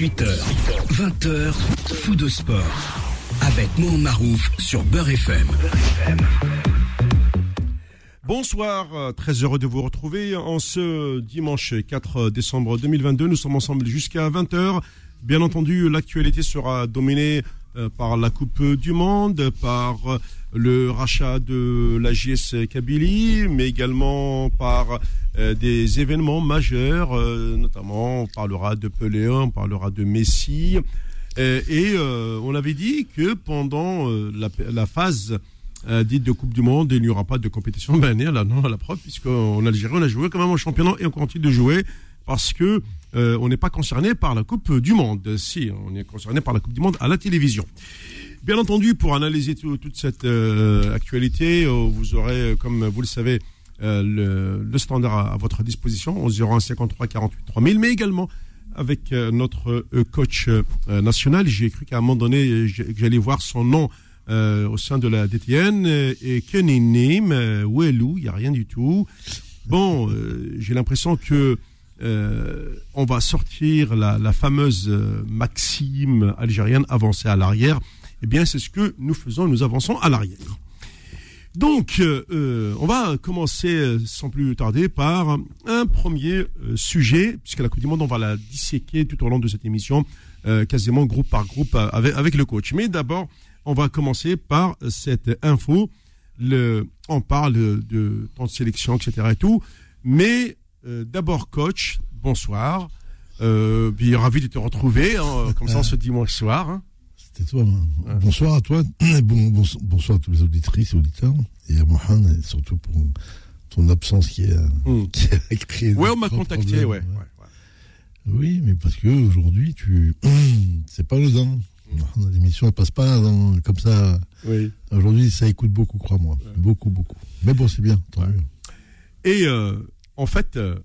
18h, 20h, fou de sport. Avec Mohamed Marouf sur Beurre FM. Bonsoir, euh, très heureux de vous retrouver en ce dimanche 4 décembre 2022. Nous sommes ensemble jusqu'à 20h. Bien entendu, l'actualité sera dominée par la Coupe du Monde, par euh, le rachat de la JS Kabylie, mais également par des événements majeurs, notamment on parlera de Pelé, on parlera de Messi. et on avait dit que pendant la, phase euh, dite de Coupe du Monde, il n'y aura pas de compétition bannière, là, non, à la preuve, puisqu'en Algérie, on a joué quand même au championnat et on continue de jouer parce que euh, on n'est pas concerné par la Coupe du Monde. Si, on est concerné par la Coupe du Monde à la télévision. Bien entendu, pour analyser toute cette euh, actualité, vous aurez, comme vous le savez, le, standard à, votre disposition, 01 53 48 3000, mais également avec notre coach national. J'ai cru qu'à un moment donné, j'allais voir son nom euh, au sein de la DTN. Euh, et Keninim, euh, Ouelou, il n'y a rien du tout. Bon, j'ai l'impression que on va sortir la, fameuse maxime algérienne avancer à l'arrière. Eh bien, c'est ce que nous faisons, nous avançons à l'arrière. Donc, on va commencer sans plus tarder par un premier sujet, puisque la Coupe du Monde, on va la disséquer tout au long de cette émission, quasiment groupe par groupe avec, avec le coach. Mais d'abord, on va commencer par cette info. Le, on parle de temps de sélection, etc. et tout. Mais euh, d'abord, coach, bonsoir. Euh, puis ravi de te retrouver, hein, comme ça, ce dimanche soir. Hein. C'était toi. Bonsoir à toi. Bon, bonsoir à tous les auditrices et auditeurs. Et à Mohan, surtout pour ton absence qui, est, hmm. qui a créé. Ouais, on m'a contacté, ouais. Oui, mais parce que aujourd'hui, tu, c'est pas le dent. L'émission ne passe pas comme ça. Aujourd'hui, ça écoute beaucoup, crois-moi. Beaucoup, beaucoup. Mais bon, c'est bien. Et euh, en fait, euh,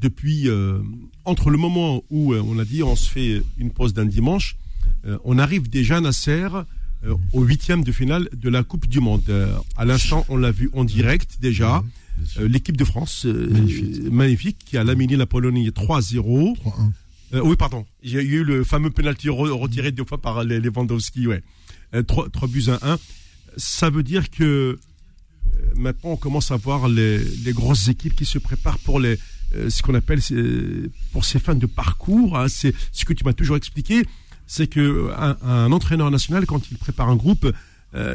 depuis, euh, entre le moment où on a dit on se fait une pause d'un dimanche, on arrive déjà, Nasser, au huitième de finale de la Coupe du Monde. à l'instant, on l'a vu en direct déjà. L'équipe de France, magnifique. qui a laminé la Pologne 3-0. 3-1. Euh, oui, pardon. Il y a eu le fameux penalty retiré deux fois par Lewandowski, ouais. 3, euh, buts à 1. Ça veut dire que euh, maintenant on commence à voir les, grosses équipes qui se préparent pour les ce qu'on appelle pour ces fins de parcours. Hein. c'est ce que tu m'as toujours expliqué, c'est que un, entraîneur national quand il prépare un groupe,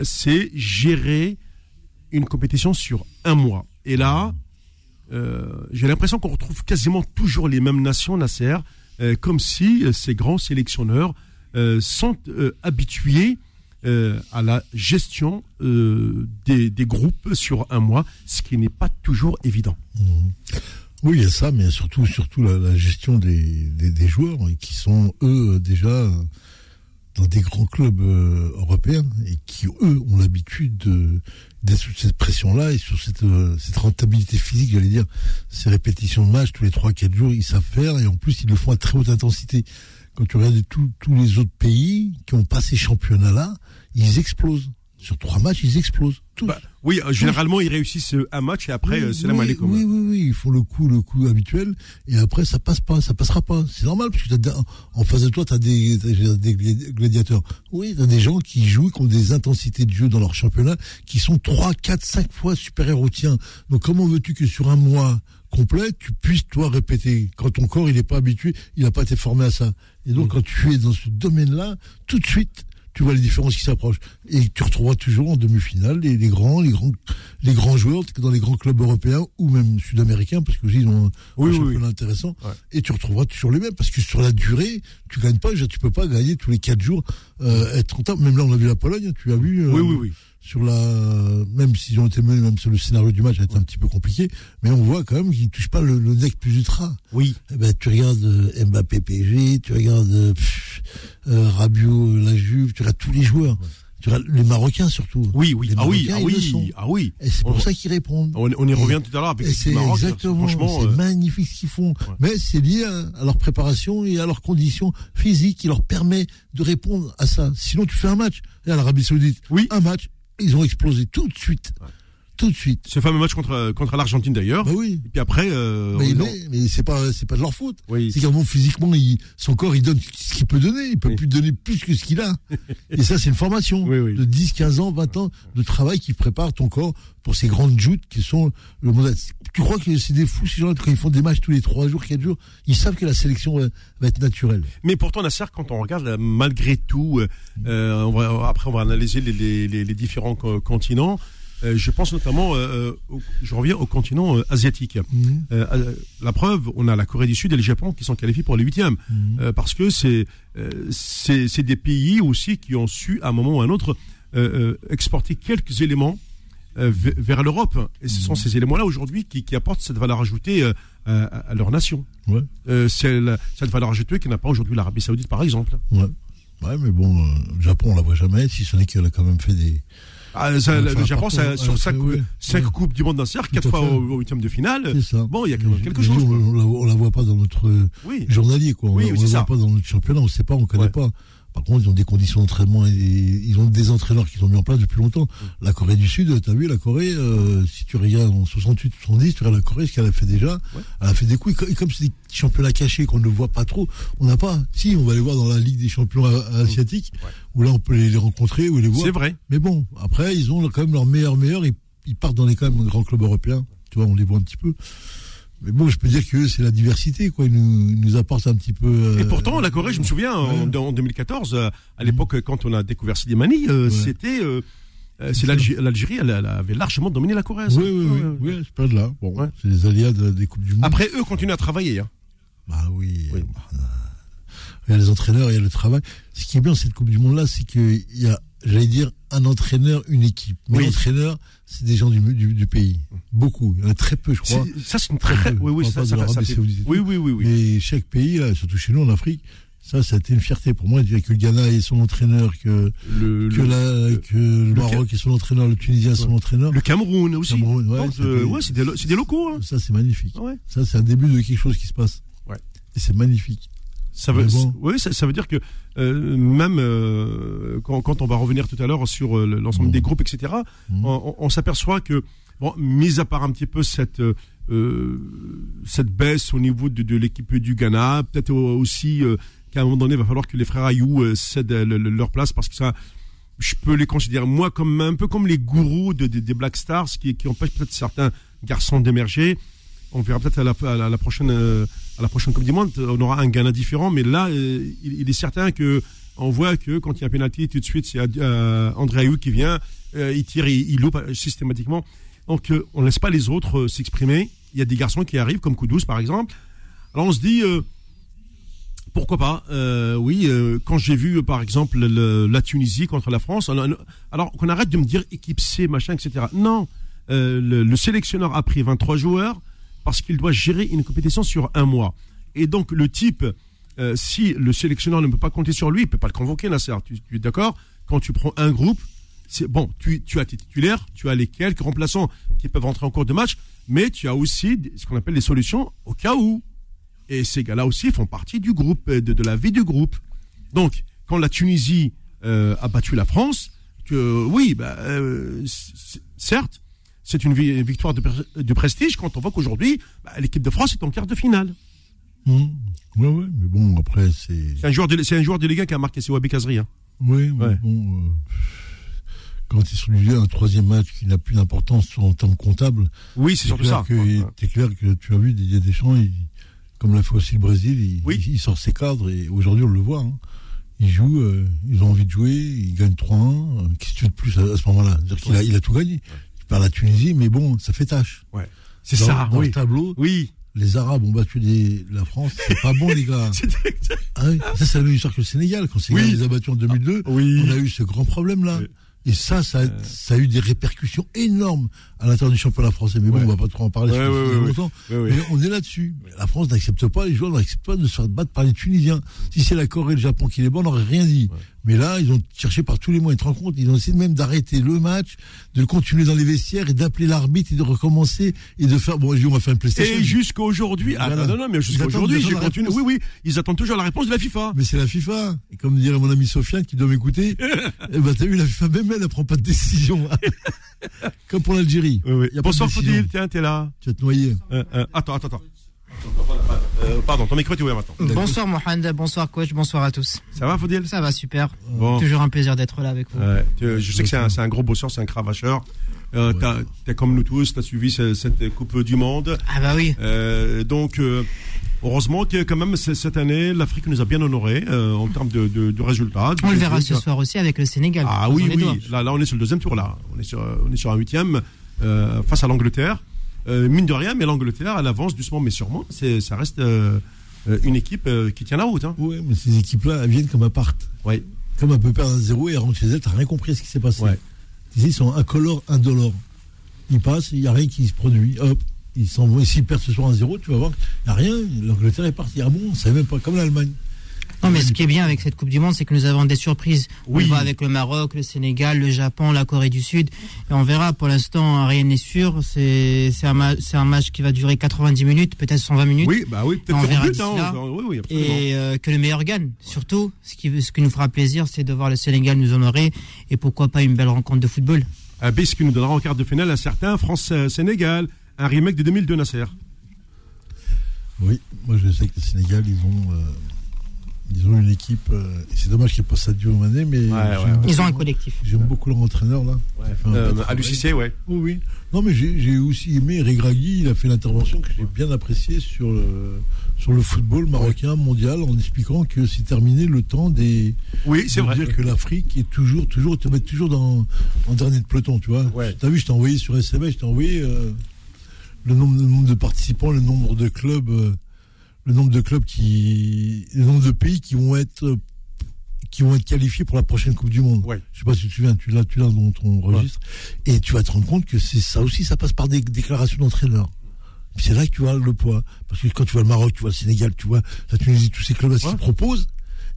c'est gérer une compétition sur un mois. Et là, j'ai l'impression qu'on retrouve quasiment toujours les mêmes nations, Nasser. Euh, comme si euh, ces grands sélectionneurs euh, sont habitués à la gestion des, groupes sur un mois, ce qui n'est pas toujours évident. Mmh. Oui, il y a ça, mais surtout, surtout la, gestion des, joueurs qui sont eux déjà dans des grands clubs européens et qui eux ont l'habitude d'être sous cette pression-là et sur cette, cette rentabilité physique, j'allais dire, ces répétitions de matchs tous les 3-4 jours, ils savent faire et en plus ils le font à très haute intensité. Quand tu regardes tous les autres pays qui ont pas ces championnats-là, ils explosent. Sur trois matchs, ils explosent. Tous. Bah, oui, euh, généralement, ils réussissent euh, un match et après, euh, c'est la oui, Oui, oui, oui, ils font le coup, le coup habituel et après, ça passe pas, ça passera pas. C'est normal parce que en face de toi, tu as des, des, gladiateurs. Oui, tu as des gens qui jouent, qui ont des intensités de jeu dans leur championnat qui sont 3, 4, 5 fois supérieurs au tien. Donc, comment veux-tu que sur un mois, complet, tu puisses toi répéter. Quand ton corps il n'est pas habitué, il n'a pas été formé à ça? Et donc mm. quand tu es dans ce domaine-là, tout de suite, tu vois les différences qui s'approchent. Et tu retrouveras toujours en demi-finale les, grands, les grands, les grands joueurs dans les grands clubs européens ou même sud-américains, parce que ils ont un championnat intéressant. Et tu retrouveras toujours les mêmes, parce que sur la durée, tu gagnes pas. Tu peux pas gagner tous les quatre jours, euh, être rentable. Même là, on a vu la Pologne. Tu as vu. Euh, oui, oui, oui sur la, même s'ils ont été menés, même sur le scénario du match a été un petit peu compliqué, mais on voit quand même qu'ils touchent pas le, le deck plus ultra. Oui. Eh ben, tu regardes euh, Mbappé PG, tu regardes euh, euh, Rabiot, la Juve, tu regardes tous les joueurs. Tu regardes les Marocains surtout. Oui, oui, ah oui, ah oui, ah oui. Et c'est pour ça qu'ils répondent. On, y revient tout à l'heure avec les Maroc. Exactement. C'est magnifique ce qu'ils font. Mais c'est lié à, leur préparation et à leurs conditions physiques qui leur permet de répondre à ça. Sinon, tu fais un match. Et à l'Arabie Saoudite, oui. un match, ils ont explosé tout de suite. Tout de suite. Ce fameux match contre contre l'Argentine d'ailleurs. Bah oui. Et puis après. Euh, mais, mais, c'est pas c'est pas de leur faute. Oui. C'est qu'à physiquement, il, son corps il donne ce qu'il peut donner. Il peut plus donner plus que ce qu'il a. Et ça, c'est une formation de 10, 15 ans, 20 ans de travail qui prépare ton corps pour ces grandes joutes qui sont le monde. Tu crois que c'est des fous ces gens quand ils font des matchs tous les 3 jours, 4 jours, ils savent que la sélection va, être naturelle. Mais pourtant, Nasser, quand on regarde, malgré tout, euh, on va, après on va analyser les, les différents continents. Euh, je pense notamment, euh, euh, je reviens au continent asiatique. Mhm. la preuve, on a la Corée du Sud et le Japon qui sont qualifiés pour les huitièmes, mhm. parce que c'est c'est des pays aussi qui ont su à un moment ou à un autre exporter quelques éléments vers l'Europe. Et ce sont mhm. ces éléments-là aujourd'hui qui, qui, apportent cette valeur ajoutée à, leur nation. Ouais. c'est cette valeur ajoutée qui n'a pas aujourd'hui l'Arabie Saoudite, par exemple. Ouais. ouais mais bon, le Japon, on la voit jamais, si ce n'est qu'elle a quand même fait des ah, le Japon, ça, sur cinq, cinq coupes du monde cercle, quatre fois au huitième de finale. Bon, il y a quand même quelque chose. On, la, la voit pas dans notre journalier, quoi. On, la voit pas dans notre championnat, on ne sait pas, on connaît pas. Par contre, ils ont des conditions d'entraînement et ils ont des entraîneurs qui sont mis en place depuis longtemps. La Corée du Sud, tu as vu, la Corée, euh, si tu regardes en 68, 70, tu regardes la Corée, ce qu'elle a fait déjà, elle a fait des coups. Et comme c'est des championnats cachés qu'on ne voit pas trop, on n'a pas. Si, on va les voir dans la Ligue des champions asiatiques, où là, on peut les, rencontrer, ou les voir. C'est vrai. Mais bon, après, ils ont quand même leur meilleur meilleur. Ils, ils partent dans les quand même grands clubs européens. Tu vois, on les voit un petit peu. Mais bon, je peux dire que c'est la diversité, quoi. Ils nous, nous apportent un petit peu. Euh, et pourtant, la Corée, je me souviens, en, 2014, euh, à l'époque, quand on a découvert Sidi euh, c'était. c'est l'Algérie, elle, avait largement dominé la Corée. Oui, oui, oui, oui, c'est pas de là. Bon, c'est les alias des Coupes du Monde. Après, eux continuent à travailler. Hein. Bah oui. Bah, il y a les entraîneurs, il y a le travail. Ce qui est bien, cette Coupe du Monde-là, c'est qu'il y a j'allais dire, un entraîneur, une équipe. Mais l'entraîneur, c'est des gens du, du, pays. Beaucoup. Il y en a très peu, je crois. Ça, c'est une très, très, oui, oui, ça, ça, ça oui, oui, oui, oui. Mais chaque pays, là, surtout chez nous en Afrique, ça, ça a été une fierté pour moi que le Ghana est son entraîneur, que le, que, la, que le, Maroc est son entraîneur, le Tunisien est son entraîneur. Le Cameroun aussi. Cameroun, ouais, euh, c'est des, des, locaux. Hein. Ça, c'est magnifique. Ça, c'est un début de quelque chose qui se passe. Ouais. Et c'est magnifique. Ça veut, oui, ça, ça, veut dire que euh, même euh, quand, quand, on va revenir tout à l'heure sur euh, l'ensemble des mmh. groupes, etc., mmh. on, on s'aperçoit que, bon, mis à part un petit peu cette euh, cette baisse au niveau de, de l'équipe du Ghana, peut-être aussi qu'à un moment donné, il va falloir que les frères Ayou cèdent leur place parce que ça, je peux les considérer moi comme un peu comme les gourous de, des Black Stars qui, qui empêchent peut-être certains garçons d'émerger. On verra peut-être à la, prochaine à la prochaine Coupe du Monde, on aura un Ghana différent. Mais là, euh, il, est certain que on voit que quand il y a un penalty, tout de suite, c'est euh, André Ayou qui vient, euh, il tire, il, il loupe systématiquement. Donc, on laisse pas les autres s'exprimer. Il y a des garçons qui arrivent, comme Koudous par exemple. Alors, on se dit, pourquoi pas Oui, quand j'ai vu, par exemple, la Tunisie contre la France, alors qu'on arrête de me dire équipe C, machin, etc. Non, le, le sélectionneur a pris 23 joueurs parce qu'il doit gérer une compétition sur un mois. Et donc le type, euh, si le sélectionneur ne peut pas compter sur lui, il peut pas le convoquer, Nasser. Tu, tu es d'accord? Quand tu prends un groupe, c'est bon, tu, as tes titulaires, tu as les quelques remplaçants qui peuvent rentrer en cours de match, mais tu as aussi ce qu'on appelle les solutions au cas où. Et ces gars-là aussi font partie du groupe, de, de, la vie du groupe. Donc, quand la Tunisie euh, a battu la France, oui, bah, euh, certes, c'est une victoire de, prestige quand on voit qu'aujourd'hui, bah, l'équipe de France est en quart de finale. Oui, mmh. oui, mais bon, après, c'est. C'est un joueur de, c'est un joueur délégué qui a marqué, c'est Wabi Kazri. Hein. Oui, mais bon. Euh, quand il se un troisième match qui n'a plus d'importance en termes comptables. Oui, c'est surtout ça. C'est clair que tu as vu Didier Deschamps, il, comme l'a fait aussi le Brésil, il, sort ses cadres et aujourd'hui on le voit. Hein. Ils jouent, euh, ils ont envie de jouer, ils gagnent 3-1. Qu'est-ce que tu veux de plus à, ce moment-là? A, il a tout gagné par la Tunisie, mais bon, ça fait tâche. Ouais. C'est ça, dans le tableau. Oui. Les Arabes ont battu la France, c'est pas bon les gars. ah ça c'est la même histoire que le Sénégal. Quand le Sénégal les a battus en 2002, ah, oui. on a eu ce grand problème là. Et ça, ça, euh. ça, a eu des répercussions énormes à l'intérieur du championnat français. Mais bon, on va pas trop en parler, ouais, longtemps. Mais on est là-dessus. La France n'accepte pas, les joueurs n'acceptent pas de se faire battre par les Tunisiens. Si c'est la Corée et le Japon qui les battent, on n'aurait rien dit. Mais là, ils ont cherché par tous les moyens. Tu te rends compte Ils ont essayé même d'arrêter le match, de continuer dans les vestiaires et d'appeler l'arbitre et de recommencer et de faire. Bon, on va faire une PlayStation. Et jusqu'à aujourd'hui. Ah non, non, mais jusqu'à aujourd'hui, j'ai continué. Oui, oui. Ils attendent toujours la réponse de la FIFA. Mais c'est la FIFA. Et comme dirait mon ami Sofiane qui doit m'écouter, eh ben, t'as vu, la FIFA même elle, ne prend pas de décision. comme pour l'Algérie. Oui, oui. Bonsoir, Faudil. Tiens, t'es là. Tu vas te noyer. Euh, euh, attends, attends, attends. Euh, pardon, ton micro est ouvert maintenant. Bonsoir Mohamed, bonsoir coach, bonsoir à tous. Ça va, Faudil Ça va super. Bon. Toujours un plaisir d'être là avec vous. Ouais, je sais que c'est un, gros bosseur, c'est un cravacheur. Euh, t'as- T'es comme nous tous, t'as suivi ce- cette Coupe du Monde. Ah bah oui. Euh, donc, euh, heureusement que quand même cette année, l'Afrique nous a bien honorés euh, en termes de, de, de résultats. On le verra ce soir aussi avec le Sénégal. Ah oui, oui. Là, là, on est sur le deuxième tour. Là, on est sur, on est sur un huitième euh, face à l'Angleterre. Euh, mine de rien, mais l'Angleterre, elle avance doucement mais sûrement. C'est, ça reste euh, euh, une équipe euh, qui tient la route. Hein. Ouais, mais ces équipes-là, elles viennent comme un part. Ouais. Comme un peu perdre un zéro et rentrent chez elles, t'as rien compris à ce qui s'est passé. Ouais. Ils sont incolores, indolores. Ils passent, il n'y a rien qui se produit. Hop, ils s'en vont. Et s'ils perdent ce soir un zéro, tu vas voir, il n'y a rien. L'Angleterre est partie. Ah bon, on savait même pas, comme l'Allemagne. Non mais ce qui est bien avec cette Coupe du Monde, c'est que nous avons des surprises. Oui. On voit avec le Maroc, le Sénégal, le Japon, la Corée du Sud. Et on verra, pour l'instant, rien n'est sûr. C'est un, ma- c'est un match qui va durer 90 minutes, peut-être 120 minutes. Oui, bah oui, peut-être Hein, oui, oui, absolument. Et euh, que le meilleur gagne. Surtout, ce qui, ce qui nous fera plaisir, c'est de voir le Sénégal nous honorer. Et pourquoi pas une belle rencontre de football. Un bis qui nous donnera en quart de finale un certain France-Sénégal, un remake de 2002 Nasser. Oui, moi je sais que le Sénégal, ils ont, euh, ils ont une équipe. euh, c'est dommage qu'il n'y ait pas Sadio Mané, mais j'aime ouais, ouais. beaucoup- Ils ont un collectif. J'aime beaucoup leur entraîneur là. Euh, à l'UCC, ouais. Oui, oui. Non, mais j'ai j'ai aussi aimé Regragui. Il a fait l'intervention que j'ai bien appréciée sur le, sur le football marocain mondial en expliquant que c'est terminé le temps des. Oui, c'est vrai. dire que l'Afrique est toujours, toujours, te mettre toujours dans, en dernier de peloton, tu vois. Ouais. T'as vu, je t'ai envoyé sur SMS, je t'ai envoyé euh, le, nombre, le nombre de participants, le nombre de clubs, euh, le nombre de clubs qui, le nombre de pays qui vont être, qui vont être qualifiés pour la prochaine Coupe du Monde. Ouais. Je sais pas si tu te souviens, tu l'as, tu l'as dans ton registre. Et tu vas te rendre compte que c'est ça aussi, ça passe par des déclarations d'entraîneurs. C'est là que tu vois le poids. Parce que quand tu vois le Maroc, tu vois le Sénégal, tu vois la Tunisie, tous ces clubs-là qui Ouais. se proposent,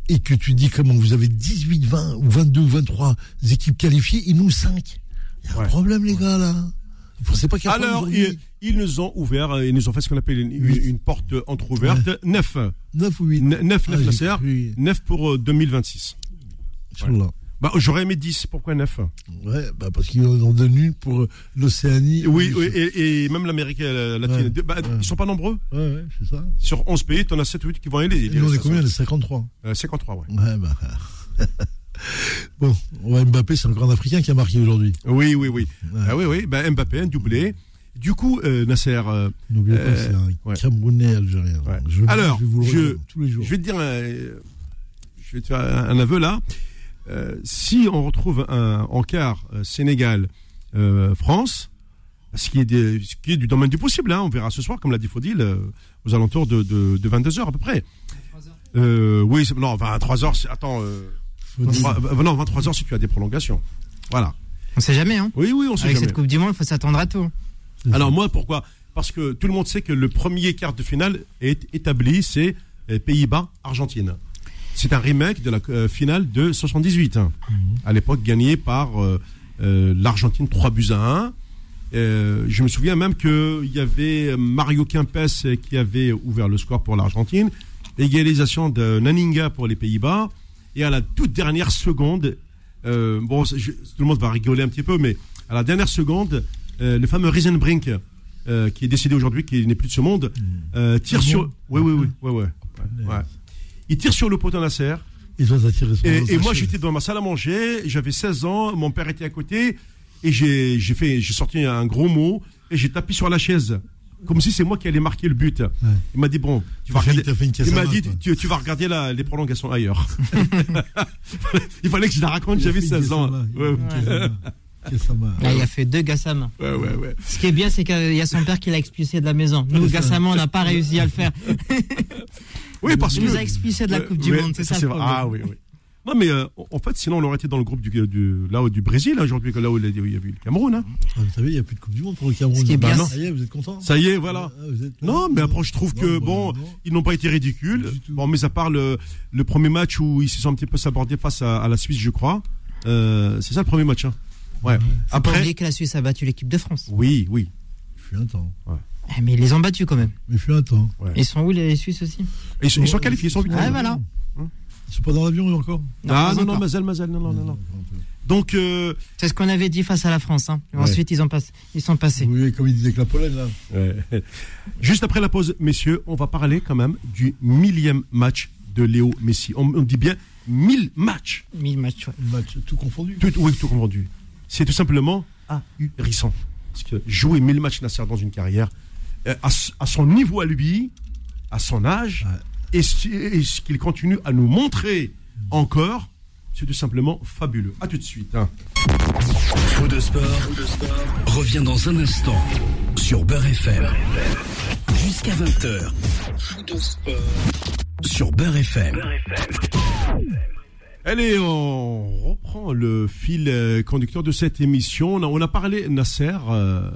et que tu dis comment vous avez 18, 20 ou 22 ou 23 équipes qualifiées, et nous 5. Il y a un problème, les gars, là. Pas Alors, ils, ils nous ont ouvert, euh, ils nous ont fait ce qu'on appelle une, une- une porte entrouverte. Neuf. 9 ou 8 Neuf, neuf, Ah, neuf, j'ai Nasser. cru. Neuf pour euh, 2026. Inch'Allah. Bah, j'aurais aimé 10. Pourquoi 9 Ouais, bah parce qu'ils en donnent une pour euh, l'Océanie. Oui, oui, et, et même l'Amérique euh, latine. Ouais, Bah, ouais. Ils sont pas nombreux. Ouais, ouais, c'est ça. Sur 11 pays, tu en as 7 ou 8 qui vont aller. Et nous, on est combien On est 53. Euh, 53, ouais. Ouais, bah. bon, Mbappé, c'est encore un Africain qui a marqué aujourd'hui. Oui, oui, oui. Ouais. Ah oui, oui. Bah, Mbappé, un doublé. Du coup, euh, Nasser, euh, N'oubliez pas, Euh, c'est un ouais. Camerounais algérien. Ouais. Je, Alors, je vais vous le je- redire tous les jours. je vais te dire, un- je vais te faire un, un aveu là. Euh, si on retrouve un en quart euh, Sénégal euh, France, ce qui est des- ce qui est du domaine du possible, hein, on verra ce soir, comme l'a dit Faudil, euh, aux alentours de, de, de 22 h à peu près. Euh, oui, c'est- non, 23 h attends, euh, Faut dire- 23, euh, non, 23 h si tu as des prolongations. Voilà. On sait jamais, hein. Oui, oui, on sait Avec jamais. cette Coupe du Monde, il faut s'attendre à tout. Alors moi, pourquoi? Parce que tout le monde sait que le premier quart de finale est établi, c'est euh, Pays-Bas-Argentine. C'est un remake de la euh, finale de 78, hein. à l'époque gagnée par euh, euh, l'Argentine 3 buts à 1. Euh, je me souviens même qu'il y avait Mario Kempes qui avait ouvert le score pour l'Argentine, égalisation de Naninga pour les Pays-Bas, et à la toute dernière seconde, euh, bon, je- tout le monde va rigoler un petit peu, mais à la dernière seconde, euh, le fameux Riesenbrink, euh, qui est décédé aujourd'hui, qui n'est plus de ce monde, euh, tire sur. Oui, oui, oui, ouais, ouais, ouais. Il tire sur le poteau Nasser. Son Et, et moi, j'étais dans ma salle à manger, j'avais 16 ans, mon père était à côté, et j'ai j'ai fait, j'ai sorti un gros mot, et j'ai tapé sur la chaise. Comme si c'est moi qui allais marquer le but. Il m'a dit, bon, tu vas regarder. t'as fait une Il m'a dit, tu, tu vas regarder la- les prolongations ailleurs. Il fallait que je la raconte, j'avais fait une 16 ans. Ouais. Là, il a fait deux Gassama. ouais, ouais, ouais. Ce qui est bien, c'est qu'il y a son père qui l'a expulsé de la maison. Nous, Gassama, on n'a pas réussi à le faire. Oui, parce Il nous a expulsé de la Euh, Coupe du Monde, c'est ça le vrai. problème. Ah oui, oui. Non, mais euh, en fait, sinon, on aurait été dans le groupe du, du, là, du Brésil, hein, aujourd'hui, là où il y a il y avait eu le Cameroun. Hein. Ah, vous savez, il n'y a plus de Coupe du Monde pour le Cameroun. Ce qui est Bah bien, Ça y est, vous êtes content? Ça y est, voilà. Ah, vous êtes- Non, mais après, je trouve que, bah, bon, non. ils n'ont pas été ridicules. Bon, mais à part le, le premier match où ils se sont un petit peu sabordés face à, à la Suisse, je crois. Euh, c'est ça le premier match. Hein. Ouais. Faut pas Après. oublier que la Suisse a battu l'équipe de France. Oui, oui. Il fut un temps. Eh, Mais ils les ont battus quand même. Mais il fut un temps. Ils sont où les Suisses aussi? Ils, sont, ils sont qualifiés, ils sont huitièmes. Ouais, voilà. Ils sont pas dans l'avion encore Ah non, non. Mazel, Mazel, non, non, non. non. Donc, euh, C'est ce qu'on avait dit face à la France. hein. Ensuite, ils, ont pas- ils sont passés. Oui, comme il disait avec la Pologne, là. Ouais. Juste après la pause, messieurs, on va parler quand même du millième match de Léo Messi. On, on dit bien 1000 matchs. 1000 matchs. ouais. Le match tout confondu. Tout, oui, tout confondu. C'est tout simplement ahurissant. Parce que jouer 1000 matchs Nasser dans une carrière, euh, à, à son niveau à lui, à son âge, et, ce- qu'il continue à nous montrer encore, c'est tout simplement fabuleux. À tout de suite. hein. Faux de sport, revient dans un instant sur Beurre FM. Jusqu'à 20h. Faux de sport sur Beurre FM. Allez, on reprend le fil euh, conducteur de cette émission. On a, on a parlé, Nasser, euh,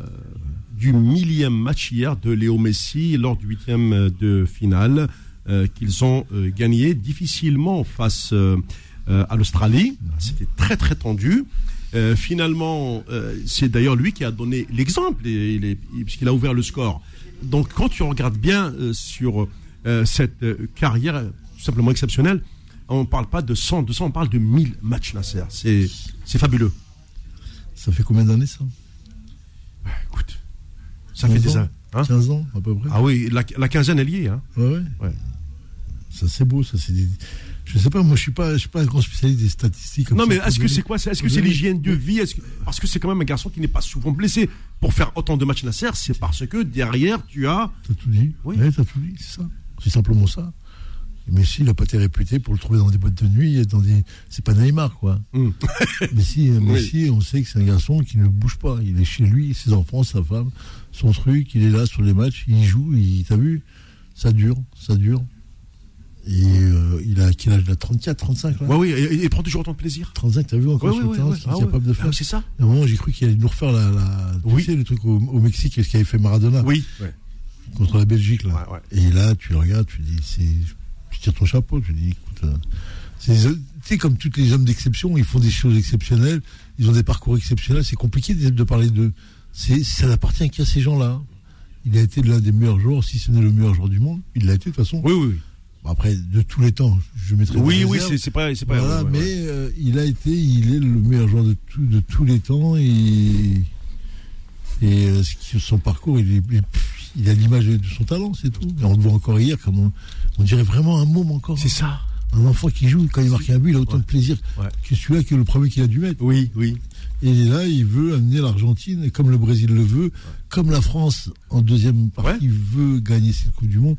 du millième match hier de Léo Messi lors du huitième de finale euh, qu'ils ont euh, gagné difficilement face euh, à l'Australie. C'était très très tendu. Finalement, c'est d'ailleurs lui qui a donné l'exemple, puisqu'il a ouvert le score. Donc quand tu regardes bien sur cette carrière tout simplement exceptionnelle, on ne parle pas de 100, 200, on parle de 1000 matchs, Nasser. C'est, c'est fabuleux. Ça fait combien d'années, ça? Écoute, ça fait 15 des ans années. hein? 15 ans, à peu près. ah oui, la, la quinzaine est liée. Hein? Ouais, ouais. Ouais. Ça, c'est beau, ça, c'est des... Je sais pas, moi, je suis pas, je suis pas un grand spécialiste des statistiques. comme Non, mais est-ce que c'est quoi Est-ce que c'est l'hygiène de vie que- Parce que c'est quand même un garçon qui n'est pas souvent blessé. Pour faire autant de matchs Nasser, c'est parce que derrière, tu as. T'as tout dit. Oui. Ouais, t'as tout dit, c'est ça. C'est simplement ça. Messi, il n'a pas été réputé pour le trouver dans des boîtes de nuit et dans des. C'est pas Neymar, quoi. Hmm. Messi, Messi, on sait que c'est un garçon qui ne bouge pas. Il est chez lui, ses enfants, sa femme, son truc, il est là sur les matchs, il joue, il... t'as vu? Ça dure, ça dure. Et euh, il a quel âge Il a 34, 35 là Ouais, oui, et- il prend toujours autant de plaisir. 35, t'as vu encore Ouais, sur ouais, le ouais, terrain ouais. ce qu'il est Ah capable de faire Ah, c'est ça À un moment, j'ai cru qu'il allait nous refaire la, la tu Oui. sais, le truc au, au Mexique, ce qu'avait fait Maradona Oui. contre la Belgique là. Ouais, ouais. Et là, tu le regardes, tu dis, c'est, tu tires ton chapeau, tu dis, écoute, euh, c'est, tu sais, comme tous les hommes d'exception, ils font des choses exceptionnelles, ils ont des parcours exceptionnels. C'est compliqué de, de parler d'eux. C'est, ça n'appartient qu'à ces gens-là. Il a été l'un des meilleurs joueurs, si ce n'est le meilleur joueur du monde. Il l'a été de toute façon. Oui, oui, oui. Après, de tous les temps, je mettrai. Oui, oui, c'est, pas. C'est pas Voilà, ouais, mais ouais. euh, il a été, il est le meilleur joueur de, tout- de tous les temps et, et euh, son parcours, il, est, il, a l'image de son talent, c'est tout. Et on le voit encore hier, comme on, on dirait vraiment un môme encore. C'est ça. Un enfant qui joue, quand il marque un but, il a autant de plaisir que celui-là que le premier qu'il a dû mettre. Oui, oui. Et là, il veut amener l'Argentine, comme le Brésil le veut, comme la France en deuxième partie veut gagner cette Coupe du Monde.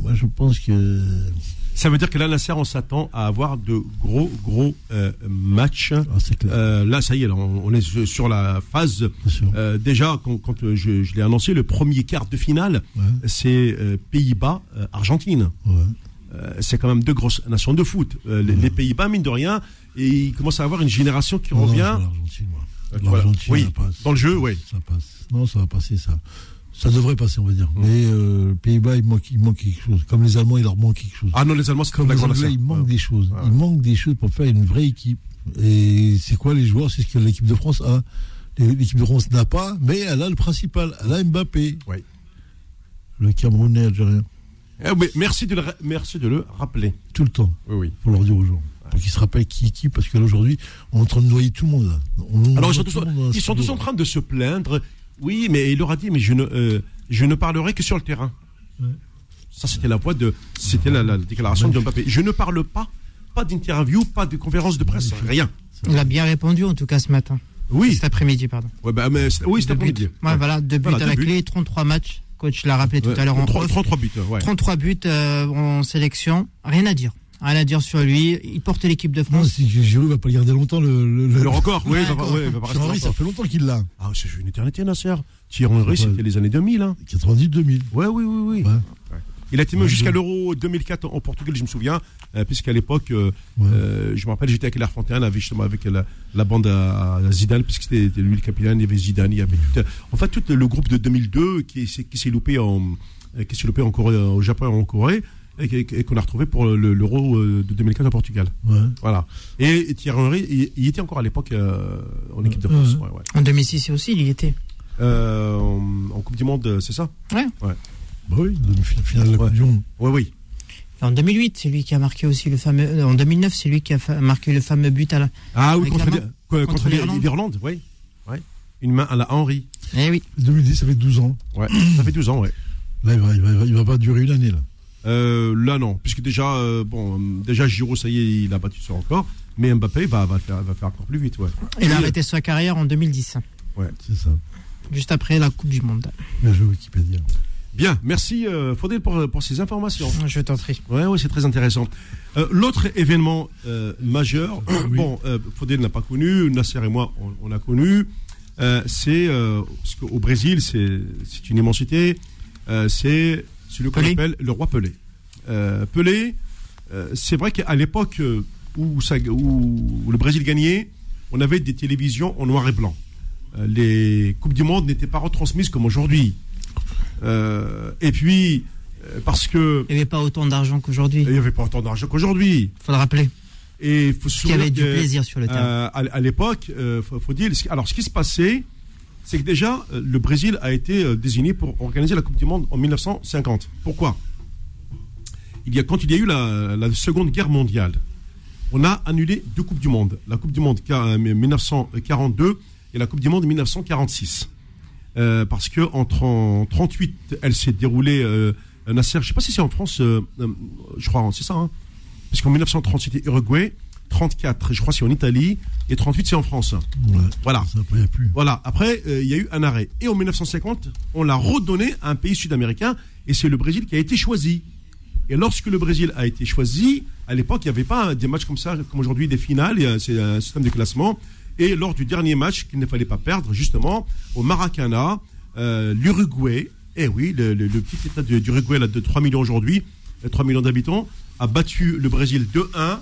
Moi, je pense que Ça veut dire que là, Nasser, on s'attend à avoir de gros, gros euh, matchs. ah, clair. Euh, là, ça y est, là, on, on est sur la phase. Euh, déjà, quand, quand, euh, je, je l'ai annoncé, le premier quart de finale, Ouais. c'est Pays-Bas-Argentine. Ouais. C'est quand même deux grosses nations de foot. Les, les Pays-Bas, mine de rien, et il commence à avoir une génération qui Non, revient l'Argentine, moi. Euh, voilà. L'Argentine, Oui, ça passe. dans le jeu, oui. Ça passe. Non, ça va passer, ça. Ça devrait passer, on va dire. Mmh. Mais euh, Pays-Bas, il manque, il manque quelque chose. Comme les Allemands, il leur manque quelque chose. Ah non, les Allemands, c'est Comme la les Anglais, il manque Ouais. des choses. Ouais. Il manque des choses pour faire une vraie équipe. Et c'est quoi les joueurs? C'est ce que l'équipe de France a. L'équipe de France n'a pas, mais elle a le principal. Elle a Mbappé. Oui. Le Camerounais algérien. Eh oui, merci, de le, merci de le rappeler. Tout le temps. Oui, oui. Faut leur dire aux gens. Pour qu'ils se rappellent qui est qui, parce qu'aujourd'hui, on est en train de noyer tout le monde. Là. On- Alors, ils sont, tous, ils sont en train de se plaindre. Oui, mais il leur a dit, mais je ne, euh, je ne parlerai que sur le terrain. Ouais. Ça, c'était la voix de, c'était la, la déclaration de Mbappé. Je ne parle pas, pas d'interview, pas de conférence de presse, rien. Il a bien répondu, en tout cas, ce matin. Oui, Cet après-midi, pardon. ouais, bah, mais, oui, buts. après-midi. Ouais, voilà, deux buts Voilà, à la buts. clé, 33 matchs. Coach l'a rappelé tout à l'heure en 33, off. 33 buts, ouais. 33 buts euh, en sélection. Rien à dire. Rien à dire sur lui. Il porte l'équipe de Non, France. si Giroud va pas le garder longtemps, le, le, Le record, oui, Ouais, il va, pas- d'accord. ouais, il va pas rester Thierry Henry, ça fait longtemps qu'il l'a. Ah, c'est une éternité, Nasser. Thierry Henry, Ouais. c'était les années 2000, hein. 90-2000. Ouais, oui, oui, oui. Ouais. Il a été même Ouais, jusqu'à l'Euro 2004 en Portugal, je me souviens, euh, puisqu'à l'époque, euh, Ouais. euh, je me rappelle, j'étais avec Fontaine, avec, justement avec la, la bande à, à Zidane, puisque c'était lui le capitaine, il y avait Zidane, il y avait tout, en fait tout le groupe de 2002 qui, s'est- qui s'est loupé en qui s'est loupé en Corée, au Japon et en Corée, et, qu'on a retrouvé pour le- l'Euro euh, de 2004 au Portugal. Ouais. Voilà. Et Thierry Henry, il, il était encore à l'époque euh, en équipe de France. Ouais. Ouais, ouais. En 2006 aussi, il y était. Euh, en, en Coupe du Monde, c'est ça? Bah oui, de la Ouais. Coupe du Monde. Oui, oui. en 2008, c'est lui qui a marqué aussi le fameux. En 2009, c'est lui qui a marqué le fameux but à la. Ah oui, contre, la main contre Contre l'Irlande. l'Irlande, oui. Ouais. Une main à la Henry. Eh oui. 2010, ça fait 12 ans. Ouais. Ça fait 12 ans, ouais. Là, il va, il va, il va pas durer une année, là. Euh, là, non. Puisque déjà, euh, bon, euh, déjà, Giroud, ça y est, il a battu son record. Mais Mbappé va, va, faire, va faire encore plus vite, ouais. Il a Oui. arrêté sa carrière en 2010, C'est ça. juste après la Coupe du Monde. Bien joué, Wikipédia. Bien, merci euh, Faudel pour, pour ces informations. Je t'en prie. Ouais, ouais, c'est très intéressant. Euh, L'autre événement euh, majeur, bon, euh, Faudel n'a pas connu, Nasser et moi, on, on a connu. Euh, c'est euh, parce qu'au Brésil, c'est c'est une immensité. Euh, c'est celui qu'on appelle le roi Pelé. Euh, Pelé, euh, c'est vrai qu'à l'époque euh, où, ça- où le Brésil gagnait, on avait des télévisions en noir et blanc. Euh, les coupes du monde n'étaient pas retransmises comme aujourd'hui. Et puis parce que Il n'y avait pas autant d'argent qu'aujourd'hui. il n'y avait pas autant d'argent qu'aujourd'hui. faut le rappeler. Et il faut se Il y avait du plaisir sur le terrain. à, à l'époque, faut, faut dire. Alors, ce qui se passait, c'est que déjà, euh, le Brésil a été euh, désigné pour organiser la Coupe du Monde en 1950. Pourquoi? Il y a, Quand il y a eu la, Seconde Guerre mondiale, on a annulé deux Coupes du Monde. La Coupe du Monde ca- euh, 1942 et la Coupe du Monde 1946. Euh, parce que en 30 38, elle s'est déroulée. Euh, Nasser, je sais pas si c'est en France, je crois, c'est ça. Hein parce qu'en 1930, c'était Uruguay. 34, je crois, c'est en Italie. Et 38, c'est en France. Ouais. Voilà. Ça, plus. Voilà. Après, euh, il y a eu un arrêt. Et en 1950, on l'a redonné à un pays sud-américain. Et c'est le Brésil qui a été choisi. Et lorsque le Brésil a été choisi, à l'époque, il n'y avait pas des matchs comme ça, comme aujourd'hui, des finales. C'est un système de classement. Et lors du dernier match qu'il ne fallait pas perdre, justement, au Maracana, euh, l'Uruguay, eh oui, le, le- le petit état de- d'Uruguay, là, de 3 millions aujourd'hui, euh, 3 millions d'habitants, a battu le Brésil 2-1.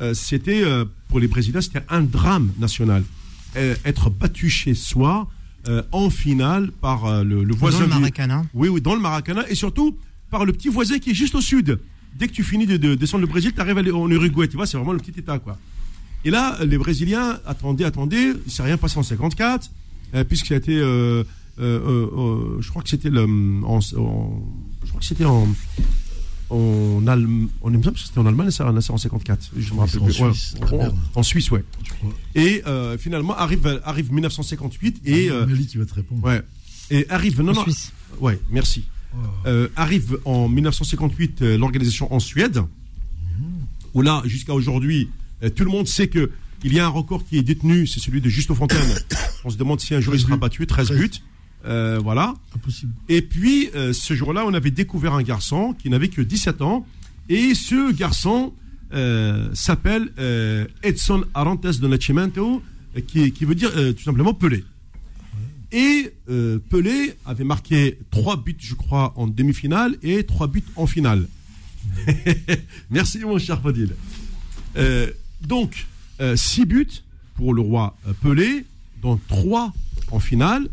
Euh, c'était, euh, pour les Brésiliens, c'était un drame national. Euh, être battu chez soi, en finale, par le, le voisin Dans le du- Maracana. oui, oui, dans le Maracana et surtout par le petit voisin qui est juste au sud. Dès que tu finis de, de descendre le Brésil, tu arrives en Uruguay, tu vois, c'est vraiment le petit état, quoi. Et là, les Brésiliens attendaient, attendaient, il s'est rien passé en 54, euh, puisque ça a été, euh, euh, je crois que c'était le, en, en- je crois que c'était en, en Allemagne, on aime bien parce que c'était en Allemagne, ça en 54, je me rappelle en plus. Ouais, Suisse, en- Suisse, ouais. Et euh, finalement arrive, arrive 1958 et, euh, Mali qui va te répondre. ouais, et arrive, non, En non, Suisse. Ouais, merci. Euh, arrive en 1958 euh, l'organisation en Suède, où là, jusqu'à aujourd'hui, tout le monde sait que il y a un record qui est détenu, c'est celui de Justo Fontaine. On se demande si un jour il 13 sera battu, 13 13. buts. Euh, voilà. Impossible. Et puis, euh, ce jour-là, on avait découvert un garçon qui n'avait que 17 ans. Et ce garçon euh, s'appelle Edson Arantes de Nascimento, qui, qui veut dire tout simplement Pelé. Et Pelé avait marqué trois buts, je crois, en demi-finale et trois buts en finale. Merci, mon cher Fadil. Donc, euh, six buts pour le roi Pelé, dont trois en finale,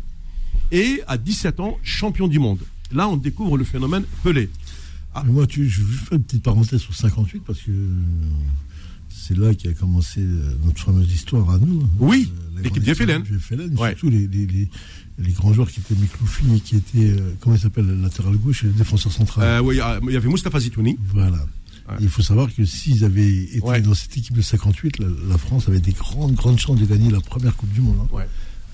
et à 17 ans, champion du monde. Là, on découvre le phénomène Pelé. Ah. Moi, tu, je vais faire une petite parenthèse sur 58 parce que euh, c'est là qu'a commencé euh, notre fameuse histoire à nous. Oui, la l'équipe du FLN. Ouais. surtout les, les, les, les grands joueurs qui étaient Mikloufi, qui étaient, euh, comment il s'appelle, le latéral gauche et le défenseur central. Euh, oui, il y avait Mustafa Zitouni. Voilà. Ouais. Il faut savoir que s'ils avaient été Ouais. dans cette équipe de 58, la, la France avait des grandes, grandes chances de gagner la première Coupe du Monde. hein.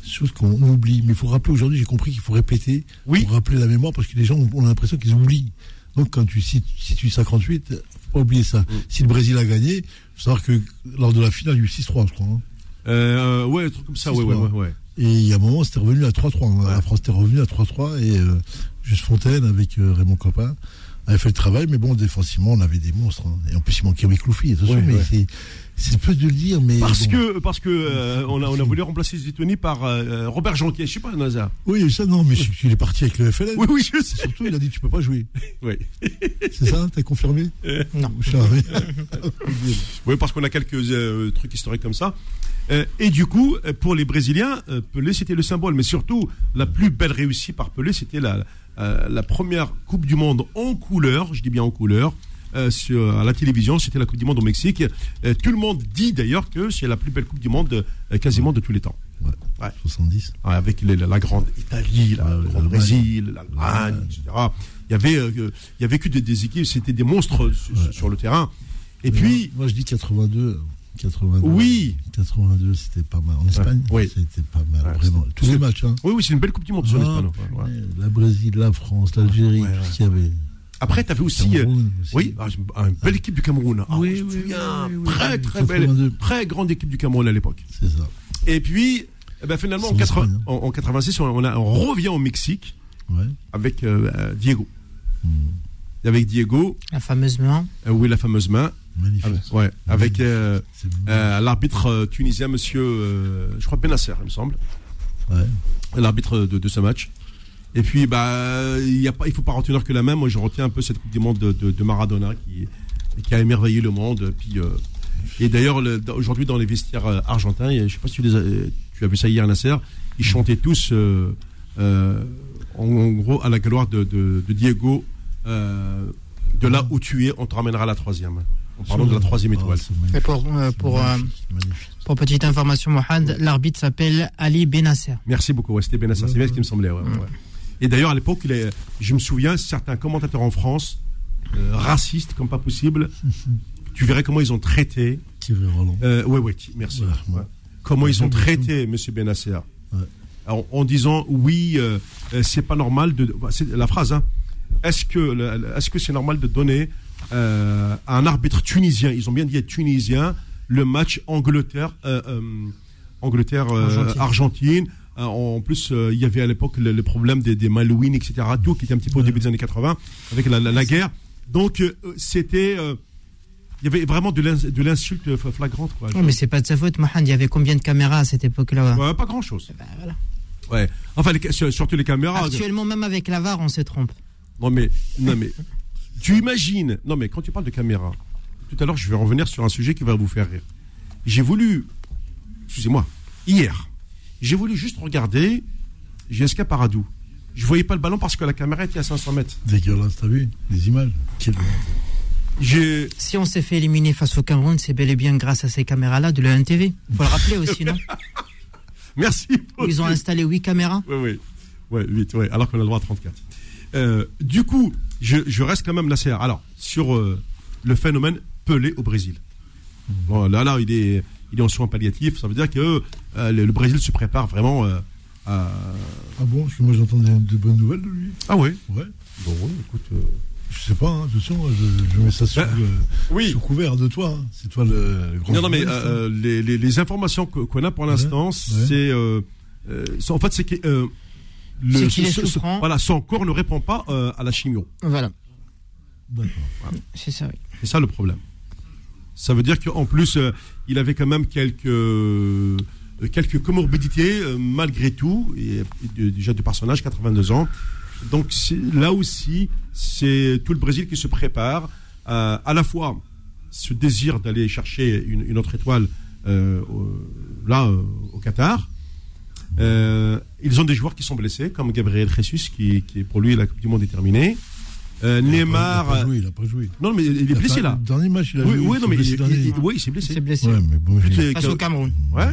Chose qu'on oublie. Mais il faut rappeler aujourd'hui, j'ai compris qu'il faut répéter Oui. pour rappeler la mémoire parce que les gens ont, ont l'impression qu'ils oublient. Donc quand tu cites, si tu 58, faut pas oublier ça. Si le Brésil a gagné, il faut savoir que lors de la finale, il y a eu 6-3, je crois. hein. Euh, ouais, un truc comme ça, ouais, ouais, ouais, ouais. Et il y a un moment, c'était revenu à 3-3. hein. Ouais. La France était revenue à 3-3 et euh, Juste Fontaine avec euh, Raymond Copin avait fait le travail, mais bon, défensivement, on avait des monstres. hein. Et en plus, il manquait Mikloufi, attention, mais c'est c'est peu de le dire, mais. Parce bon. que, parce que euh, on, a, on a voulu remplacer Zitouni par euh, Robert Jonquier. Je sais pas, Nazar. Oui, ça, non, mais il est parti avec le FLN. Oui, oui, je sais. Surtout, il a dit tu peux pas jouer. Oui. C'est ça T'as confirmé Non. Charmé. Oui, parce qu'on a quelques euh, trucs historiques comme ça. Euh, et du coup, euh, pour les Brésiliens, euh, Pelé, c'était le symbole. Mais surtout, la plus belle réussite par Pelé, c'était la, euh, la première Coupe du Monde en couleur, je dis bien en couleur, euh, sur, à la télévision. C'était la Coupe du Monde au Mexique. Euh, tout le monde dit d'ailleurs que c'est la plus belle Coupe du Monde euh, quasiment de tous les temps. Ouais. Ouais. 70. Ouais, avec les- la, la grande Italie, la, le grand. Brésil, l'Allemagne, etc. Il y avait, il y avait que des, des équipes, c'était des monstres sur, sur le terrain. Et puis, Moi, je dis 82. 82. Oui. 82, c'était pas mal. En Espagne, oui. c'était pas mal, Ouais, vraiment. Tous les matchs, hein. oui, oui, c'est une belle Coupe du Monde sur Ah, l'Espagne. ouais, ouais. La Brésil, la France, l'Algérie, ouais. tout ce qu'il y avait. Après, tu avais aussi, euh, Cameroun aussi. oui, une belle équipe du Cameroun. Ah, Oui, je me oui, souviens, oui, oui, très, oui, très belle, 82. très grande équipe du Cameroun à l'époque. C'est ça. Et puis, eh ben, finalement, en, C'est 80 l'Espagne, hein. en, en 86, on, on a- on revient au Mexique Ouais. avec euh, euh, Diego. Hmm. Avec Diego, La fameuse main. euh, oui, la fameuse main, Magnifique. avec, ouais, avec euh, euh, l'arbitre tunisien, monsieur, euh, je crois Benasser, il me semble, ouais. l'arbitre de, de ce match. Et puis, bah, il y a pas, il faut pas retenir que la même. Moi, je retiens un peu cette Coupe du Monde de, de- de Maradona qui, qui a émerveillé le monde. Puis, euh, et d'ailleurs, aujourd'hui, dans les vestiaires euh, argentins, je sais pas si tu, les as, tu as vu ça hier, Nasser, ils chantaient tous, euh, euh, en, en gros, à la gloire de, de- de Diego, euh, de là où tu es, on te ramènera à la troisième. En parlant de la troisième étoile. Et pour, euh, pour, euh, Magnifique. pour petite information, Mohamed, l'arbitre s'appelle Ali Benasser. Merci beaucoup, ouais, c'était Benasser, c'est bien ce qui me semblait. ouais, ouais, ouais. Et d'ailleurs, à l'époque, je me souviens, certains commentateurs en France, euh, racistes comme pas possible, tu verrais comment ils ont traité. Thierry Roland? Euh, ouais, ti- merci. Voilà, Ouais. ouais. Comment ils ont traité M. Benasser. Ouais. En disant, oui, euh, c'est pas normal de. bah, C'est la phrase, hein. Est-ce que est-ce que c'est normal de donner à un arbitre tunisien, ils ont bien dit tunisien, le match Angleterre, Angleterre, Argentine. Argentine. Euh, en plus, euh, il y avait à l'époque le, le problème des, des Malouines, etc. Tout qui était un petit peu au début des années 80 avec la, la- la guerre. Donc, euh, c'était, il y avait vraiment de l'ins- de l'insulte flagrante, quoi. Non, mais c'est pas de sa faute, Mohamed. Il y avait combien de caméras à cette époque-là? Ouais, pas grand chose. Bah, voilà. Ouais. Enfin, les surtout les caméras. Actuellement, même avec la VAR, on se trompe. Non mais, non mais, tu imagines. Non mais quand tu parles de caméra, tout à l'heure je vais revenir sur un sujet qui va vous faire rire. J'ai voulu, excusez-moi, hier, j'ai voulu juste regarder JSK Paradou. Je voyais pas le ballon parce que la caméra était à 500 mètres. Dégueulasse, t'as vu Les images Si on s'est fait éliminer face au Cameroun, c'est bel et bien grâce à ces caméras-là de l'ENTV. Faut le rappeler aussi, non merci. Ils ont installé 8 caméras. Oui, oui. Ouais, 8, ouais, alors qu'on a le droit à 34. Euh, du coup, je, je reste quand même là. Alors, sur euh, le phénomène Pelé au Brésil. Bon, là, là, il est, il est en soins palliatifs. Ça veut dire que euh, le, le Brésil se prépare vraiment euh, à. Ah bon Parce que moi j'entends de, de bonnes nouvelles de lui. Ah ouais Ouais. Bon, ouais, écoute. euh, Je sais pas, hein, attention, je, je mets ça sous, Ben, le- oui. sous couvert de toi. hein. C'est toi le, le grand. Non, non, mais hein. euh, les, les, les informations que- qu'on a pour l'instant, c'est. euh, euh, c'est- en fait, c'est que. euh, le- ce- ce- voilà, son corps ne répond pas euh, à la chimio. Voilà. D'accord. C'est ça, oui. C'est ça le problème. Ça veut dire qu'en plus, euh, il avait quand même quelques, euh, quelques comorbidités, euh, malgré tout, et, et déjà du personnage, 82 ans. Donc là aussi, c'est tout le Brésil qui se prépare à, la fois ce désir d'aller chercher une, autre étoile là, au Qatar. Ils ont des joueurs qui sont blessés, comme Gabriel Jesus, qui, qui pour lui la Coupe du Monde est terminée. Euh, Il a pas- Neymar. Il a pas joué, il a pas joué. Non, mais il est Il blessé pas- là. Le dernier match, il a Oui, joué. oui, non, mais il, s'est blessé il- il- dernier. oui, il s'est blessé. C'est blessé. Ouais, mais bon, il- Et- Face au Cameroun. Ouais.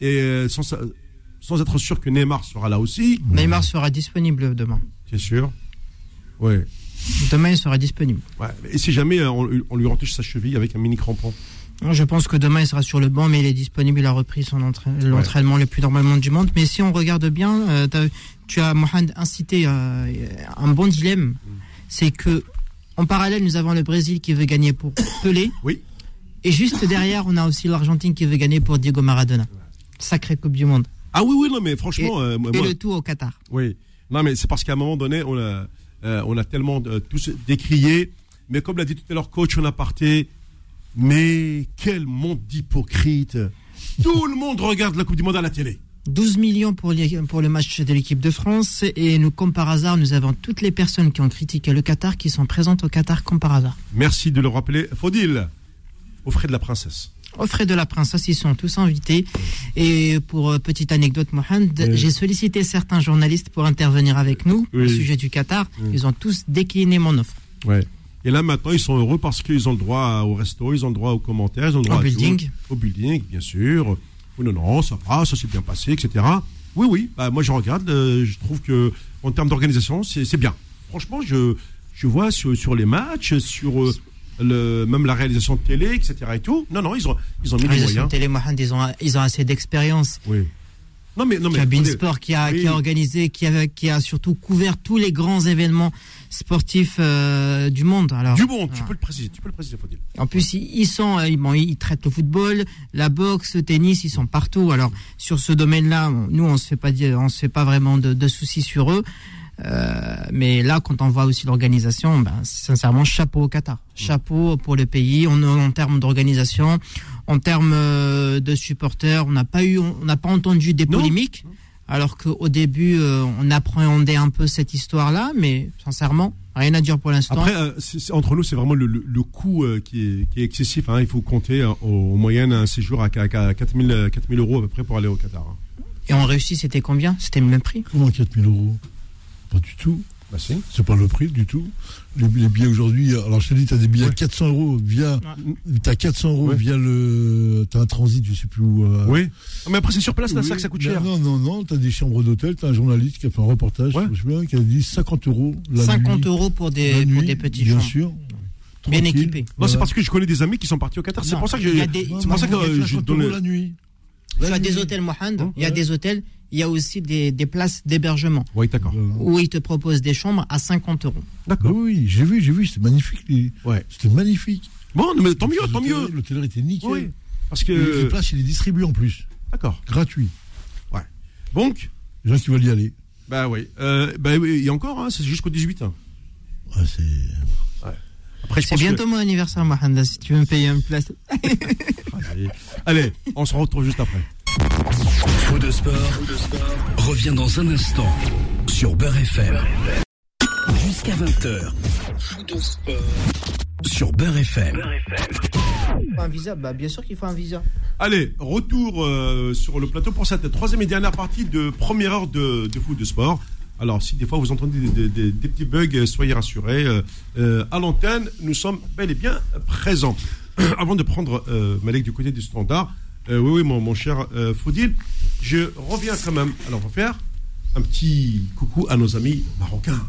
Et euh, sans, sans être sûr que Neymar sera là aussi, Neymar sera disponible demain. c'est sûr? Ouais. Demain, il sera disponible. ouais. Et si jamais euh, on, on lui retouche sa cheville avec un mini crampon? Je pense que demain, il sera sur le banc, mais il est disponible. Il a repris son entra- l'entraînement le plus normalement du monde. Mais si on regarde bien, euh, tu as, Mohamed, incité euh, un bon dilemme. C'est que, en parallèle, nous avons le Brésil qui veut gagner pour Pelé. Oui. Et juste derrière, on a aussi l'Argentine qui veut gagner pour Diego Maradona. Sacrée Coupe du Monde. Ah oui, oui, non, mais franchement, euh, moi- Et moi- le tout au Qatar. oui. Non, mais c'est parce qu'à un moment donné, on a, euh, on a tellement euh, tous décrié. Mais comme l'a dit tout à l'heure, coach en aparté, mais quel monde d'hypocrite. Tout le monde regarde la Coupe du Monde à la télé. 12 millions pour, les- pour le match de l'équipe de France. Et nous, comme par hasard, nous avons toutes les personnes qui ont critiqué le Qatar qui sont présentes au Qatar comme par hasard. Merci de le rappeler. Faudil, au frais de la princesse. Au frais de la princesse, ils sont tous invités. Et pour euh, petite anecdote, Mohamed, Oui. j'ai sollicité certains journalistes pour intervenir avec nous au sujet du Qatar. Oui. Ils ont tous décliné mon offre. Ouais. Et là maintenant, ils sont heureux parce qu'ils ont le droit au resto, ils ont le droit aux commentaires, ils ont le droit Au à building. tout. au building, bien sûr. Oui, non, non, ça va, ça s'est bien passé, etc. Oui, oui, bah, moi je regarde, euh, je trouve que en termes d'organisation, c'est bien. Franchement, je, je vois sur, sur les matchs, sur euh, le, même la réalisation de télé, etc. et tout. Non, non, ils ont, ils ont mis les moyens. Télé Mohamed, ils ont, ils ont assez d'expérience. Oui. Non, mais, non, mais. Cabine. Sport qui a, qui Oui. a organisé, qui a, qui a surtout couvert tous les grands événements sportifs euh, du monde. Alors, Du bon, tu peux le préciser, tu peux le préciser, Faudil. En plus, ils, ils sont, euh, ils, bon, ils traitent le football, la boxe, le tennis, ils sont partout. Alors sur ce domaine-là, nous on se fait pas dire, on se fait pas vraiment de, de soucis sur eux. Euh, mais là, quand on voit aussi l'organisation, ben, sincèrement, chapeau au Qatar. Chapeau pour le pays. On, en termes d'organisation, en termes euh, de supporters, on n'a pas eu, on n'a pas entendu des Non. polémiques. Alors qu'au début, euh, on appréhendait un peu cette histoire-là, mais sincèrement, rien à dire pour l'instant. Après, euh, entre nous, c'est vraiment le, le, le coût euh, qui, est, qui est excessif. hein. Il faut compter euh, au, moyenne un séjour à, à, à 4000 euh, 4000 euros à peu près pour aller au Qatar. hein. Et en Russie, c'était combien? C'était le même prix? Comment 4000 euros? Pas du tout. Bah, si. C'est pas le prix du tout. Les, les billets aujourd'hui, alors je te dis, tu as des billets à 400 euros via. Tu as 400 euros Ouais. via le. Tu as un transit, je sais plus où. euh, Oui. Mais après, c'est sur place, là, oui, ça que ça coûte cher. Non, non, non, tu as des chambres d'hôtel, tu as un journaliste qui a fait un reportage, Ouais. je me souviens, qui a dit 50 euros la 50 nuit. euros pour des, pour nuit, des petits Bien sûr. Bien équipés. Non, c'est parce que je connais des amis qui sont partis au Qatar. C'est Non, pour ça que il y j'ai. a des- C'est pour ça que Non, il y a je 50 donne. la nuit. Il y La a des hôtels, Mohamed, Hein il y a des hôtels, il y a aussi des, des places d'hébergement Oui, d'accord. Voilà. où ils te proposent des chambres à 50 euros. D'accord. oui, j'ai vu, j'ai vu, c'était magnifique. les- Ouais. C'était magnifique. Bon, mais tant mieux, tant mieux. L'hôtel était nickel. Oui. Parce Et Les que. places, il est distribué en plus. D'accord. Gratuit. Donc, Les gens qui veulent y aller. bah oui. Euh, bah oui, il y a encore, hein, c'est jusqu'au 18. hein. Ouais, c'est. Après, je C'est que- bientôt mon anniversaire, Mohamed, si tu veux me payer une place. Allez. Allez, on se retrouve juste après. Faux de sport, revient dans un instant sur Beurre FM. Jusqu'à 20h. Faux de sport sur Beurre FM. un visa Bah, bien sûr qu'il faut un visa. Allez, retour euh, sur le plateau pour cette troisième et dernière partie de première heure de, de foot de sport. Alors, si des fois vous entendez des, petits bugs, euh, soyez rassurés. euh, euh, à l'antenne, nous sommes bel et bien présents. Avant de prendre euh, Malek du côté du standard, oui, oui, mon, cher Foudil, je reviens quand même. Alors, on va faire un petit coucou à nos amis marocains.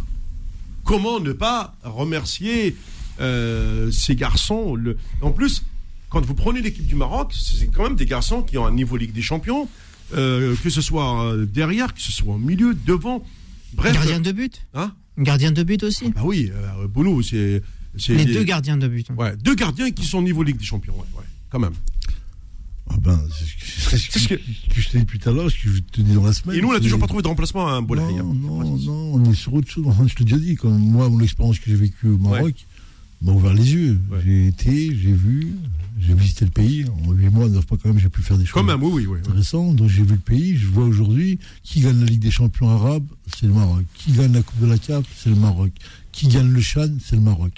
Comment ne pas remercier ces garçons En plus, quand vous prenez l'équipe du Maroc, c'est quand même des garçons qui ont un niveau Ligue des Champions, que ce soit derrière, que ce soit au milieu, devant. Bref. Gardien de but Hein Gardien de but aussi. bah oui, euh, Bounou, c'est. Les des- deux gardiens de but. Ouais, deux gardiens qui sont au niveau Ligue des Champions, ouais, ouais, quand même. Ah ben, c'est ce que, je t'ai dit depuis tout à l'heure, ce que je te dis dans la semaine. Et nous, on n'a toujours pas trouvé de remplacement à un Boulaye. Non, hein. non, non, on est sur autre chose. Enfin, je te l'ai déjà dit, quand moi, mon expérience que j'ai vécue au Maroc m'a ouvert les yeux. Ouais. J'ai été, j'ai vu, j'ai visité le pays. En 8 mois, 9 mois, quand même, j'ai pu faire des choses même, oui, oui, oui. intéressantes. Donc, j'ai vu le pays. Je vois aujourd'hui qui gagne la Ligue des champions arabes, c'est le Maroc. Qui gagne la Coupe de la CAF, c'est le Maroc. Qui gagne le Chan, c'est le Maroc.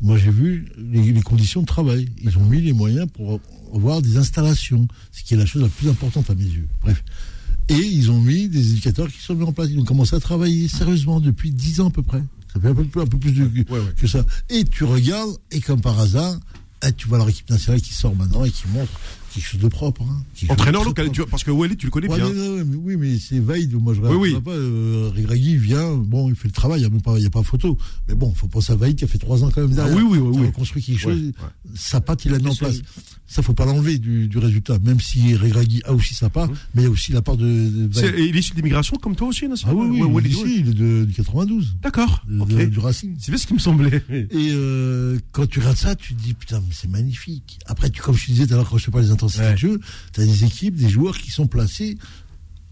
Moi, j'ai vu les, les conditions de travail. Ils ont mis les moyens pour avoir des installations, ce qui est la chose la plus importante à mes yeux. Bref. Et ils ont mis des éducateurs qui sont mis en place. Ils ont commencé à travailler sérieusement depuis 10 ans à peu près. Ça fait un peu, un peu plus de, Ouais, ouais. que ça. Et tu regardes, et comme par hasard, tu vois leur équipe nationale qui sort maintenant et qui montre quelque chose de propre. hein. De Entraîneur local, propre. tu vois, parce que Wally, tu le connais Ouais, bien. mais non, mais oui, mais c'est Vaid. Moi, je Oui, oui. regarde pas. Euh, vient, bon, il fait le travail, il n'y a même pas, il y a pas photo. Mais bon, faut penser à Vaid qui a fait trois ans quand même derrière. Ah oui, oui, oui, Qui a oui. reconstruit quelque chose. ouais. Sa patte, il l'a mis en place. Ça, faut pas l'enlever du, du résultat. Même si Regragui a aussi sa part, mais il y a aussi la part de, de et il est issu d'immigration comme toi aussi, Nasser Ah oui, oui, il est ici, il est de, du 92, D'accord. de- de- du Racing. C'est bien ce qui me semblait. Et euh, quand tu regardes ça, tu te dis putain, mais c'est magnifique. Après, tu, comme je te disais tout à l'heure, quand je te parle des Ouais. de jeu, tu as des équipes, des joueurs qui sont placés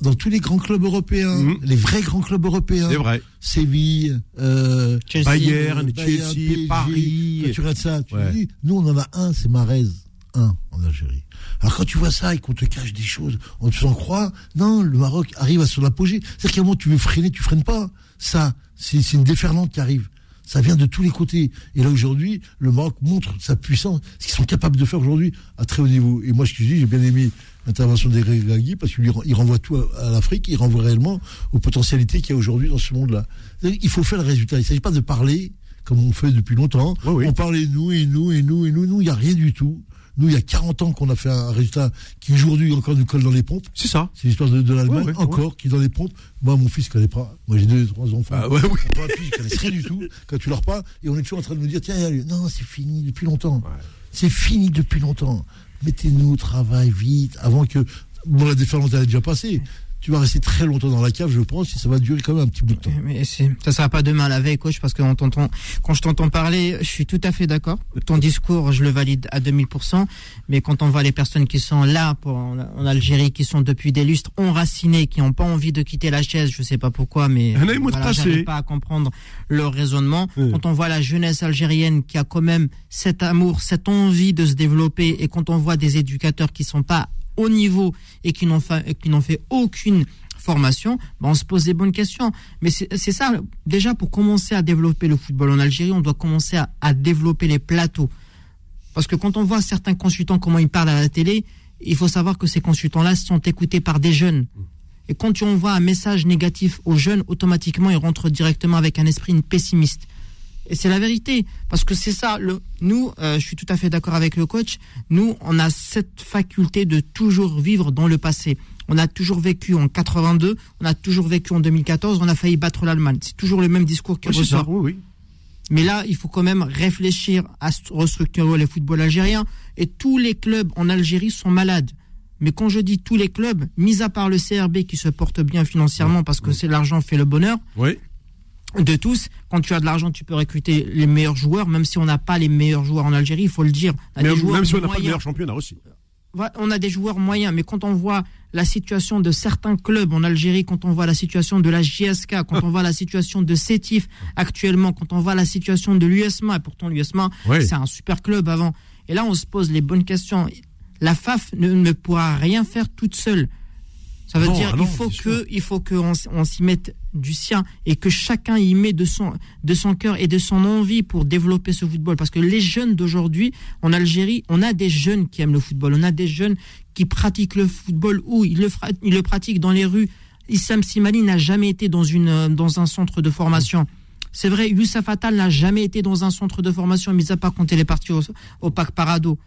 dans tous les grands clubs européens, Mhm. les vrais grands clubs européens. C'est vrai. Séville, euh, Chelsea, Bayern, Bayern, Chelsea, PSG. Paris. Quand tu regardes ça, tu Ouais. dis, nous on en a un, c'est Marez, un en Algérie. Alors quand tu vois ça et qu'on te cache des choses, on te fait croire, non, le Maroc arrive à son apogée. C'est-à-dire qu'à un moment tu veux freiner, tu freines pas. Ça, c'est c'est une déferlante qui arrive. Ça vient de tous les côtés. Et là aujourd'hui, le Maroc montre sa puissance, ce qu'ils sont capables de faire aujourd'hui à très haut niveau. Et moi, ce que je dis, j'ai bien aimé l'intervention d'Eric Gagui parce qu'il il renvoie tout à, l'Afrique, il renvoie réellement aux potentialités qu'il y a aujourd'hui dans ce monde-là. Qu'il faut faire le résultat. Il ne s'agit pas de parler comme on fait depuis longtemps. Oui, oui. On parlait nous et nous et nous et nous. Nous, il n'y a rien du tout. Nous, il y a 40 ans qu'on a fait un résultat qui aujourd'hui encore nous colle dans les pompes. C'est ça. C'est l'histoire de, de l'Allemagne, Ouais, ouais, encore, qui est dans les pompes. Moi, mon fils ne connaît pas. Moi, j'ai deux, trois enfants. Ah ouais, oui. Ils ils connaissent rien du tout. Quand tu leur parles, et on est toujours en train de nous dire, tiens, non, c'est fini depuis longtemps. C'est fini depuis longtemps. Mettez-nous au travail vite, avant que, bon, la déferlante, elle est déjà passée. Tu vas rester très longtemps dans la cave, je pense, et ça va durer quand même un petit bout de temps. Mais ça sera pas demain la veille, coach, parce que on quand je t'entends parler, je suis tout à fait d'accord. Ton discours, je le valide à 2000%. Mais quand on voit les personnes qui sont là pour, en, Algérie, qui sont depuis des lustres enracinées, qui n'ont pas envie de quitter la chaise, je sais pas pourquoi, mais de voilà, j'arrive pas à comprendre leur raisonnement. Oui. Quand on voit la jeunesse algérienne qui a quand même cet amour, cette envie de se développer, et quand on voit des éducateurs qui sont pas au niveau et qui n'ont fait, qui n'ont fait aucune formation, ben on se pose des bonnes questions. Mais c'est ça, déjà pour commencer à développer le football en Algérie, on doit commencer à, à développer les plateaux. Parce que quand on voit certains consultants, comment ils parlent à la télé, il faut savoir que ces consultants-là sont écoutés par des jeunes. Et quand tu envoies un message négatif aux jeunes, automatiquement, ils rentrent directement avec un esprit pessimiste. Et c'est la vérité, parce que c'est ça. Le, nous, euh, je suis tout à fait d'accord avec le coach. Nous, on a cette faculté de toujours vivre dans le passé. On a toujours vécu en 82, on a toujours vécu en 2014, on a failli battre l'Allemagne. C'est toujours le même discours qui Oui, c'est ça. ressort. Oui, oui. Mais là, il faut quand même réfléchir à st- restructurer le football algérien. Et tous les clubs en Algérie sont malades. Mais quand je dis tous les clubs, mis à part le CRB qui se porte bien financièrement parce que c'est l'argent fait le bonheur Oui. De tous, quand tu as de l'argent, tu peux recruter les meilleurs joueurs, même si on n'a pas les meilleurs joueurs en Algérie, il faut le dire. On a des Même, si on n'a pas le meilleur championnat aussi. Voilà, on a des joueurs moyens, mais quand on voit la situation de certains clubs en Algérie, quand on voit la situation de la JSK, quand on voit la situation de Sétif actuellement, quand on voit la situation de l'USMA, et pourtant l'USMA, Oui. c'est un super club avant. Et là, on se pose les bonnes questions. La FAF ne, ne pourra rien faire toute seule. Ça veut Non, dire ah non, il faut bien que il faut qu'on on s'y mette du sien et que chacun y met de son de son cœur et de son envie pour développer ce football parce que les jeunes d'aujourd'hui en Algérie, on a des jeunes qui aiment le football, on a des jeunes qui pratiquent le football où ils le fra- ils le pratiquent dans les rues. Issam Simali n'a jamais été dans une dans un centre de formation. C'est vrai, Youssef Attal n'a jamais été dans un centre de formation, mis à part quand il est parti au, au Parc Parado.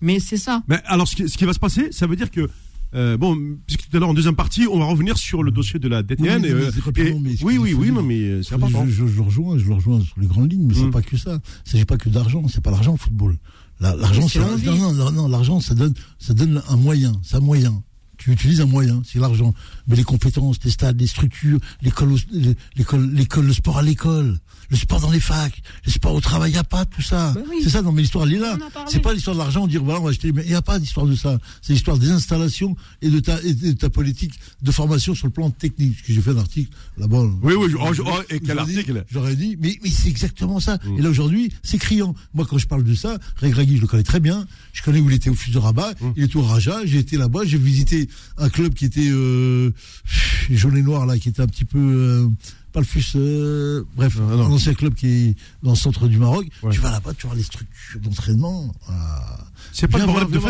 Mais c'est ça. Mais alors, ce qui, ce qui va se passer, ça veut dire que. Euh, bon, puisque tout à l'heure en deuxième partie, on va revenir sur le dossier de la DTN. Oui, et, oui, oui, oui, non, mais euh, c'est Je, important. je, je le rejoins, je le rejoins sur les grandes lignes, mais Mm. c'est pas que ça. Il s'agit pas que d'argent, c'est pas l'argent le football. La- L'argent, C'est ça- non, non, non, non, l'argent, ça donne, ça donne un moyen, c'est un moyen. Tu utilises un moyen, c'est l'argent. Mais les compétences, les stades, les structures, l'école, au- l'école, l'école, le sport à l'école, le sport dans les facs, le sport au travail, il n'y a pas tout ça. Ben oui. C'est ça, non, mais l'histoire, elle est là. On. C'est pas l'histoire de l'argent, dire voilà, on va acheter, mais il n'y a pas d'histoire de ça. C'est l'histoire des installations et de ta, et de ta politique de formation sur le plan technique. Parce que j'ai fait un article là-bas. Oui, oui, oh, je- oh, et quel J'aurais dit- article J'aurais dit, mais, mais c'est exactement ça. Et là aujourd'hui, c'est criant. Moi, quand je parle de ça, Ray je le connais très bien. Je connais où il était au Fus de Rabat. Il était au Raja. J'ai été là-bas. J'ai visité un club qui était euh, jaune et noir là, qui était un petit peu euh, pas le Fus. euh, bref, non. un ancien club qui est dans le centre du Maroc. Ouais. Tu vas là-bas, tu vois les structures d'entraînement. Ah. C'est pas le de viens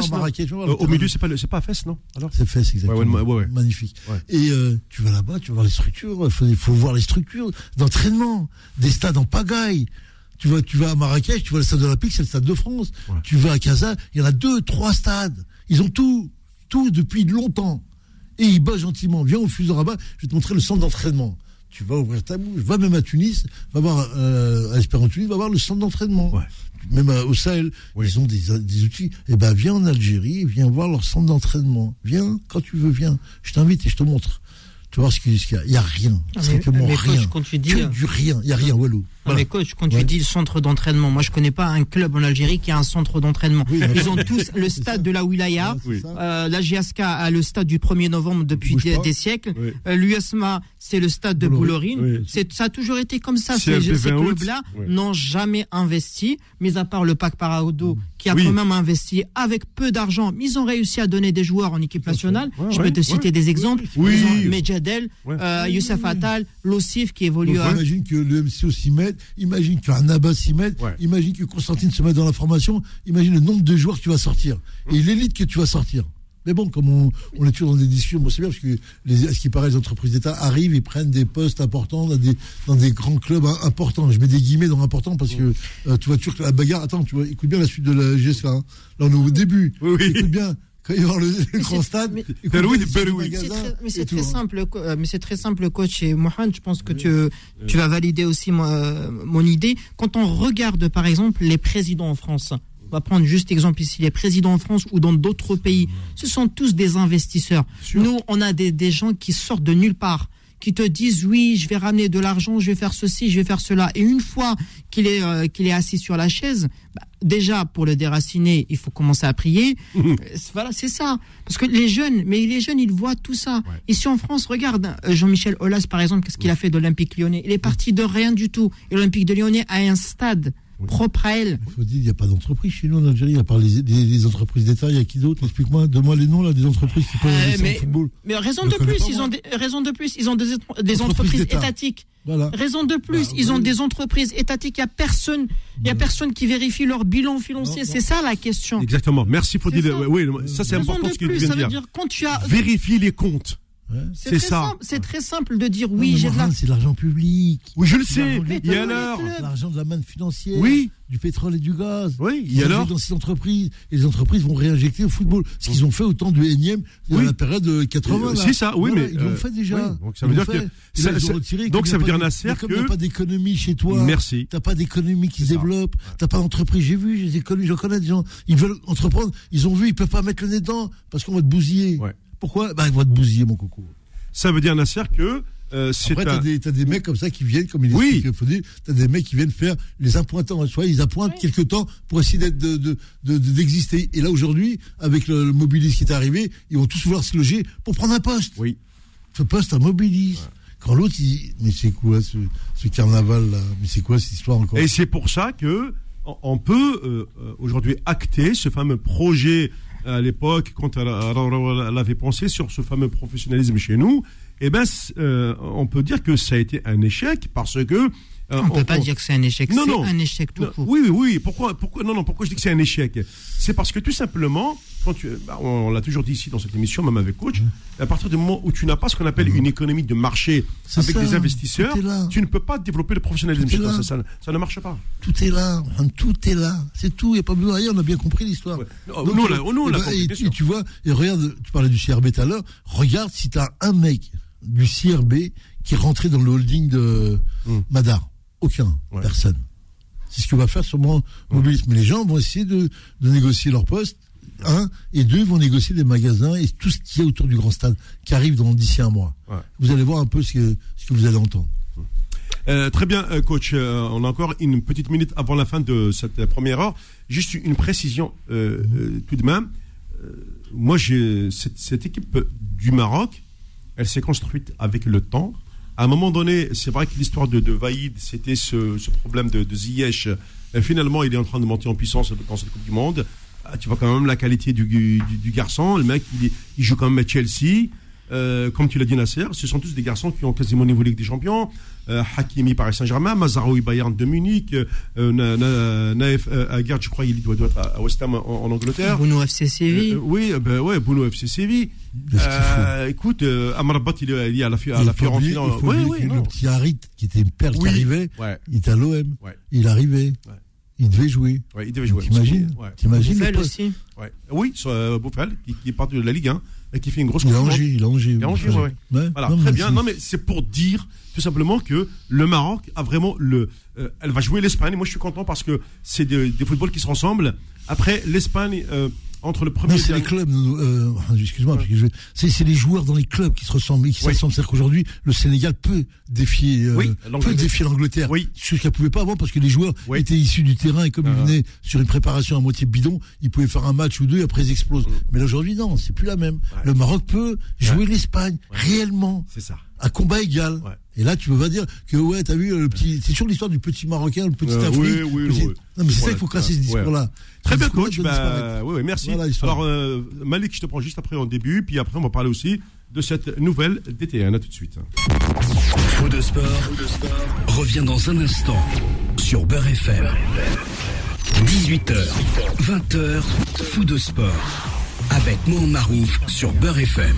voir Euh, Au milieu, c'est pas, le- c'est pas à fesses, non Alors C'est c'est exactement. Ouais, ouais. Magnifique. Et euh, tu vas là-bas, tu vas voir les structures. Il faut, voir les structures d'entraînement, des stades en pagaille. Tu vas, tu vas à Marrakech, tu vois le stade olympique, c'est le stade de France. Tu vas à Casa, il y en a deux, trois stades. Ils ont tout, tout depuis longtemps. Et ils bossent gentiment. Viens au fuseau rabat, je vais te montrer le centre d'entraînement. Tu vas ouvrir ta bouche, va même à Tunis, va voir euh, à Espérance Tunis, va voir le centre d'entraînement. Ouais. Même euh, au Sahel, Oui. ils ont des, des outils. Eh ben, viens en Algérie, viens voir leur centre d'entraînement. Viens, quand tu veux, viens. Je t'invite et je te montre. Tu vas voir ce qu'il y a. Il n'y a rien. Ah, mais- Strictement mais rien. quand tu dis, Que du rien. Il n'y a rien, Walou. Mais coach, quand Ouais. tu dis le centre d'entraînement, moi je connais pas un club en Algérie qui a un centre d'entraînement. Oui, Ils ont tous le stade de la Wilaya. Oui. Euh, la GSK a le stade du 1er novembre depuis des, siècles. Oui. Euh, L'USMA, c'est le stade de Boulorine. C'est- Ça a toujours été comme ça. Ces, ces 20 août. clubs-là n'ont jamais investi, mis à part le PAC Paraudo, qui a quand même investi avec peu d'argent. Mais ils ont réussi à donner des joueurs en équipe nationale. Ouais, Je ouais, peux te citer des exemples. Oui. Medjadel, euh, Youssef Attal, Lossif qui évolue Donc, à... imagine que le MCO s'y mette, imagine qu'un Abbas s'y mette, Ouais. imagine que Constantine se mette dans la formation, imagine le nombre de joueurs que tu vas sortir et l'élite que tu vas sortir. Mais bon, comme on, on est toujours dans des discussions, bon, c'est bien parce que, les, à ce qui paraît, les entreprises d'État arrivent et prennent des postes importants dans des, dans des grands clubs importants. Je mets des guillemets dans important parce que euh, tu vois toujours que la bagarre. Attends, tu vois, écoute bien la suite de la GSK. Hein. Là, on est au début. Oui, oui. Écoute bien. Il va voir le, le grand stade, mais- c'est très- mais et c'est tout, très hein. simple, co- euh, mais c'est très simple, coach et Mohamed. Je pense que tu, tu vas valider aussi moi, euh, mon idée. Quand on regarde, par exemple, les présidents en France, on va prendre juste exemple ici, les présidents en France ou dans d'autres pays, ce sont tous des investisseurs. Nous, on a des, des gens qui sortent de nulle part, qui te disent oui, je vais ramener de l'argent, je vais faire ceci, je vais faire cela. Et une fois qu'il est, euh, qu'il est assis sur la chaise, bah, déjà pour le déraciner, il faut commencer à prier. Euh, c'est- voilà, c'est ça. Parce que les jeunes, mais les jeunes, ils voient tout ça. Ouais. Ici en France, regarde, euh, Jean-Michel Aulas, par exemple, qu'est-ce qu'il a fait de l'Olympique lyonnais? Il est parti de rien du tout. Et l'Olympique de Lyonnais a un stade propre à elle. Il faut dire, il n'y a pas d'entreprise chez nous en Algérie, à part les, les- les entreprises d'État, il y a qui d'autre? Explique-moi, donne-moi les noms là, des entreprises qui peuvent Euh, investir mais- en football. Mais raison de plus, pas, ils moi. ont des, raison de plus, ils ont des, des Entreprises étatiques. Voilà. Raison de plus, Bah, ils ont des entreprises étatiques. Il y a personne, il y a personne qui vérifie leur bilan financier. C'est ça la question. Exactement. Merci Faudil. C'est ça. Oui, ça c'est important de ce que tu viens ça de veut dire. dire quand tu as, Vérifie les comptes. Ouais. c'est ça. simple, c'est très simple de dire oui, j'ai de la. Mohamed, c'est de l'argent public. Oui, je le sais. l'argent l'État. alors C'est L'argent de la manne financière. Oui. Du pétrole et du gaz. Oui, Ils et alors injectent dans ces entreprises. Et les entreprises vont réinjecter au football. Ce qu'ils ont fait au temps du énième, dans Oui. la période de 80. Euh, là. c'est ça, oui, Voilà, mais, Ils l'ont euh, fait déjà. oui, donc ça veut dire fait. que là, ça- ils ont ça- retiré, donc comme ça il y a veut dire, Nasser, comme il que- a pas d'économie chez toi. Merci. T'as pas d'économie qui se développe. T'as pas d'entreprise. J'ai vu, j'ai connu, je connais des gens. Ils veulent entreprendre. Ils ont vu, ils peuvent pas mettre le nez dedans parce qu'on va te bousiller. Ouais. Pourquoi Bah, ils vont te bousiller, mon coco. Ça veut dire, Nasser, que euh, c'est Après, t'as un... des, t'as des mecs comme ça qui viennent, comme il Oui. explique t'as des mecs qui viennent faire les appointants. Vois, ils appointent quelque temps pour essayer d'être, de, de, de- de- d'exister. Et là, aujourd'hui, avec le, le mobilisme qui est arrivé, ils vont tous vouloir se loger pour prendre un poste. Oui. Ce poste, un mobilisme. Quand l'autre, il... mais c'est quoi ce, ce carnaval-là Mais c'est quoi cette histoire encore? Et c'est pour ça que on- peut euh, euh, aujourd'hui acter ce fameux projet euh, à l'époque quand elle, avait pensé sur ce fameux professionnalisme chez nous. Eh ben, euh, on peut dire que ça a été un échec parce que euh, On peut pas dire que c'est un échec. Non, non. un échec tout Non, court. Oui, oui, oui. Pourquoi, pourquoi, non, non, pourquoi je dis que c'est un échec? C'est parce que tout simplement, quand tu, bah, on l'a toujours dit ici dans cette émission, même avec coach, à partir du moment où tu n'as pas ce qu'on appelle une économie de marché avec ça. des investisseurs, là. tu ne peux pas développer le professionnalisme. Là. Ça, ça- ça ne marche pas. Tout est là, tout est là, c'est tout, il n'y a pas besoin d'ailleurs, on a bien compris l'histoire. Ouais. Oh, nous, on l'a- nous, et ben, compris, et tu vois, et regarde, tu parlais du CRB tout à l'heure, regarde si tu as un mec du CRB qui est rentré dans le holding de Hmm. Madar. Aucun, Ouais. personne. C'est ce que va faire sûrement Mobilis. Mais les gens vont essayer de, de négocier leur poste. Un, et deux, vont négocier des magasins et tout ce qu'il y a autour du grand stade qui arrive dans d'ici un mois. Ouais. Vous allez voir un peu ce que, ce que vous allez entendre. Euh, très bien, euh, coach. euh, on a encore une petite minute avant la fin de cette première heure. Juste une précision euh, tout de même. Moi, cette équipe du Maroc, elle s'est construite avec le temps. À un moment donné, c'est vrai que l'histoire de, de Vaïd, c'était ce, ce problème de, Ziyech. Euh, finalement, il est en train de monter en puissance dans cette Coupe du Monde. Ah, tu vois quand même la qualité du, du, garçon. Le mec, il, il joue quand même à Chelsea. Euh, comme tu l'as dit Nasser, ce sont tous des garçons qui ont quasiment niveau Ligue des Champions. Euh, Hakimi Paris Saint-Germain, Mazraoui Bayern de Munich, euh, Na- Na- Naef euh, Aguerd, je crois il doit, doit être à West Ham en, en Angleterre. Bounou FC Séville. Euh, oui, euh, ben ouais, Bouno FC Séville. Euh, écoute, euh, Amrabat il est, il est à la, à Il la Fiorentina. il faut Oui, oui, le petit Harit, qui était une perle Oui. qui arrivait, Ouais, il était à l'OM. Ouais. Il arrivait. Ouais. Il devait jouer. ouais, il devait jouer. T'imagines Ouais, T'imagines aussi. ouais. Oui, sur euh, qui, qui est parti de la Ligue 1 et qui fait une grosse Il. Angers, il est Angers. Il est Angers, ouais, Ouais. Voilà, Non, très bien. Non, mais c'est pour dire tout simplement que le Maroc a vraiment le. euh, elle va jouer l'Espagne. Moi, je suis content parce que c'est des, des footballs qui se ressemblent. Après, l'Espagne, euh, entre le premier Non, c'est le les clubs. euh, Excuse-moi, parce que je vais- c'est c'est les joueurs dans les clubs qui se ressemblent et qui Oui. s'assemblent. C'est-à-dire qu'aujourd'hui, le Sénégal peut défier, euh, Oui, peut défier l'Angleterre. Oui. Ce qu'elle pouvait pas avant parce que les joueurs Oui. étaient issus du terrain et comme Ah. ils venaient sur une préparation à moitié bidon, ils pouvaient faire un match ou deux et après ils explosent. Mais là aujourd'hui, non, c'est plus la même. Mm. Ouais. Le Maroc peut jouer Ouais. l'Espagne réellement C'est ça. à combat égal. Et là, tu peux pas dire que ouais, t'as vu le petit. C'est toujours l'histoire du petit Marocain, le petit Euh, Afrique. oui, oui, petit- oui. Non, mais c'est ça qu'il faut casser ce ouais. discours-là. Très bien, coach. Bah, oui, oui, merci. Voilà, Alors, euh, Malik, je te prends juste après en début, puis après, on va parler aussi de cette nouvelle DT1. À tout de suite. Faux de sport, revient dans un instant sur Beurre FM. 18h, 20h, fou de sport. avec Mohamed Marouf sur Beurre FM.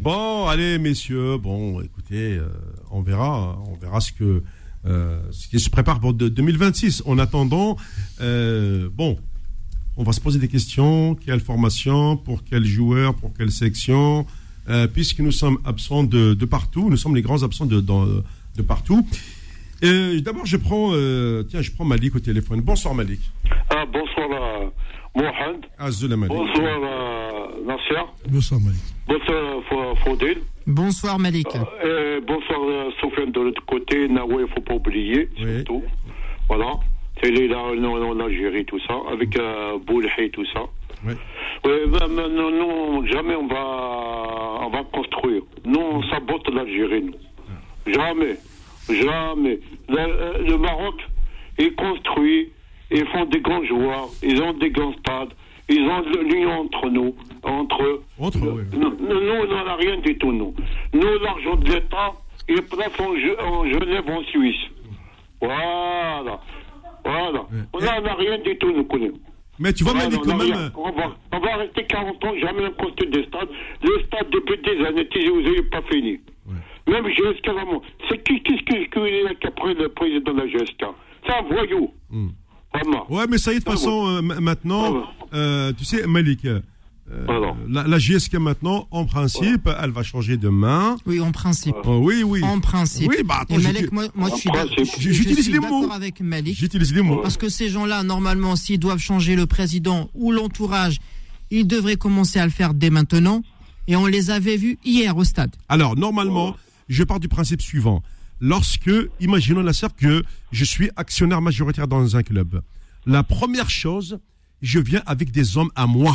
Bon, allez, messieurs. Bon, écoutez, euh, on verra, on verra ce que euh, ce qui se prépare pour de- 2026. En attendant, euh, bon, on va se poser des questions. Quelle formation? Pour quel joueur? Pour quelle section? Puisque nous sommes absents de, de partout, nous sommes les grands absents de, partout. D'abord, je prends, tiens, je prends Malik au téléphone. Bonsoir Malik. Ah, bonsoir Mohamed. Bonsoir euh. Bonsoir, Malik. Bonsoir Faudel. Bonsoir Malik. Et bonsoir euh, Sofiane de l'autre côté. Naoué, il ne faut pas oublier, Oui. surtout. Voilà. C'est les là en, Algérie, tout ça. Avec euh, tout ça. Oui. Ouais, ben, non, non, jamais on va, on va construire. Nous, on sabote l'Algérie, nous. Jamais. Jamais. Le, euh, le Maroc, ils construisent, ils font des grands joueurs, ils ont des grands stades, ils ont de l'union entre nous, entre eux. Entre eux, oui. Nous, on n'en a rien du tout, nous. Nous, l'argent de l'État, il est place en, en Genève, en Suisse. Voilà. Voilà. On n'en a rien du tout, nous connaissons. Mais tu vois, on, quand même. rien. on, va, on va rester 40 ans, jamais on construit des stades. Le stade, depuis des années, vous n'avez pas fini. Même GSK, vraiment. C'est qui, qu'est-ce que- qu'il est là qui a pris le président de la GSK C'est un voyou. Vraiment. Ouais, mais ça y est, de toute Ah, façon, euh, ma- maintenant, euh, tu sais, Malik, euh, Voilà. la, la JSK maintenant, en principe, elle va changer de main. Oui, en principe. Oh, oui, oui. En principe. Oui, bah attends, Et Malik, moi, moi J'utilise les mots. d'accord avec Malik. J'utilise les mots. Parce que ces gens-là, normalement, s'ils doivent changer le président ou l'entourage, ils devraient commencer à le faire dès maintenant. Et on les avait vus hier au stade. Alors, normalement, je pars du principe suivant. Lorsque, imaginons la sorte que je suis actionnaire majoritaire dans un club. La première chose, je viens avec des hommes à moi.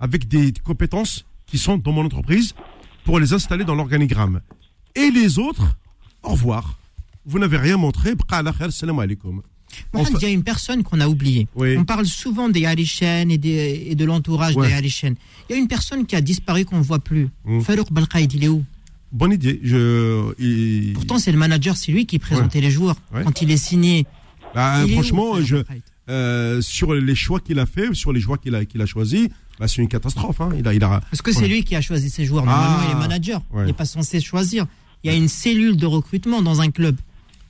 Avec des compétences qui sont dans mon entreprise pour les installer dans l'organigramme. Et les autres, au revoir. Vous n'avez rien montré. Bqa ala khair, salam alaikum. Mohamed, Enfin- il y a une personne qu'on a oubliée. Oui. On parle souvent des Harichen et, de l'entourage Ouais. des Harichen. Il y a une personne qui a disparu qu'on ne voit plus. Mm. Farouk il est où? Bonne idée. Je, il- Pourtant, c'est le manager, c'est lui qui présentait les joueurs Ouais. quand il est signé. Bah, Il est où, franchement, je, euh, sur les choix qu'il a fait, sur les joueurs qu'il a, qu'il a choisis, bah, c'est une catastrophe. Hein. Il a, il a, Parce que c'est lui qui a choisi ses joueurs. Normalement, Ah. il est manager. Ouais. Il n'est pas censé choisir. Il y a une cellule de recrutement dans un club.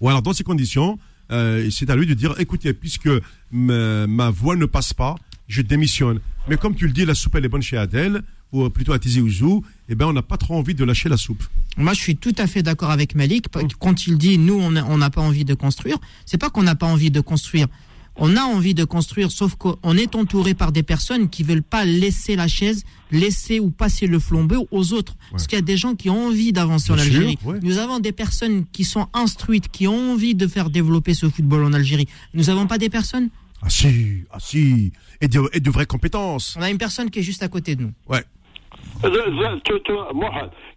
Ou alors, dans ces conditions, euh, c'est à lui de dire, écoutez, puisque ma, ma voix ne passe pas, je démissionne. Mais comme tu le dis, la soupe, elle est bonne chez Adèle, ou plutôt à Tizi Ouzou, eh ben, on n'a pas trop envie de lâcher la soupe. Moi, je suis tout à fait d'accord avec Malik. Quand il dit, nous, on n'a pas envie de construire, c'est pas qu'on n'a pas envie de construire. On a envie de construire, sauf qu'on est entouré par des personnes qui veulent pas laisser la chaise, laisser ou passer le flambeau aux autres. Parce qu'il y a des gens qui ont envie d'avancer en sûr, Algérie. ouais. Nous avons des personnes qui sont instruites, qui ont envie de faire développer ce football en Algérie. Nous n'avons pas des personnes? Ah si, ah si, et de, et de vraies compétences. On a une personne qui est juste à côté de nous. Ouais. Je- je- tu-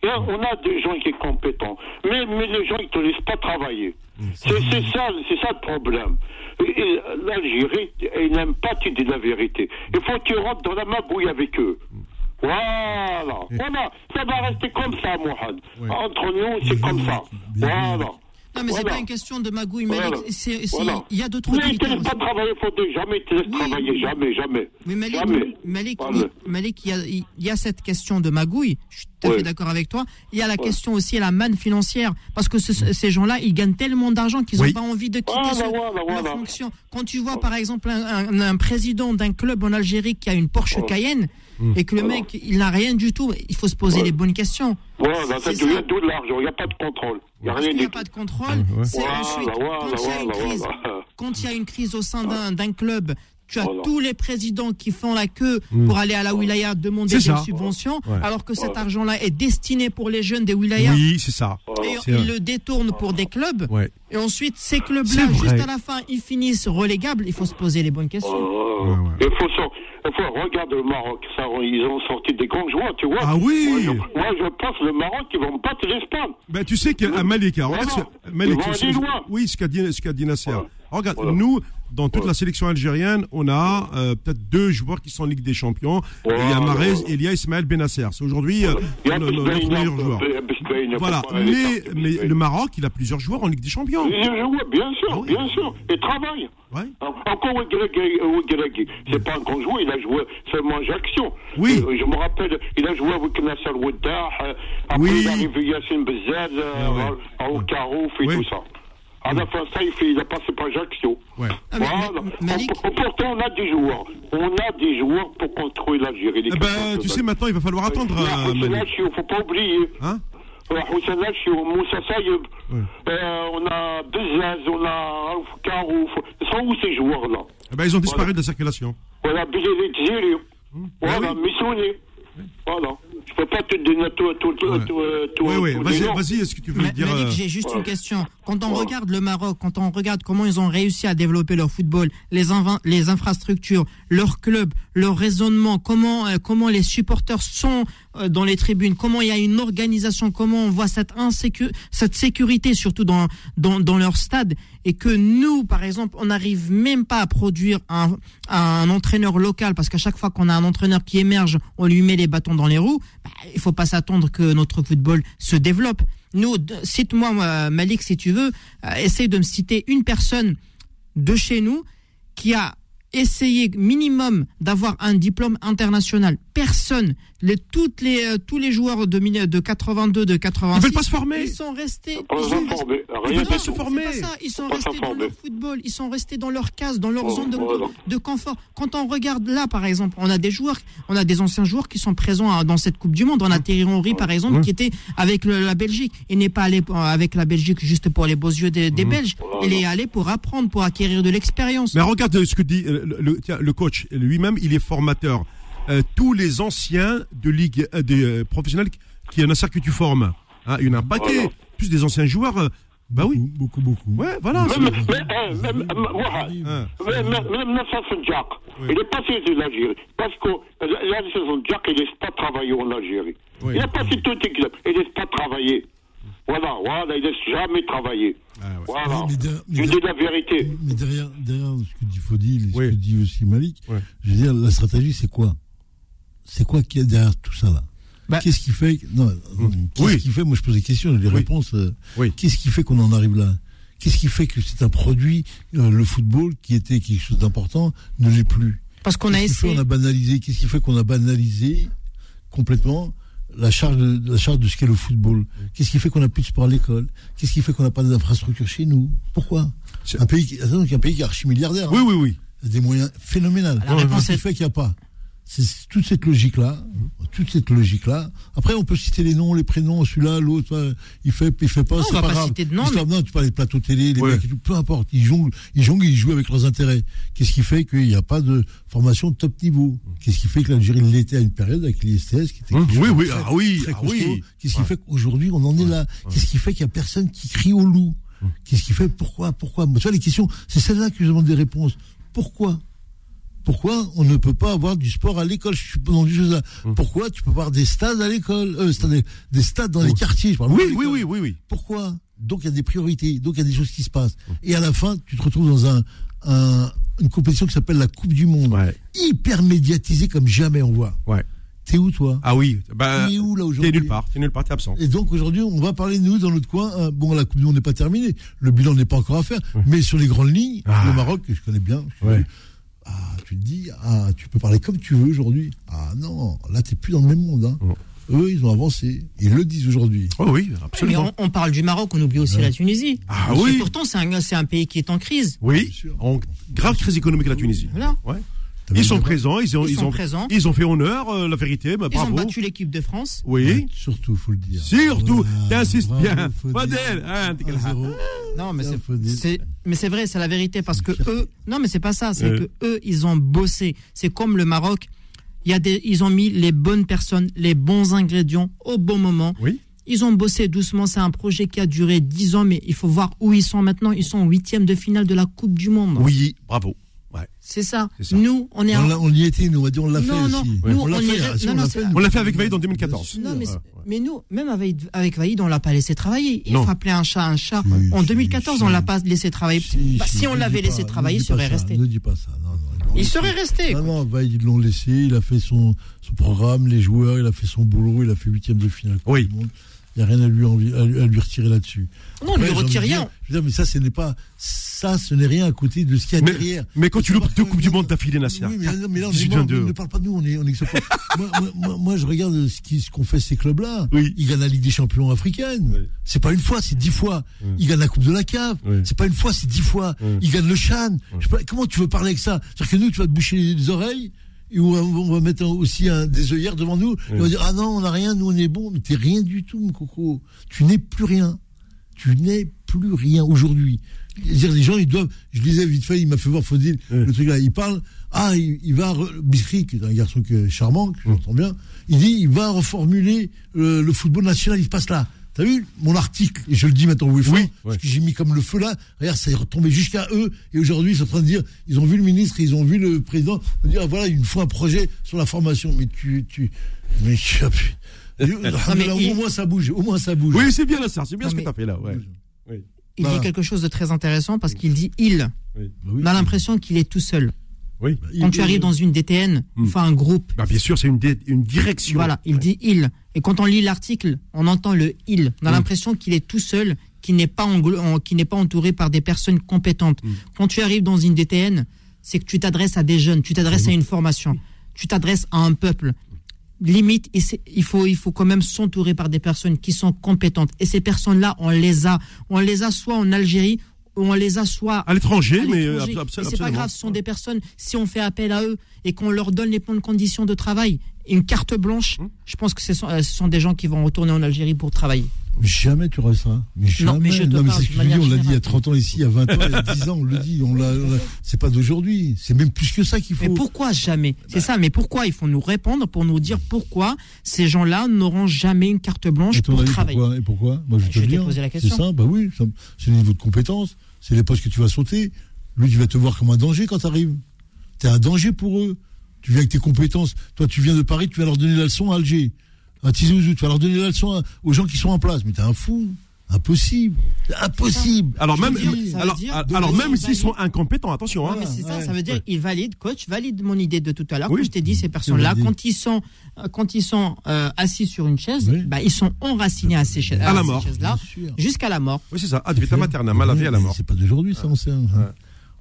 y a- on a des gens qui sont compétents, mais, mais les gens ils te laissent pas travailler. C'est c'est ça, c'est ça le problème. L'Algérie, ils n'aiment pas tu dis la vérité. Il faut que tu rentres dans la mabouille avec eux. Voilà, voilà, ça va rester comme ça, Mohamed. Ouais. Entre nous, c'est comme ça. Voilà. Non, mais c'est Voilà. pas une question de magouille, Voilà. C'est- c'est- Voilà. Il y a d'autres Mais ils ne critères pas travailler, faut jamais te Oui. travailler, jamais, jamais. Mais Malik, Jamais. Malik. Malik, il y, a, il y a cette question de magouille. Je suis tout à Ouais. fait d'accord avec toi. Il y a la question aussi la manne financière. Parce que ce- ces gens-là, ils gagnent tellement d'argent qu'ils n'ont Oui. pas envie de quitter Voilà, ce- voilà, leur voilà. fonction. Quand tu vois, par exemple, un, un- un président d'un club en Algérie qui a une Porsche Cayenne et que le Voilà. mec, il n'a rien du tout, il faut se poser Ouais. les bonnes questions. Voilà, ça C'est devient ça. tout de l'argent, il n'y a pas de contrôle. Il n'y a rien a pas de contrôle. Ouais. Ensuite, voilà, quand il y a une voilà, crise, voilà. quand il y a une crise au sein d'un d'un club, tu as Voilà. tous les présidents qui font la queue pour aller à la wilaya demander des ça. subventions, Ouais. alors que cet argent-là est destiné pour les jeunes des wilayas. Oui, c'est ça. Et ils vrai. le détournent pour des clubs. Ouais. Et ensuite, ces clubs-là, juste à la fin, ils finissent relégables. Il faut se poser les bonnes questions. Euh, Ouais, ouais. Il faut, il faut regarder le Maroc. Ça, ils ont sorti des grands joueurs, tu vois. Ah oui. Moi, je, moi, je pense le Maroc, ils vont battre l'Espagne. Ben, tu sais qu'à Malik, hein, regarde ce, oui, ce qu'a dit, ce qu'a dit Nasser. Voilà. Regarde, Voilà. nous, dans toute Voilà. la sélection algérienne, on a euh, peut-être deux joueurs qui sont en Ligue des Champions. Voilà. Il y a Marez et il y a Ismaël Benasser. C'est aujourd'hui euh, notre meilleur joueur. Voilà, mais, le Maroc, il a plusieurs joueurs en Ligue des Champions. Je vois, bien sûr, Ah oui. bien sûr. Et travaille. Ouais. Encore Ouegreg, c'est pas un grand joueur, il a joué seulement à Ajaccio. Oui. Euh, Je me rappelle, il a joué avec Nasser Woudah, euh, après Oui. il est arrivé Yassine Ah euh, au Carouf et Oui. tout ça. À la fin, ça, il, a passé par Ajaccio. Ouais. Ah, mais- Voilà. Malik- On- Pourtant, on a des joueurs. On a des joueurs pour construire l'Algérie. Eh ben, tu sais, maintenant, il va falloir attendre, Il euh, faut pas oublier. Hein? Euh, on a Bezzaz, on a Carouf. Ils sont où ces joueurs-là Eh ben, ils ont disparu Voilà. de la circulation. Voilà, Billy Tiziri. Voilà, oui. Missionné. Voilà. Je peux pas te donner tout, tout, tout, Ouais. tout, euh, tout, Oui, oui, vas-y, vas-y, est-ce que tu veux Ma- dire. Malik, euh, j'ai juste une question. Quand on Ouais. regarde le Maroc, quand on regarde comment ils ont réussi à développer leur football, les, infrastructures, leur club, leur raisonnement, comment, euh, comment les supporters sont euh, dans les tribunes, comment il y a une organisation, comment on voit cette, insécu- cette sécurité, surtout dans, dans, dans leur stade, et que nous, par exemple, on n'arrive même pas à produire un, un entraîneur local, parce qu'à chaque fois qu'on a un entraîneur qui émerge, on lui met les bâtons dans les roues, bah, il faut pas s'attendre que notre football se développe. Nous, cite-moi, euh, Malik, si tu veux, euh, essaye de me citer une personne de chez nous qui a essayé minimum d'avoir un diplôme international. Personne. Les, toutes les, euh, tous les joueurs de, de 82, de 86. Ils veulent pas se former. Ils sont restés. Pas ils sont restés- informés, Ils rien veulent pas se former. c'est pas ça. Ils sont Pas restés dans leur football. Ils sont restés dans leur case, dans leur Oh, zone de, voilà. de confort. Quand on regarde là, par exemple, on a des joueurs, on a des anciens joueurs qui sont présents à- dans cette Coupe du Monde. On a Thierry Henry, par exemple, qui était avec le- la Belgique. Il n'est pas allé avec la Belgique juste pour les beaux yeux des, Mmh. des Belges. Il est allé pour apprendre, pour acquérir de l'expérience. Mais regarde ce que dit le, le- tiens, le coach lui-même, il est formateur. Euh, tous les anciens de ligue euh, des euh, professionnels qui en a ça que tu formes. Hein, il y en a un paquet. Voilà. Plus des anciens joueurs. euh, bah oui. Beaucoup, beaucoup. Ouais, voilà. Même, mais, même, Hein. même, Nassar Jack, il est passé de l'Algérie. Parce que saison Jack, il laisse pas travailler en Algérie. Oui. Il a passé tous les clubs, il laisse pas travailler. Voilà, voilà, il laisse jamais travailler. Ah ouais. Voilà. Mais derrière- mais Je dis la vérité. Mais derrière, derrière ce que dit Fodil et ce Oui. que dit aussi Malik, je veux dire, la stratégie, c'est quoi? C'est quoi qu'il y a derrière tout ça là Bah- Qu'est-ce qui fait que- Non, non, qu'est-ce Oui. qui fait Moi, je pose des questions, j'ai des Oui. réponses. euh, Oui. Qu'est-ce qui fait qu'on en arrive là Qu'est-ce qui fait que c'est un produit, euh, le football, qui était quelque chose d'important, ne l'est plus Parce qu'on a Qu'est-ce qui fait essayé. qu'on a banalisé Qu'est-ce qui fait qu'on a banalisé complètement la charge de, la charge de ce qu'est le football Qu'est-ce qui fait qu'on n'a plus de sport à l'école Qu'est-ce qui fait qu'on n'a pas d'infrastructure chez nous Pourquoi C'est- un pays, qui, attends, un pays qui est archi-milliardaire. Oui, hein. oui, oui. Il y a des moyens phénoménaux. La réponse Qu'est-ce qui est- fait qu'il n'y a pas C'est toute cette logique-là, toute cette logique-là. Après, on peut citer les noms, les prénoms, celui-là, l'autre, ouais, il fait, il fait pas, Non, on c'est va pas pas citer de noms, Non, tu parles des plateaux télé, les Ouais. mecs et tout, peu importe. Ils jonglent, ils jonglent, ils jouent avec leurs intérêts. Qu'est-ce qui fait qu'il n'y a pas de formation de top niveau? Qu'est-ce qui fait que l'Algérie l'était à une période avec l'ISTS qui était Hum, oui, oui, très- ah oui, très ah oui. Qu'est-ce qui Ouais. fait qu'aujourd'hui on en est là? Qu'est-ce qui fait qu'il n'y a personne qui crie au loup? Qu'est-ce qui fait? Pourquoi? Pourquoi? Tu vois les questions, c'est celle-là que je demande des réponses. Pourquoi? Pourquoi on ne peut pas avoir du sport à l'école? Je suis pas dans du. Hum. Pourquoi tu peux avoir des stades à l'école? Euh, Des stades dans les quartiers je parle Oui, oui, oui, oui, oui. Pourquoi? Donc il y a des priorités, donc il y a des choses qui se passent. Et à la fin, tu te retrouves dans un, un- une compétition qui s'appelle la Coupe du Monde, Ouais. hyper médiatisée comme jamais on voit. Ouais. T'es où toi? Ah oui. Bah, T'es où là aujourd'hui T'es nulle part. T'es nulle part, t'es absent. Et donc aujourd'hui, on va parler de nous dans notre coin. hein. Bon, la Coupe du Monde n'est pas terminée, le bilan n'est pas encore à faire, mais sur les grandes lignes, Ah. le Maroc que je connais bien, je suis Ouais. Ah, tu te dis, ah, tu peux parler comme tu veux aujourd'hui. Ah non, là t'es plus dans le même monde. Hein. Eux, ils ont avancé, ils le disent aujourd'hui. Oh oui, Mais absolument. on, on parle du Maroc, on oublie aussi la Tunisie. Ah Et oui. pourtant, c'est un, c'est un pays qui est en crise. Oui. En grave crise économique la Tunisie. Voilà. Ouais. Ils sont présents, ils ont, Ils ils sont ont, présents. ils ont fait honneur, euh, la vérité, bah, Ils ont bravo. battu l'équipe de France. Oui. Ouais, surtout, faut le dire. Surtout, Voilà, t'insistes bien. faut Fadel, dire. hein, t'es quel- 1-0. Non, mais c'est, faut dire. c'est- mais c'est vrai, c'est la vérité parce que eux, non, mais c'est pas ça, c'est que eux, ils ont bossé. C'est comme le Maroc. Il y a des, ils ont mis les bonnes personnes, les bons ingrédients au bon moment. Oui. Ils ont bossé doucement. C'est un projet qui a duré 10 ans, mais il faut voir où ils sont maintenant. Ils sont en huitième de finale de la Coupe du Monde. Oui, bravo. Ouais. C'est ça. Nous, on est On, en- on y était, nous, on va dire, on l'a fait Non, non, aussi. nous, on l'a on fait, est- si, non, on non, fait. On avec Vaïd en 2014. Non, mais, Ouais, mais nous, même avec, avec Vaïd, on l'a pas laissé travailler. Il appeler un chat un chat. Si, en si, 2014, si. on l'a pas laissé travailler. Bah, si on ne l'avait laissé pas, travailler, il serait ça, resté. Ne dis pas ça. Il serait resté. Non, non, bah, ils l'ont laissé, il a fait son, son programme, les joueurs, il a fait son boulot, il a fait huitième de finale. Oui. Il n'y a rien à lui, à lui, à lui retirer là-dessus. Non, on lui Après, j'ai retire rien. dire- Je veux dire, mais ça, ce n'est pas. Ça, ce n'est rien à côté de ce qu'il y a Mais, derrière. mais quand tu loupes deux Coupes du Monde d'affilée, Nasser. Oui, mais, non, mais là, on est 18, mort, 22. ne parle pas de nous, on est, on est moi, moi, moi, moi, je regarde ce qu'ont fait ces clubs-là. Oui. Ils gagnent la Ligue des Champions africaine. Oui. C'est pas une fois, c'est dix fois. Oui. Ils gagnent la Coupe de la. Oui. C'est pas une fois, c'est dix fois. Oui. Ils gagnent le Chan. Comment tu veux parler avec ça? C'est-à-dire que nous, tu vas te boucher les oreilles. On va, mettre aussi un, des œillères devant nous. On va dire, ah non, on n'a rien, nous on est bon. Mais t'es rien du tout, mon coco. Tu n'es plus rien. Tu n'es plus rien aujourd'hui. C'est-à-dire, les gens, ils doivent. Je lisais vite fait, il m'a fait voir Faudil, Oui. le truc là. Il parle. Ah, il, il va. Bisri, qui est un garçon que, charmant, que j'entends bien. Il dit, il va reformuler euh, le football national. Il se passe là. T'as vu mon article Et je le dis maintenant oui, Oui, parce ouais. que j'ai mis comme le feu là. Regarde, ça est retombé jusqu'à eux. Et aujourd'hui, ils sont en train de dire, ils ont vu le ministre, ils ont vu le président, ils vont dire, ah, voilà, il nous faut un projet sur la formation. Mais tu, tu, mais tu as pu. Alhamdulillah, il- Au moins ça bouge, au moins ça bouge. Oui, c'est bien, Nasser. C'est bien Non, ce que tu as fait là. Ouais. Oui. Il Voilà. dit quelque chose de très intéressant parce qu'il dit il. Bah oui. On a l'impression qu'il est tout seul. Oui. Il- Quand tu il- arrives dans une DTN, Hmm. enfin un groupe, Bah, bien sûr, c'est une, une direction. voilà, il dit il. Et quand on lit l'article, on entend le il. On a Mm. l'impression qu'il est tout seul, qu'il n'est pas, n'est pas entouré par des personnes compétentes. Mm. Quand tu arrives dans une DTN, c'est que tu t'adresses à des jeunes, tu t'adresses à une formation, tu t'adresses à un peuple. Limite, il faut, il faut quand même s'entourer par des personnes qui sont compétentes. Et ces personnes-là, on les a, on les a soit en Algérie, on les a soit À l'étranger, mais euh, absolument. c'est pas grave, ce sont des personnes, si on fait appel à eux et qu'on leur donne les bonnes conditions de travail, une carte blanche, Hum. je pense que ce sont, euh, ce sont des gens qui vont retourner en Algérie pour travailler. Jamais tu auras ça. Mais jamais. Non, mais je te Non, mais parle c'est de on l'a dit il y a générale. 30 ans ici, il y a 20 ans, il y a 10 ans, on le dit. On l'a, c'est pas d'aujourd'hui. C'est même plus que ça qu'il faut. Mais pourquoi jamais? C'est ça, mais pourquoi Il faut nous répondre pour nous dire pourquoi ces gens-là n'auront jamais une carte blanche pour travailler? pourquoi? Et pourquoi? Moi, je, vais te Je dire. posé la C'est question. ça, bah oui. ça- C'est le niveau de compétence. C'est les postes que tu vas sauter. Lui, tu vas te voir comme un danger quand tu arrives. Tu es un danger pour eux. Tu viens avec tes compétences. Toi, tu viens de Paris, tu vas leur donner la leçon à Alger. À Tizouzou, tu vas leur donner la leçon aux gens qui sont en place. Mais t'es un fou. Impossible. Impossible. Alors même, alors, dire- alors de- même s'ils sont incompétents, attention. Ouais, Hein. mais c'est ça, ouais, ça veut dire ouais. il valide, coach valide mon idée de tout à l'heure. Oui. Comme je t'ai dit, ces personnes-là, quand ils sont, euh, quand ils sont euh, assis sur une chaise, Oui. bah, ils sont enracinés à ces chaises, À la mort. jusqu'à la mort. Oui, c'est ça. Ad vitam aeternam, à la vie, à la mort. C'est pas d'aujourd'hui, ça, on sait. hein.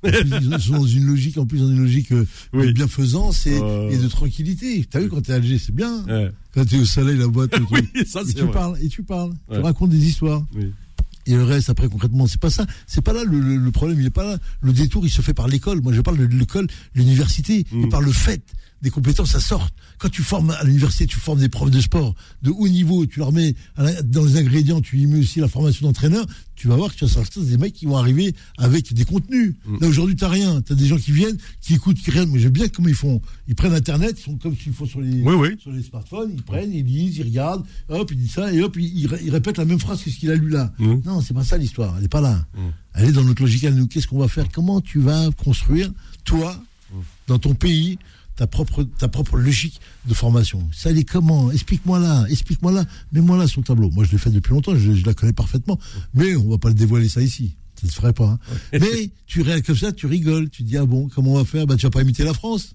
Ils sont dans une logique, en plus, dans une logique euh, Oui. de bienfaisance et, Euh. et de tranquillité. T'as vu quand t'es à Alger, c'est bien. Ouais. Quand t'es au soleil, la boîte. Oui, ça et tu vrai. parles, et tu parles. Ouais. Tu racontes des histoires. Oui. Et le reste, après, concrètement, c'est pas ça. C'est pas là le, le- le problème. Il est pas là. Le détour, il se fait par l'école. Moi, je parle de l'école, l'université, Mm. et par le fait des compétences, ça sort. Quand tu formes à l'université, tu formes des profs de sport de haut niveau, tu leur mets dans les ingrédients, tu y mets aussi la formation d'entraîneur, tu vas voir que tu vas sortir des mecs qui vont arriver avec des contenus. Mm. Là, aujourd'hui, t'as rien. T'as des gens qui viennent, qui écoutent, qui regardent. Mais j'aime bien comment ils font. Ils prennent Internet, ils sont comme s'ils font sur les, Oui, oui. sur les smartphones, ils prennent, ils lisent, ils regardent, hop, ils disent ça, et hop, ils, ils ré- ils répètent la même phrase que ce qu'il a lu là. Mm. Non, c'est pas ça l'histoire, elle est pas là. Mm. Elle est dans notre logique à nous. Qu'est-ce qu'on va faire? Comment tu vas construire, toi, dans ton pays, ta propre, ta propre logique de formation Ça, est comment? Explique-moi là, explique-moi là, mets-moi là le tableau. Moi, je l'ai fait depuis longtemps, je, je la connais parfaitement, mais on va pas le dévoiler ça ici. Ça ne se ferait pas. hein. Mais tu réagis comme ça, tu rigoles, tu dis ah bon, comment on va faire? Bah tu vas pas imiter la France,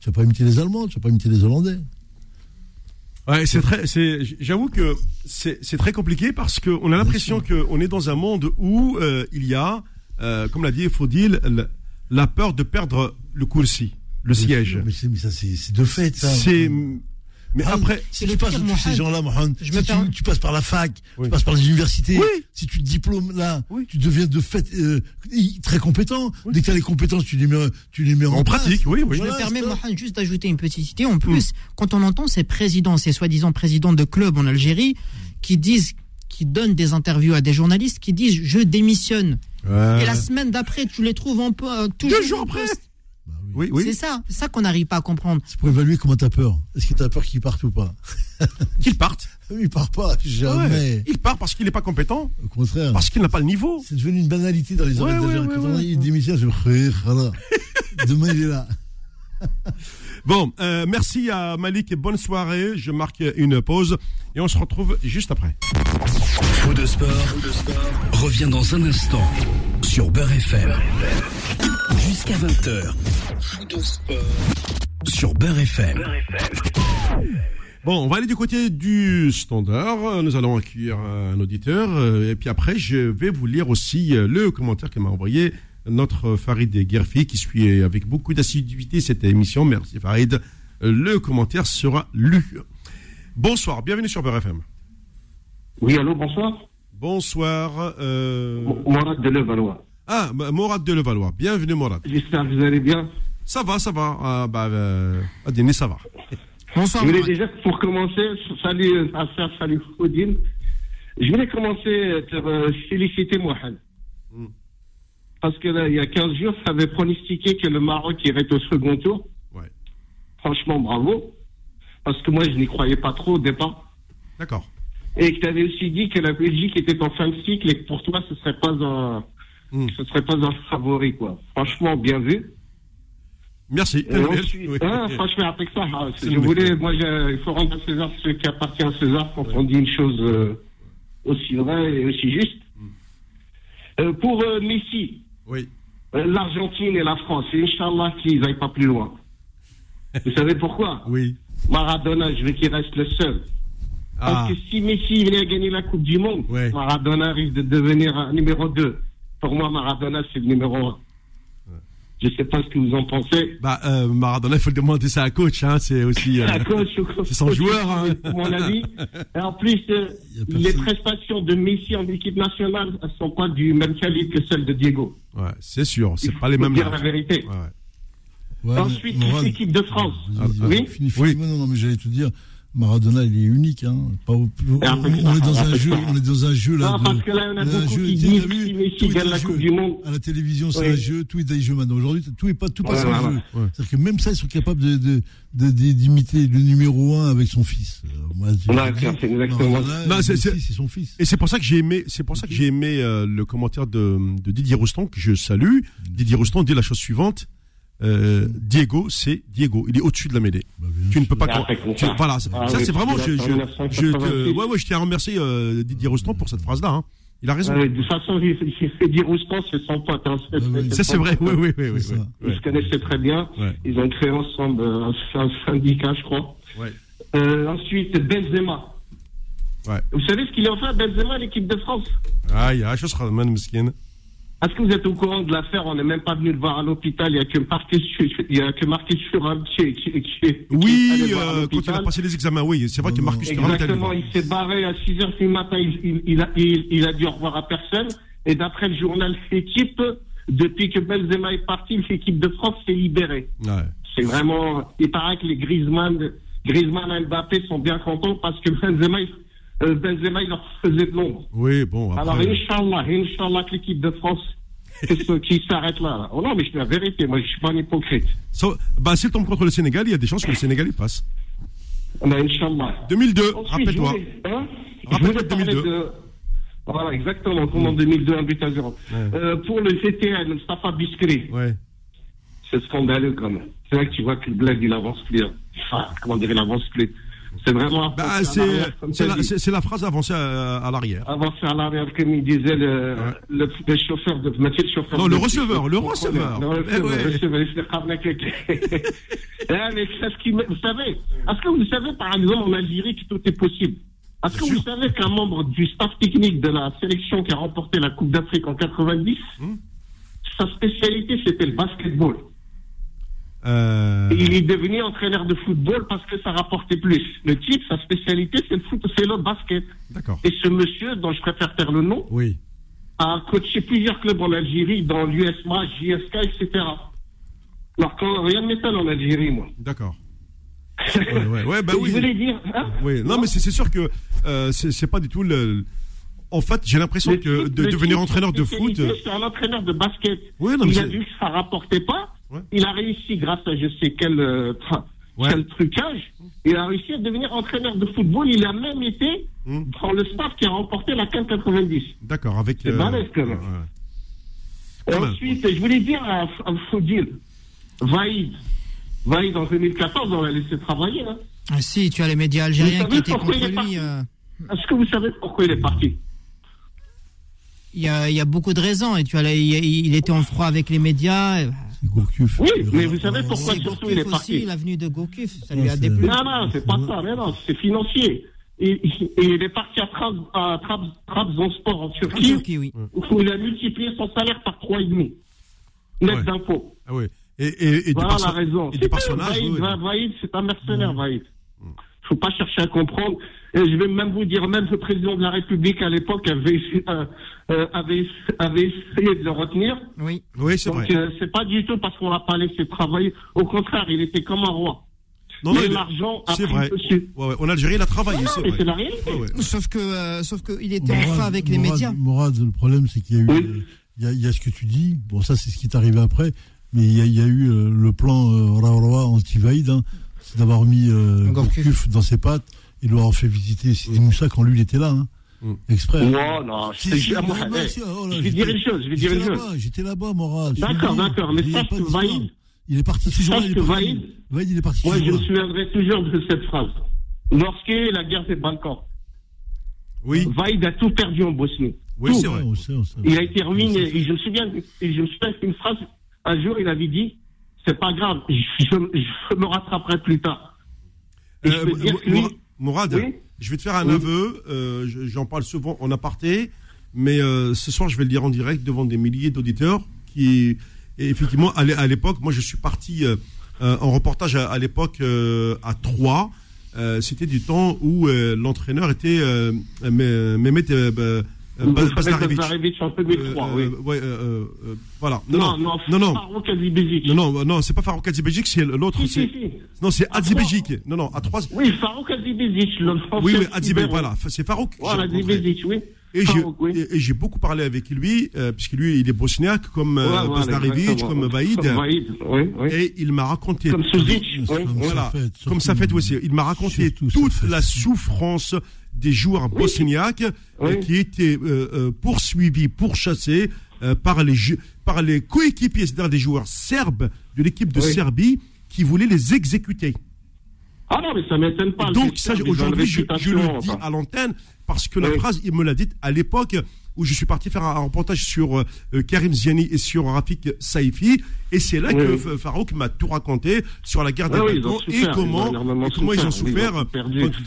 tu vas pas imiter les Allemands, tu vas pas imiter les Hollandais. Ouais, c'est très, c'est, j'avoue que c'est, c'est très compliqué parce qu'on a l'impression qu'on est dans un monde où euh, il y a, euh, comme l'a dit Faudil, la, la peur de perdre le coursi, le siège. Mais, ça, c'est de fait, ça. C'est, mais Ah, après, si tu passes tous ces gens-là, Mohamed, si tu, passes par la fac, Oui. tu passes par les universités, Oui. si tu te diplômes là, Oui. tu deviens de fait euh, très compétent. Dès que tu as les compétences, tu les mets, tu les mets en, en pratique, oui, oui. Je Voilà, me permets. Mohamed, juste d'ajouter une petite idée. En plus, quand on entend ces présidents, ces soi-disant présidents de clubs en Algérie, qui disent, qui donnent des interviews à des journalistes, qui disent je démissionne. Ouais. Et la semaine d'après, tu les trouves un peu euh, toujours. Deux jours en après. Oui. Oui, C'est ça, c'est ça qu'on n'arrive pas à comprendre. C'est pour évaluer comment tu as peur. Est-ce que tu as peur qu'ils partent ou pas Qu'il parte. Il part pas, jamais. ouais. Il part parce qu'il n'est pas compétent, Au contraire. parce qu'il n'a pas le niveau. C'est devenu une banalité dans les Ouais, oreilles ouais, ouais, Quand on ouais. dit, il démissionne, je me voilà. Demain, il est là. Bon, euh, merci à Malik et bonne soirée. Je marque une pause et on se retrouve juste après. Faux de sport, revient dans un instant sur Beurre FM. Jusqu'à 20h. Faux de sport sur Beurre FM. Bon, on va aller du côté du standard. Nous allons accueillir un auditeur. euh, Et puis après, je vais vous lire aussi euh, le commentaire que m'a envoyé notre Farid Guerfi, qui suit avec beaucoup d'assiduité cette émission. Merci Farid. Euh, Le commentaire sera lu. Bonsoir, bienvenue sur Beurre FM. Oui, allô, bonsoir. Bonsoir. Euh... Mourad de Levallois. Ah, bah, Morad de Levallois. Bienvenue Morad. J'espère que vous allez bien. Ça va, ça va. Ah, bah, euh, Adine, ça va. Bonsoir. Je voulais déjà, pour commencer, salut Asser, salut Foudine. Je voulais commencer par euh, féliciter Mohamed. Mm. Parce que là, il y a 15 jours, ça avait pronostiqué que le Maroc irait au second tour. Ouais. Franchement, bravo. Parce que moi, je n'y croyais pas trop au départ. D'accord. Et que tu avais aussi dit que la Belgique était en fin de cycle et que pour toi, ce serait pas un, Mm. ce serait pas un favori, quoi. Franchement, bien vu. Merci. Et ensuite, Oui. ah, franchement, avec ça, ah, je voulais, moi, il faut rendre à César ce qui appartient à César quand on dit une chose euh, aussi vraie et aussi juste. Mm. Euh, pour euh, Messi, Oui. l'Argentine et la France, et Inch'Allah qu'ils n'aillent pas plus loin. Vous savez pourquoi? Oui. Maradona, je veux qu'il reste le seul. Ah, Parce que si Messi venait à gagner la Coupe du Monde, Ouais. Maradona risque de devenir un numéro 2. Pour moi, Maradona, c'est le numéro 1. Je ne sais pas ce que vous en pensez. bah, euh, Maradona, il faut le demander ça à coach, hein. C'est aussi. euh, À coach ou coach, c'est son joueur, hein. à mon avis. Et en plus, euh, les prestations de Messi en équipe nationale ne sont pas du même calibre que celles de Diego. Ouais, c'est sûr. C'est pas les mêmes. dire la vérité. Ouais, ouais. Ouais, Ensuite, l'équipe de France. Vas-y, Oui Fini, Oui. Non, non, mais j'allais te dire, Maradona, il est unique. Hein. Pas au- on, est dans un jeu, on est dans un jeu là. Non, de- parce que là, il y en a un beaucoup jeu, qui disent si Messi gagne un la jeu. Coupe du Monde. À la télévision, c'est Oui. un jeu, tout est un jeu maintenant. Aujourd'hui, tout est pas, tout passe en jeu. ouais. C'est-à-dire que même ça, ils sont capables de, de, de- de- d'imiter le numéro 1 avec son fils. Euh, moi, c'est exactement c'est- son fils. Et c'est pour ça que j'ai aimé, c'est pour ça que j'ai aimé euh, le commentaire de, de Didier Roustan que je salue. Didier Roustan dit la chose suivante euh, Diego, c'est Diego. Il est au-dessus de la mêlée. Bah, Tu ne peux pas. Ah, tu- voilà, ça, Ah ça, oui, c'est vraiment. Je, je, je te, 1986. ouais, ouais, je tiens à remercier euh, Didier Roustan pour cette phrase-là. hein. Il a raison. Euh, de toute façon, dire Roustan, c'est son pote. Hein. C'est- Ouais, ouais. c'est ça, c'est vrai. Oui, oui, oui. oui. Ils se connaissaient très bien. Ouais. Ils ont créé ensemble euh, un, un syndicat, je crois. Ouais. Euh, ensuite, Benzema. Ouais. Vous savez ce qu'il a fait, Benzema, à l'équipe de France? Aïe, aïe, je serai miskin. Est-ce que vous êtes au courant de l'affaire? On n'est même pas venu le voir à l'hôpital. Il n'y a que marqué sur, il y a que marqué sur un qui, qui, qui, Oui, euh, quand il a passé les examens, oui, c'est vrai que Marcus. Thuram Exactement, il s'est barré à 6 heures du matin, il, il, il a, il, a dit au revoir à personne. Et d'après le journal L'équipe, depuis que Benzema est parti, l'équipe de France s'est libérée. Ouais. C'est vraiment, il paraît que les Griezmann, Griezmann et Mbappé sont bien contents parce que Benzema, il- Benzema, il leur faisait de l'ombre. Oui, bon. Alors, Après, Inch'Allah, Inch'Allah que l'équipe de France, qui s'arrête là. Oh non, mais je dis la vérité, moi, je suis pas un hypocrite. So- bah, s'il tombe contre le Sénégal, il y a des chances que le Sénégal y passe. Mais Inch'Allah. 2002, Ensuite, rappelle-toi. je voulais- hein Je Rappelle-toi voulais de parler 2002. de- Voilà, exactement, comme en 2002, un but à zéro. Euh, pour le le Mustafa Biskri, Ouais. c'est scandaleux quand même. C'est là que tu vois que le bled, il avance plus. hein. Enfin, comment dire, il avance plus. C'est vraiment Bah, c'est, la, phrase avancée à, à l'arrière. Avancer à l'arrière, comme il disait le, le, le chauffeur de, Mathieu, le chauffeur Non, de- le receveur, le receveur. Le receveur, Eh ouais. le receveur, c'est qui me- vous savez, est-ce que vous savez, par exemple, en Algérie, que tout est possible? Est-ce que vous savez qu'un membre du staff technique de la sélection qui a remporté la Coupe d'Afrique en 90, Hmm. sa spécialité, c'était le basketball? Euh, Et il est devenu entraîneur de football parce que ça rapportait plus. Le type, sa spécialité, c'est le foot, c'est le basket. D'accord. Et ce monsieur, dont je préfère taire le nom, Oui. a coaché plusieurs clubs en Algérie, dans l'USMA, JSK, etc. Alors, quand, rien ne m'étonne en Algérie, moi. D'accord. Ouais, ouais, ouais, bah oui. Je voulais dire, hein, Oui. Non, mais c'est sûr que euh, c'est pas du tout le. En fait, j'ai l'impression que de devenir entraîneur de foot. C'est un entraîneur de basket. Oui, non, mais il a vu que ça rapportait pas. Ouais. Il a réussi grâce à je sais quel, euh, Ouais. quel trucage. Il a réussi à devenir entraîneur de football. Il a même été Hmm. dans le staff qui a remporté la CAN 90. D'accord, avec. C'est balèze, quand même. ouais. Et ensuite, je voulais dire à, à Foudil, Vaïd, Vaïd en 2014, on l'a laissé travailler. Hein. Ah, si, tu as les médias algériens qui étaient contre lui. euh, Est-ce que vous savez pourquoi il est parti Il y, a, il y a beaucoup de raisons. Et tu as, il, il était en froid avec les médias. et, bah, Gourcuff. Oui, mais vous savez pourquoi surtout il est Gourcuff aussi, parti l'avenue de Gourcuff, ça lui a déplu. Non, non, c'est pas ça, mais non, c'est financier. Et, et il est parti à, Trab, à Trab, Trabzonspor en Turquie, Turquie, oui. où il a multiplié son salaire par 3,5 net Ouais. d'impôts. Ah oui. Et, et, et Voilà la raison. Et. Vaïd, Vaïd, c'est un mercenaire, Vaïd. Mm. faut pas chercher à comprendre. Et je vais même vous dire, même le président de la République à l'époque avait, euh, euh, avait, avait essayé de le retenir. Oui. Oui, c'est vrai. Donc euh, c'est pas du tout parce qu'on l'a pas laissé travailler. Au contraire, il était comme un roi. Non, Mais l'argent a c'est pris vrai. le dessus. Ouais, ouais. En Algérie, il a travaillé, Non, c'est mais vrai. c'est la réalité. Ouais, ouais. Sauf que, euh, sauf que il était Morad, enfin avec les médias. Morad, le problème, c'est qu'il y a eu, Oui. euh, il y, a, il y a ce que tu dis. Bon, ça, c'est ce qui est arrivé après. Mais il y a, il y a eu le plan euh, Raoua anti-Vaïd, hein, c'est d'avoir mis euh. Gourcuff dans ses pattes et de l'avoir fait visiter Sidi Moussa quand lui, il était là, hein, Mm. exprès. Non, non, je te jure, moi, je vais dire j'étais- une chose, je vais dire j'étais une chose. là-bas, J'étais là-bas, Morad. je D'accord, d'accord, mais Il sache que. Vaïd- Il est parti jour-là. sache il que. Vaïd- Vaïd, il est parti Moi, je me souviendrai toujours de cette phrase. Lorsqu'est la guerre des Balkans, Oui, Vaïd a tout perdu en Bosnie. oui, c'est vrai. Il a été ruiné. Et je me souviens, et je me souviens qu'une phrase, un jour, il avait dit, c'est pas grave, je, je me rattraperai plus tard. Et je Euh, peux dire que lui, Mourad- Oui. je vais te faire un Oui. aveu. euh, je- J'en parle souvent en aparté, mais euh, ce soir, je vais le dire en direct devant des milliers d'auditeurs qui, et effectivement, à l'é- à l'époque, moi, je suis parti euh, en reportage à, à l'époque à Troyes. C'était du temps où l'entraîneur était Meh- Mehmet Basnarevic en 2003, Euh, oui. euh, ouais, euh, euh, voilà. Non, non, non, non, non, non, non, c'est pas Farouk Azibejic, c'est l'autre. C'est-. Non, c'est Azibejic. Non, non, à trois. Oui, Farouk Azibezic, le Oui, français. oui, Azibejic, voilà, c'est Farouk. Voilà. Azibezic, oui. Et j'ai, oui. beaucoup parlé avec lui, euh, puisque lui, il est bosniaque, comme euh, voilà, comme Vaïd. Oui, oui. Et il m'a raconté. Comme Suzic. Comme Voilà, ça fait aussi. Il m'a raconté toute la souffrance des joueurs bosniaques euh, qui étaient euh, poursuivis, pourchassés euh, par les par les coéquipiers, c'est-à-dire des joueurs serbes de l'équipe de. Serbie qui voulaient les exécuter. Ah non, mais ça m'étonne pas. Donc ça, aujourd'hui, je, je le dis enfin. à l'antenne parce que la phrase, il me l'a dite à l'époque où je suis parti faire un, un reportage sur euh, euh, Karim Ziani et sur Rafik Saifi. Et c'est là Oui. que Farouk m'a tout raconté sur la guerre des oui, ils et ils comment, énormément et comment ils ont souffert, ils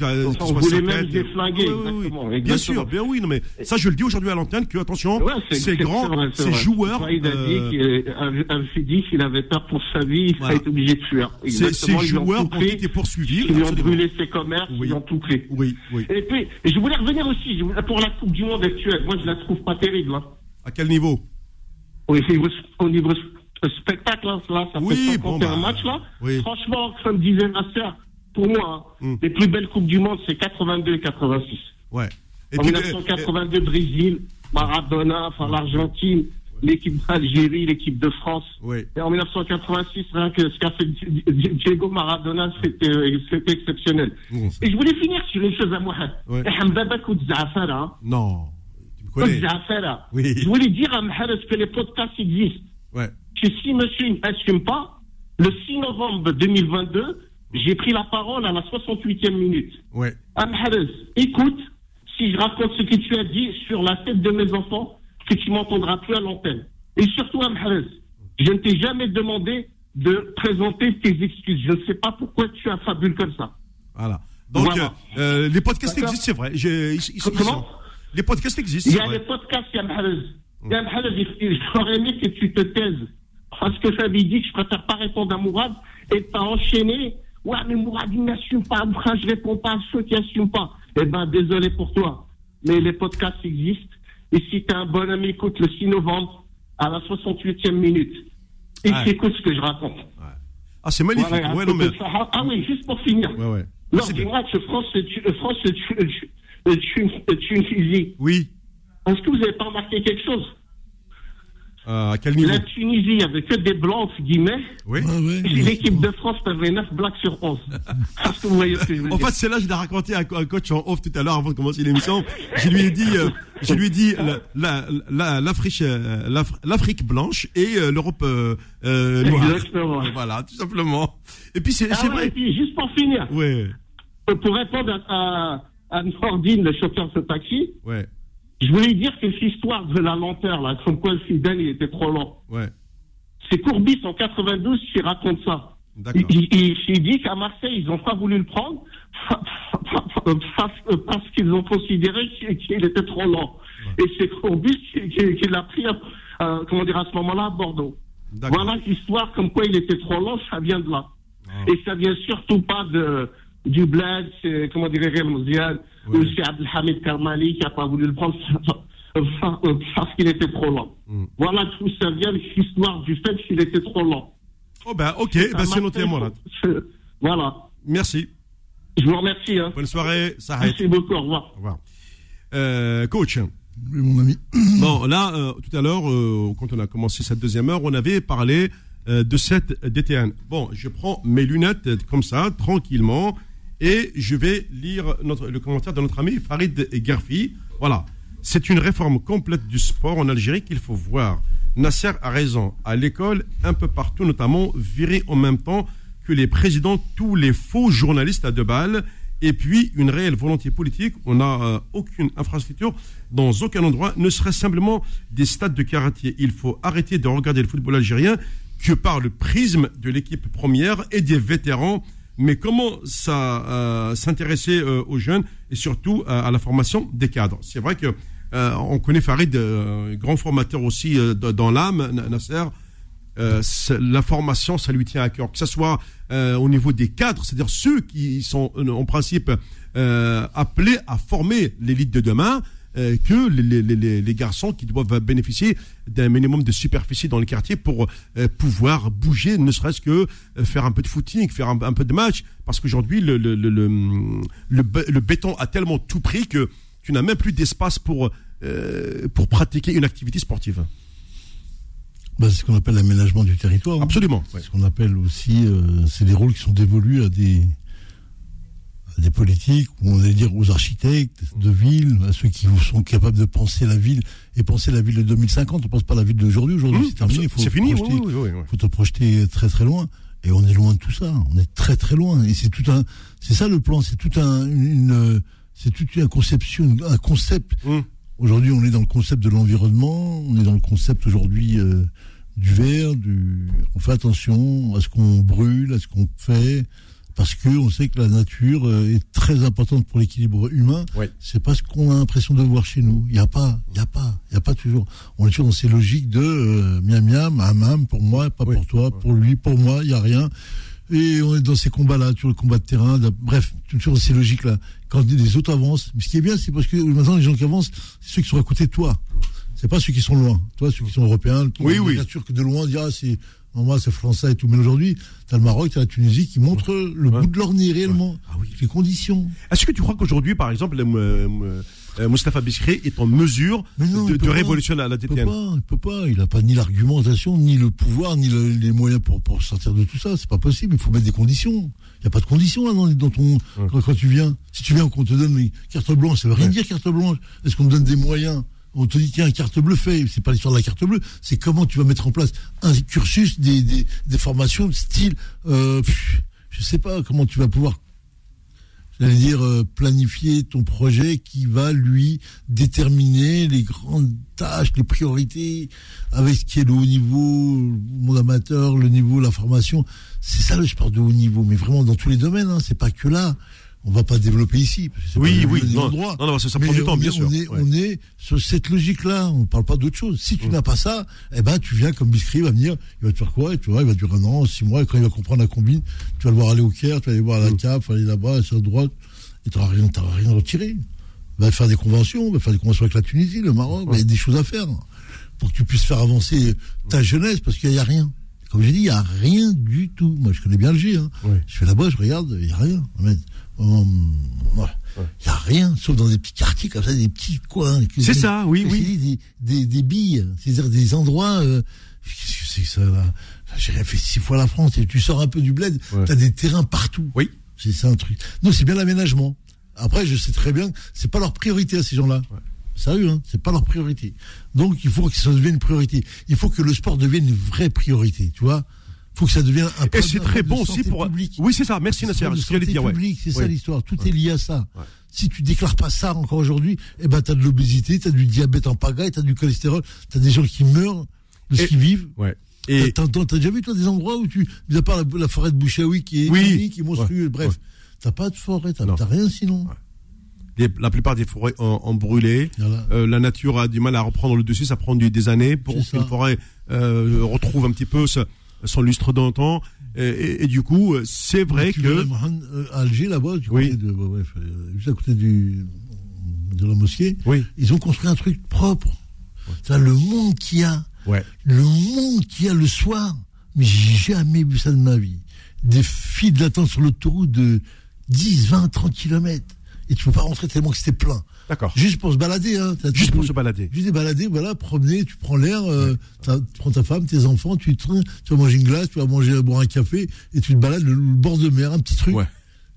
euh, on voulait même les flinguer, exactement, Bien sûr, bien oui, non mais ça je le dis aujourd'hui à l'antenne que attention, ces grands, ces joueurs, Vaïd a euh, dit qu'Al-Fidi, s'il avait peur pour sa vie, il serait obligé de fuir. ces, ils joueurs ont été poursuivis. Ils ont brûlé ses commerces, ils ont tout pris. Oui, oui. Et puis, je voulais revenir aussi pour la Coupe du Monde actuelle. Moi, je la trouve pas terrible. Hein. À quel niveau Au niveau, spectacle, là, ça Oui, fait 51 bon, bah, matchs, là. oui. Franchement, comme disait ma sœur, pour moi, hein, Hmm. les plus belles Coupes du Monde, c'est 82 et 86. Ouais. Et en puis, 1982, Brésil, Maradona, enfin l'Argentine, l'équipe d'Algérie, l'équipe de France. Oui. Et en 1986, rien que ce qu'a fait Di- Di- Diego Maradona, c'était c'était exceptionnel. Bon, Et je voulais finir sur une chose à Mohamed. Ouais. Zafara, hein. Non, tu me connais. Oui. Je voulais dire à Mohamed que les podcasts existent. Ouais. Que si monsieur n'assume pas, le 6 novembre 2022, j'ai pris la parole à la 68e minute. Ouais. Amharez, écoute, si je raconte ce que tu as dit sur la tête de mes enfants, que tu m'entendras plus à l'antenne. Et surtout, Amharez, je ne t'ai jamais demandé de présenter tes excuses. Je ne sais pas pourquoi tu affabules comme ça. Voilà. Donc, Voilà. euh, les podcasts existent, c'est vrai. J'ai- ils- ils- ils Comment? Les podcasts existent, Il y a vrai. des podcasts, Yamharez. Yamharez, il- j'aurais aimé que tu te taises. Parce que j'avais dit que je préfère pas répondre à Mourad et t'as enchaîné. Ouais, mais Mourad, il n'assume pas. Moi, je réponds pas à ceux qui n'assument pas. Eh ben, désolé pour toi. Mais les podcasts existent. Et si t'es un bon ami, écoute le 6 novembre à la 68e minute. Et Ouais. tu écoutes ce que je raconte. Ah, c'est magnifique. Voilà, à ouais, non, côté mais. de ça. Ah, ah oui, juste pour finir. Ouais, ouais. Lors du match France, tu- France, tu- tu- tu- tu- Tunisie. Oui. Est-ce que vous n'avez pas remarqué quelque chose? Euh, à quel niveau La Tunisie, il n'y avait que des blancs, entre guillemets. Oui. Ouais, l'équipe de France avait 9 blacks sur 11. Est-ce que vous voyez ce que je veux En dire fait, c'est là je l'ai raconté à un coach en off tout à l'heure avant de commencer l'émission. Je lui ai dit, euh, je lui ai dit la- la- la- l'Afrique, euh, l'Afrique blanche et euh, l'Europe noire. Exactement. Voilà, tout simplement. Et puis c'est Ah ouais, et vrai. puis, juste pour finir, Ouais, pour répondre à, à, à Nordine, le chauffeur de ce taxi, ouais, je voulais dire que cette histoire de la lenteur, là, comme quoi le Fidel, il était trop lent. ouais. C'est Courbis en 92 qui raconte ça. D'accord. Il, il- il dit qu'à Marseille, ils n'ont pas voulu le prendre parce, qu'ils ont considéré qu'il était trop lent. Et c'est Courbis qui, qui- qui l'a pris, euh, comment dire, à ce moment-là à Bordeaux. D'accord. Voilà l'histoire comme quoi il était trop lent, ça vient de là. Ah. Et ça vient surtout pas de, du bled, c'est, comment Mouziane, Oui. ou c'est Abdelhamid Karmali qui n'a pas voulu le prendre parce qu'il était trop lent. Mm. Voilà d'où ça vient l'histoire du fait qu'il était trop lent. Oh ben ok, À ben, c'est noté Marseille, moi là. Voilà. Merci. Je vous remercie. Hein. Bonne soirée, Sahed. Merci beaucoup. Au revoir. Au revoir. Euh, coach, Oui, mon ami. bon là, euh, tout à l'heure, euh, quand on a commencé cette deuxième heure, on avait parlé euh, de cette DTN. Bon, je prends mes lunettes comme ça, tranquillement, et je vais lire le commentaire de notre ami Farid Gerfi. Voilà. C'est une réforme complète du sport en Algérie qu'il faut voir. Nasser a raison. À l'école, un peu partout, notamment, virer en même temps que les présidents, tous les faux journalistes à deux balles, et puis une réelle volonté politique. On n'a euh, aucune infrastructure dans aucun endroit, ne serait-ce simplement des stades de karaté. Il faut arrêter de regarder le football algérien que par le prisme de l'équipe première et des vétérans. Mais comment ça euh, s'intéresser euh, aux jeunes et surtout euh, à la formation des cadres? C'est vrai que on connaît Farid, grand formateur aussi dans l'âme, Na- Nasser. La formation, ça lui tient à cœur, que ce soit au niveau des cadres, c'est-à-dire ceux qui sont en principe appelés à former l'élite de demain, euh, que les, les- les- les garçons qui doivent bénéficier d'un minimum de superficie dans les quartiers pour euh, pouvoir bouger, ne serait-ce que euh, faire un peu de footing, faire un, un peu de match, parce qu'aujourd'hui le, le, le, le, le bé- le béton a tellement tout pris que tu n'as même plus d'espace pour, euh, pour pratiquer une activité sportive. Bah, c'est ce qu'on appelle l'aménagement du territoire. hein. Absolument. C'est ce qu'on appelle aussi, euh, c'est des rôles qui sont dévolus à des, des politiques, ou on va dire aux architectes de ville, à ceux qui sont capables de penser la ville et penser la ville de 2050. On pense pas à la ville d'aujourd'hui. Aujourd'hui, Mmh, c'est terminé. Il faut c'est fini, oui, projeter- oui, oui, oui. faut te projeter très très loin. Et on est loin de tout ça. On est très très loin. Et c'est tout un, c'est ça le plan. C'est tout un, une, c'est toute une conception, un concept. Mmh. Aujourd'hui, on est dans le concept de l'environnement. On est dans le concept aujourd'hui euh, du verre. Du, on fait attention à ce qu'on brûle, à ce qu'on fait, parce que on sait que la nature euh, est très importante pour l'équilibre humain. Ouais. C'est pas ce qu'on a l'impression de voir chez nous. Il y a pas, il y a pas, il y a pas toujours. On est toujours dans ces logiques de euh, miam miam, ham ham, pour moi, pas pour toi, pour lui, pour moi, il y a rien. Et on est dans ces combats-là, toujours le combat de terrain. de- bref, toujours dans ces logiques-là. Quand les autres avancent, mais ce qui est bien, c'est parce que maintenant les gens qui avancent, c'est ceux qui sont à côté de toi. C'est pas ceux qui sont loin. Toi, ceux qui sont européens, qui Oui, oui. Que de loin, dire ah, c'est moi c'est français et tout. Mais aujourd'hui, t'as le Maroc, t'as la Tunisie qui montrent le Ouais. bout de leur nez réellement, Ah oui. les conditions. Est-ce que tu crois qu'aujourd'hui, par exemple, euh, euh, Moustapha Biscré est en mesure non, de, de révolutionner la Il peut pas, il peut pas. Il a pas ni l'argumentation, ni le pouvoir, ni le- les moyens pour, pour sortir de tout ça. C'est pas possible. Il faut mettre des conditions. Il n'y a pas de conditions là dans, dans ton quand, quand tu viens. Si tu viens, qu'on te donne une carte blanche, ça veut rien dire carte blanche. Est-ce qu'on te donne des moyens On te dit tiens, carte bleue fait. C'est pas l'histoire de la carte bleue. C'est comment tu vas mettre en place un cursus, des, des, des formations style. Euh, je sais pas comment tu vas pouvoir j'allais dire, euh, planifier ton projet qui va lui déterminer les grandes tâches, les priorités, avec ce qui est le haut niveau, le monde amateur, le niveau, la formation. C'est ça le sport de haut niveau, mais vraiment dans tous les domaines, hein, c'est pas que là. On va pas développer ici. parce que c'est Oui, pas le oui, non, non, non, ça- Mais prend du temps, bien est- sûr. On est, Ouais. on est sur cette logique-là. On parle pas d'autre chose. Si tu n'as pas ça, eh ben, tu viens comme Biscrit va venir, il va te faire quoi? Et tu vois, il va durer un an, six mois, et quand il va comprendre la combine, tu vas le voir aller au Caire, tu vas aller voir à la Cap, tu vas aller là-bas, sur la droite, et tu n'auras rien, t'auras rien retiré. Il va faire des conventions, il va faire des conventions avec la Tunisie, le Maroc, il y a des choses à faire pour que tu puisses faire avancer ta jeunesse, parce qu'il n'y a rien. Comme j'ai dit, il n'y a rien du tout. Moi, je connais bien Alger. Hein. Ouais. Je fais là-bas, je regarde, il n'y a rien. Hum. Il n'y a rien, sauf dans des petits quartiers comme ça, des petits coins. C'est ça, oui, oui. Des, des, des billes, c'est-à-dire des endroits. euh, Qu'est-ce que c'est que ça là? J'ai rien fait six fois la France. Et tu sors un peu du bled, Ouais. tu as des terrains partout. Oui. C'est ça un truc. Non, c'est bien l'aménagement. Après, je sais très bien que c'est pas leur priorité à ces gens-là. Sérieux, hein, c'est pas leur priorité. Donc, il faut que ça devienne une priorité. Il faut que le sport devienne une vraie priorité, tu vois? Il faut que ça devienne un Et c'est très bon aussi pour. publique. Oui, c'est ça. Merci Nasser. C'est ce. Ouais. ça Oui. l'histoire. Tout est lié à ça. Ouais. Si tu déclares pas ça encore aujourd'hui, eh ben, t'as de l'obésité, t'as du diabète en pagaille, t'as du cholestérol, t'as des gens qui meurent de ce qu'ils vivent. Ouais. Et T'as déjà vu, toi, des endroits où tu. Mis à part la, la forêt de Bouchaoui qui est Oui. unique, qui est monstrueuse, bref. T'as pas de forêt, t'as rien sinon. les- la plupart des forêts ont, ont brûlé. Voilà. Euh, la nature a du mal à reprendre le dessus. Ça prend du- des années pour qu'une forêt euh, retrouve un petit peu sa- son lustre d'antan. Et, et- et du coup, euh, c'est vrai tu que euh, à Alger, là-bas, Oui. de, bref, euh, juste à côté du, de la mosquée, oui, ils ont construit un truc propre. C'est-à-dire le monde qu'il y a, ouais, le monde qu'il y a le soir, mais j'ai jamais vu ça de ma vie. Des files d'attente sur l'autoroute de 10, 20, 30 kilomètres. Et tu peux pas rentrer tellement que c'était plein. d'accord. Juste pour se balader, hein. Juste pour se balader. Juste des balader, voilà, promener, tu prends l'air, euh, tu prends ta femme, tes enfants, tu, te- tu vas manger une glace, tu vas manger, boire un café, et tu te balades le, le bord de mer, un petit truc. Ouais.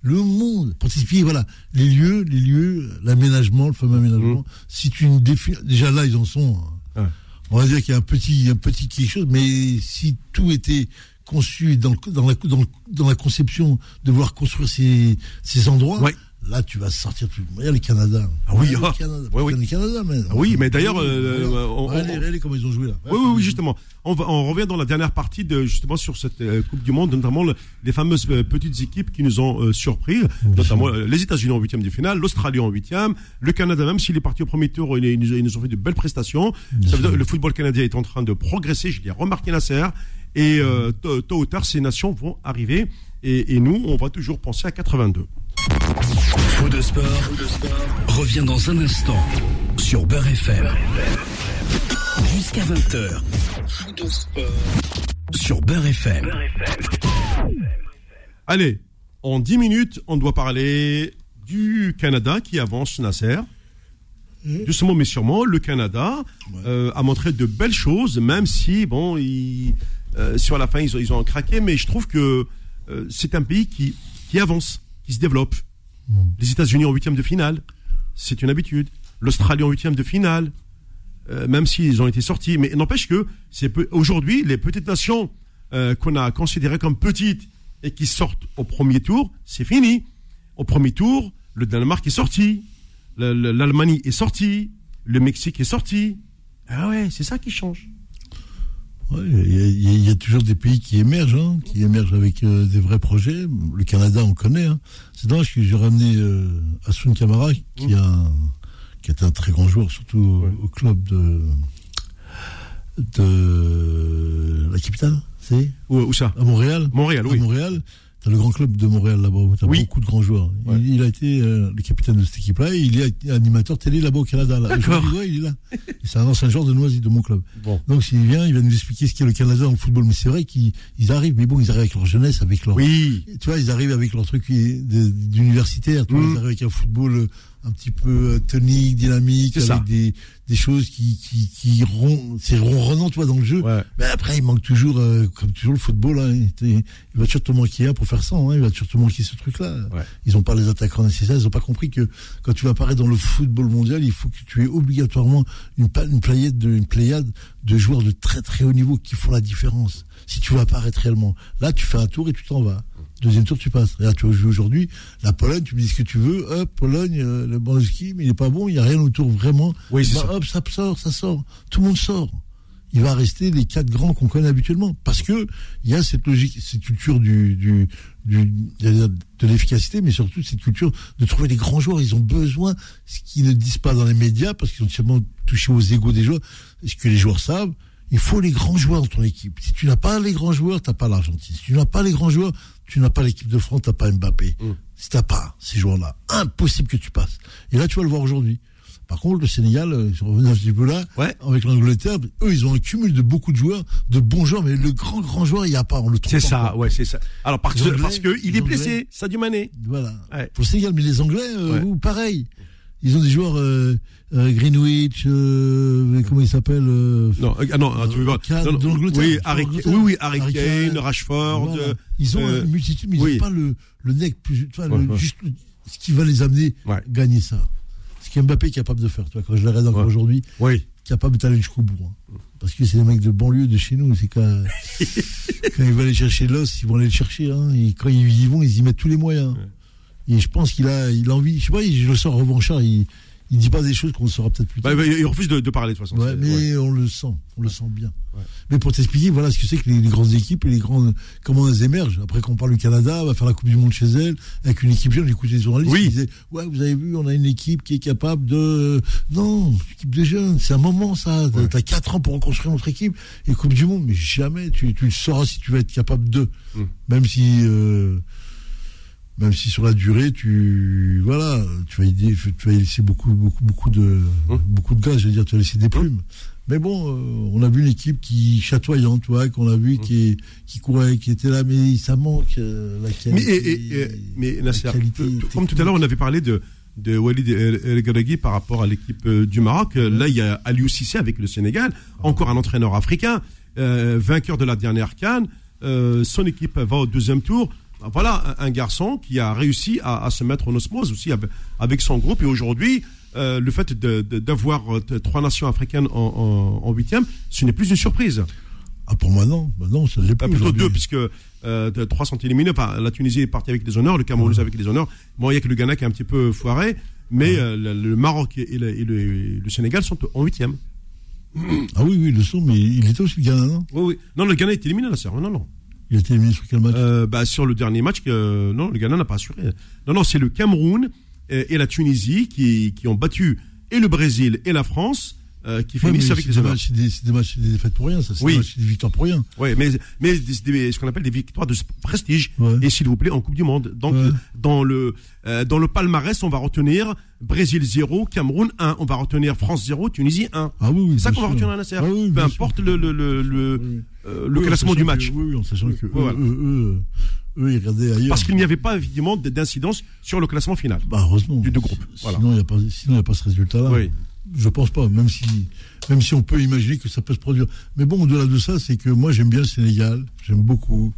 Le monde, pour t'expliquer, voilà, les lieux, les lieux, l'aménagement, le fameux aménagement. Si tu ne définis, déjà là, ils en sont. hein. Ouais. On va dire qu'il y a un petit, un petit quelque chose, mais si tout était conçu dans, le- dans, la, dans, le- dans la conception de vouloir construire ces, ces endroits, Ouais. Là, tu vas sortir tout. Regarde le Canada. Ah oui, Regarde ah. le Canada. Ouais, oui. Le Canada, mais. Ah oui, mais d'ailleurs, Oui, euh, euh, on- comment ils ont joué là. Oui, oui, oui, justement. On, va, on revient dans la dernière partie de justement sur cette euh, Coupe du Monde, notamment le- les fameuses euh, petites équipes qui nous ont surpris, notamment les États-Unis en huitième de finale, l'Australie en huitième, le Canada même s'il est parti au premier tour, il ils, nous, ont fait de belles prestations. Ça veut dire que le football canadien est en train de progresser. Je l'ai remarqué Nasser. Et tôt tôt ou tard, ces nations vont arriver. Et, et nous, on va toujours penser à 82. Faux de sport, revient dans un instant sur Beurre FM. Jusqu'à 20h. Faux de sport sur Beurre FM. Allez, en 10 minutes, on doit parler du Canada qui avance, Nasser. Doucement mais sûrement, le Canada euh, a montré de belles choses, même si, bon, il- euh, sur la fin, ils ont, ils ont craqué, mais je trouve que euh, c'est un pays qui, qui avance, qui se développe. Les États-Unis en huitième de finale, c'est une habitude. L'Australie en huitième de finale, euh, même s'ils ont été sortis. Mais n'empêche que c'est peu- aujourd'hui, les petites nations euh, qu'on a considérées comme petites et qui sortent au premier tour, c'est fini. Au premier tour, le Danemark est sorti, le- le- l'Allemagne est sortie, le Mexique est sorti. Ah ouais, c'est ça qui change. Ouais, Il y, a- il y y a toujours des pays qui émergent, hein, qui émergent avec euh, des vrais projets. Le Canada, on connaît. hein. C'est dommage que j'ai ramené euh, Asun Kamara, qui, a qui est un très grand joueur, surtout au- Ouais. au, club de, de la capitale, c'est Où, où ça à Montréal. Montréal, À oui. Montréal, t'as le grand club de Montréal là-bas, t'as Oui. beaucoup de grands joueurs. Ouais. Il, il a été euh, le capitaine de cette équipe-là il est animateur télé là-bas au Canada. Là. D'accord. Ouais, il est là. C'est un ancien joueur de Noisy, de mon club. Bon. Donc s'il vient, il va nous expliquer ce qu'est le Canada le football. Mais c'est vrai qu'ils ils arrivent, mais bon, ils arrivent avec leur jeunesse, avec leur... Oui, Tu vois, ils arrivent avec leur truc d'universitaire. Mhm. ils arrivent avec un football euh, un petit peu euh, tonique, dynamique, avec ça. des, des choses qui, qui, qui ron- c'est ronronnant, tu vois, dans le jeu. ouais. Mais après, il manque toujours, euh, comme toujours le football, hein, il, va toujours te manquer un pour faire ça, hein, il va toujours te manquer ce truc-là. Ouais. Ils n'ont pas les attaquants nécessaires, ils n'ont pas compris que quand tu vas apparaître dans le football mondial, il faut que tu aies obligatoirement une, une, pléiade de, une pléiade de joueurs de très très haut niveau qui font la différence. Si tu veux apparaître réellement. Là, tu fais un tour et tu t'en vas. Deuxième tour, tu passes. Regarde, tu vas jouer aujourd'hui. La Pologne, tu me dis ce que tu veux. Hop, Pologne, euh, le Banski, mais il est pas bon. Il n'y a rien autour vraiment. Oui, c'est Bah, ça. hop, ça sort, ça sort. Tout le monde sort. Il va rester les quatre grands qu'on connaît habituellement. Parce que il y a cette logique, cette culture du, de l'efficacité, mais surtout cette culture de trouver les grands joueurs. Ils ont besoin, ce qu'ils ne disent pas dans les médias, parce qu'ils ont tellement touché aux égaux des joueurs, ce que les joueurs savent. Il faut les grands joueurs dans ton équipe. Si tu n'as pas les grands joueurs, t'as pas l'Argentine. Si tu n'as pas les grands joueurs, tu n'as pas l'équipe de France, t'as pas Mbappé. Mm. Si t'as pas ces joueurs-là, impossible que tu passes. Et là, tu vas le voir aujourd'hui. Par contre, le Sénégal, euh, je reviens un petit peu là, Ouais. avec l'Angleterre, eux, ils ont un cumul de beaucoup de joueurs, de bons joueurs, mais le grand, grand joueur, il n'y a pas, on le trouve C'est ça, ouais, c'est ça. Alors parce que parce que il les est blessé. Sadio Mané. Voilà. Ouais. Pour le Sénégal, mais les Anglais, euh, Ouais. vous, pareil. Ils ont des joueurs, euh, euh, Greenwich, euh, comment il s'appelle Non, ah non, tu veux voir. Oui, Harry, oui, oui, Harry Kane, Kane, Rashford. Voilà. Ils ont une multitude, mais ils n'ont pas le, le nec plus, tu vois, Ouais, le- ouais. juste ce qui va les amener Ouais. gagner ça. Ce qu'Mbappé est capable de faire, tu vois, quand je le regarde encore aujourd'hui, Oui. capable d'aller jusqu'au bout. hein. Parce que c'est des mecs de banlieue de chez nous, c'est quand, quand ils veulent aller chercher l'os, ils vont aller le chercher. Hein. Et quand ils y vont, ils y mettent tous les moyens. Et je pense qu'il a, il a envie, je sais pas, je le sens revanchard, il, il dit pas des choses qu'on saura peut-être plus Bah, tard. bah, il refuse de, de parler de toute façon. Ouais, mais ouais. on le sent, on le sent bien. Ouais. Mais pour t'expliquer, voilà ce que c'est que les, les grandes équipes et les grandes, comment elles émergent. Après, quand on parle du Canada, on va faire la Coupe du Monde chez elle, avec une équipe jeune, j'écoutais les journalistes Oui. qui disaient, ouais, vous avez vu, on a une équipe qui est capable de, non, équipe de jeunes, c'est un moment, ça. T'as- quatre ans pour reconstruire notre équipe. Et Coupe du Monde, mais jamais, tu, tu le sauras si tu vas être capable de. Mm. Même si, euh, même si sur la durée, tu, voilà, tu vas y, tu vas laisser beaucoup, beaucoup, beaucoup de, Hum. beaucoup de gaz, je veux dire, tu vas laisser des plumes. Mais bon, euh, on a vu une équipe qui chatoyante, tu vois, qu'on a vu qui, qui courait, qui était là, mais ça manque euh, la Mais, qualité. et- et- et- mais la Nasser, qualité t- comme tout à l'heure, on avait parlé de, de Walid El par rapport à l'équipe euh, du Maroc. Euh, Là, il y a Aliou Cissé avec le Sénégal, encore un entraîneur africain, euh, vainqueur de la dernière canne. Euh, son équipe va au deuxième tour. Voilà un, un garçon qui a réussi à, à se mettre en osmose aussi avec, avec son groupe. Et aujourd'hui, euh, le fait d'avoir euh, trois nations africaines en, huitième, ce n'est plus une surprise. Ah, pour moi, non. Bah non, ça l'est Ah, plutôt deux, puisque euh, trois sont éliminés. Enfin, la Tunisie est partie avec les honneurs, le Cameroun avec les honneurs. Bon, il y a que le Ghana qui est un petit peu foiré, mais euh, le, le Maroc et le, et le- le Sénégal sont en huitième. Ah oui, oui, le son, mais il était aussi le Ghana, non? Oui, oui. Non, le Ghana est éliminé, là, c'est Non, non. Il a été éliminé sur quel match Euh, bah, sur le dernier match, que, non, le Ghana n'a pas assuré. Non, non, c'est le Cameroun et, et la Tunisie qui, qui ont battu et le Brésil et la France euh, qui Ouais, finissent avec les des honneurs. matchs, c'est des, des matchs, des défaites pour rien, ça. C'est Oui. des victoires pour rien. Ouais, mais, mais des- ce qu'on appelle des victoires de prestige. Ouais. Et s'il vous plaît, en Coupe du Monde. Donc, Ouais. dans le, euh, dans le palmarès, on va retenir Brésil 0, Cameroun 1. On va retenir France 0, Tunisie 1. Ah oui, oui. C'est ça qu'on va retenir à. Ah oui, Peu importe sûr. le, le, le, le, Oui. euh, le Oui, en classement du match. que- oui, en sachant que eux, Voilà. eux, eux, eux, ils regardaient ailleurs. Parce qu'il n'y avait pas, évidemment, d'incidence sur le classement final. Bah, heureusement. Du deux groupes, voilà. Sinon, il n'y a, pas- ce résultat-là. Oui. Je pense pas, même si, même si on peut imaginer que ça peut se produire. Mais bon, au-delà de ça, c'est que moi, j'aime bien le Sénégal. J'aime beaucoup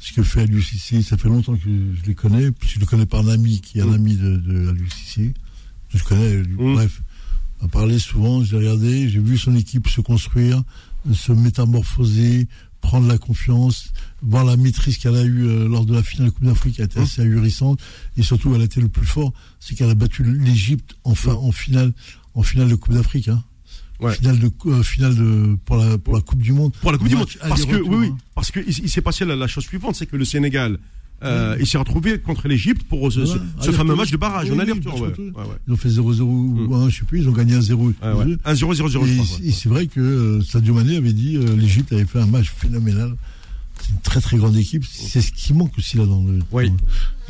ce que fait Aliou Cissé. Ça fait longtemps que je les connais. Je le connais par un ami qui est un Mm. ami de, de Aliou Cissé. Je connais. Mm. bref. On a parlé souvent, j'ai regardé, j'ai vu son équipe se construire, se métamorphoser, prendre la confiance, voir la maîtrise qu'elle a eue euh, lors de la finale de la Coupe d'Afrique, qui a été Mm. assez ahurissante. Et surtout, elle a été le plus fort, c'est qu'elle a battu l'Égypte enfin Mm. en finale, en finale de Coupe d'Afrique. Hein. Ouais. Finale de euh, finale de pour la pour la Coupe du Monde. Pour la Coupe du Monde. Parce que, oui, oui. hein. Parce que il, il s'est passé la, la chose suivante, c'est que le Sénégal, euh, il s'est retrouvé contre l'Égypte pour ce, ce- ce fameux match de barrage. Oui, Ouais, ouais, ouais. Ils ont fait 0-0 ou Mm. 1, je sais plus, ils ont gagné 1-0. Ouais, ouais. 1-0, 0, 0, Et, je crois. et c'est vrai que euh, Sadio Mané avait dit euh, l'Égypte avait fait un match phénoménal. C'est une très très grande équipe. C'est ce qui manque aussi là dans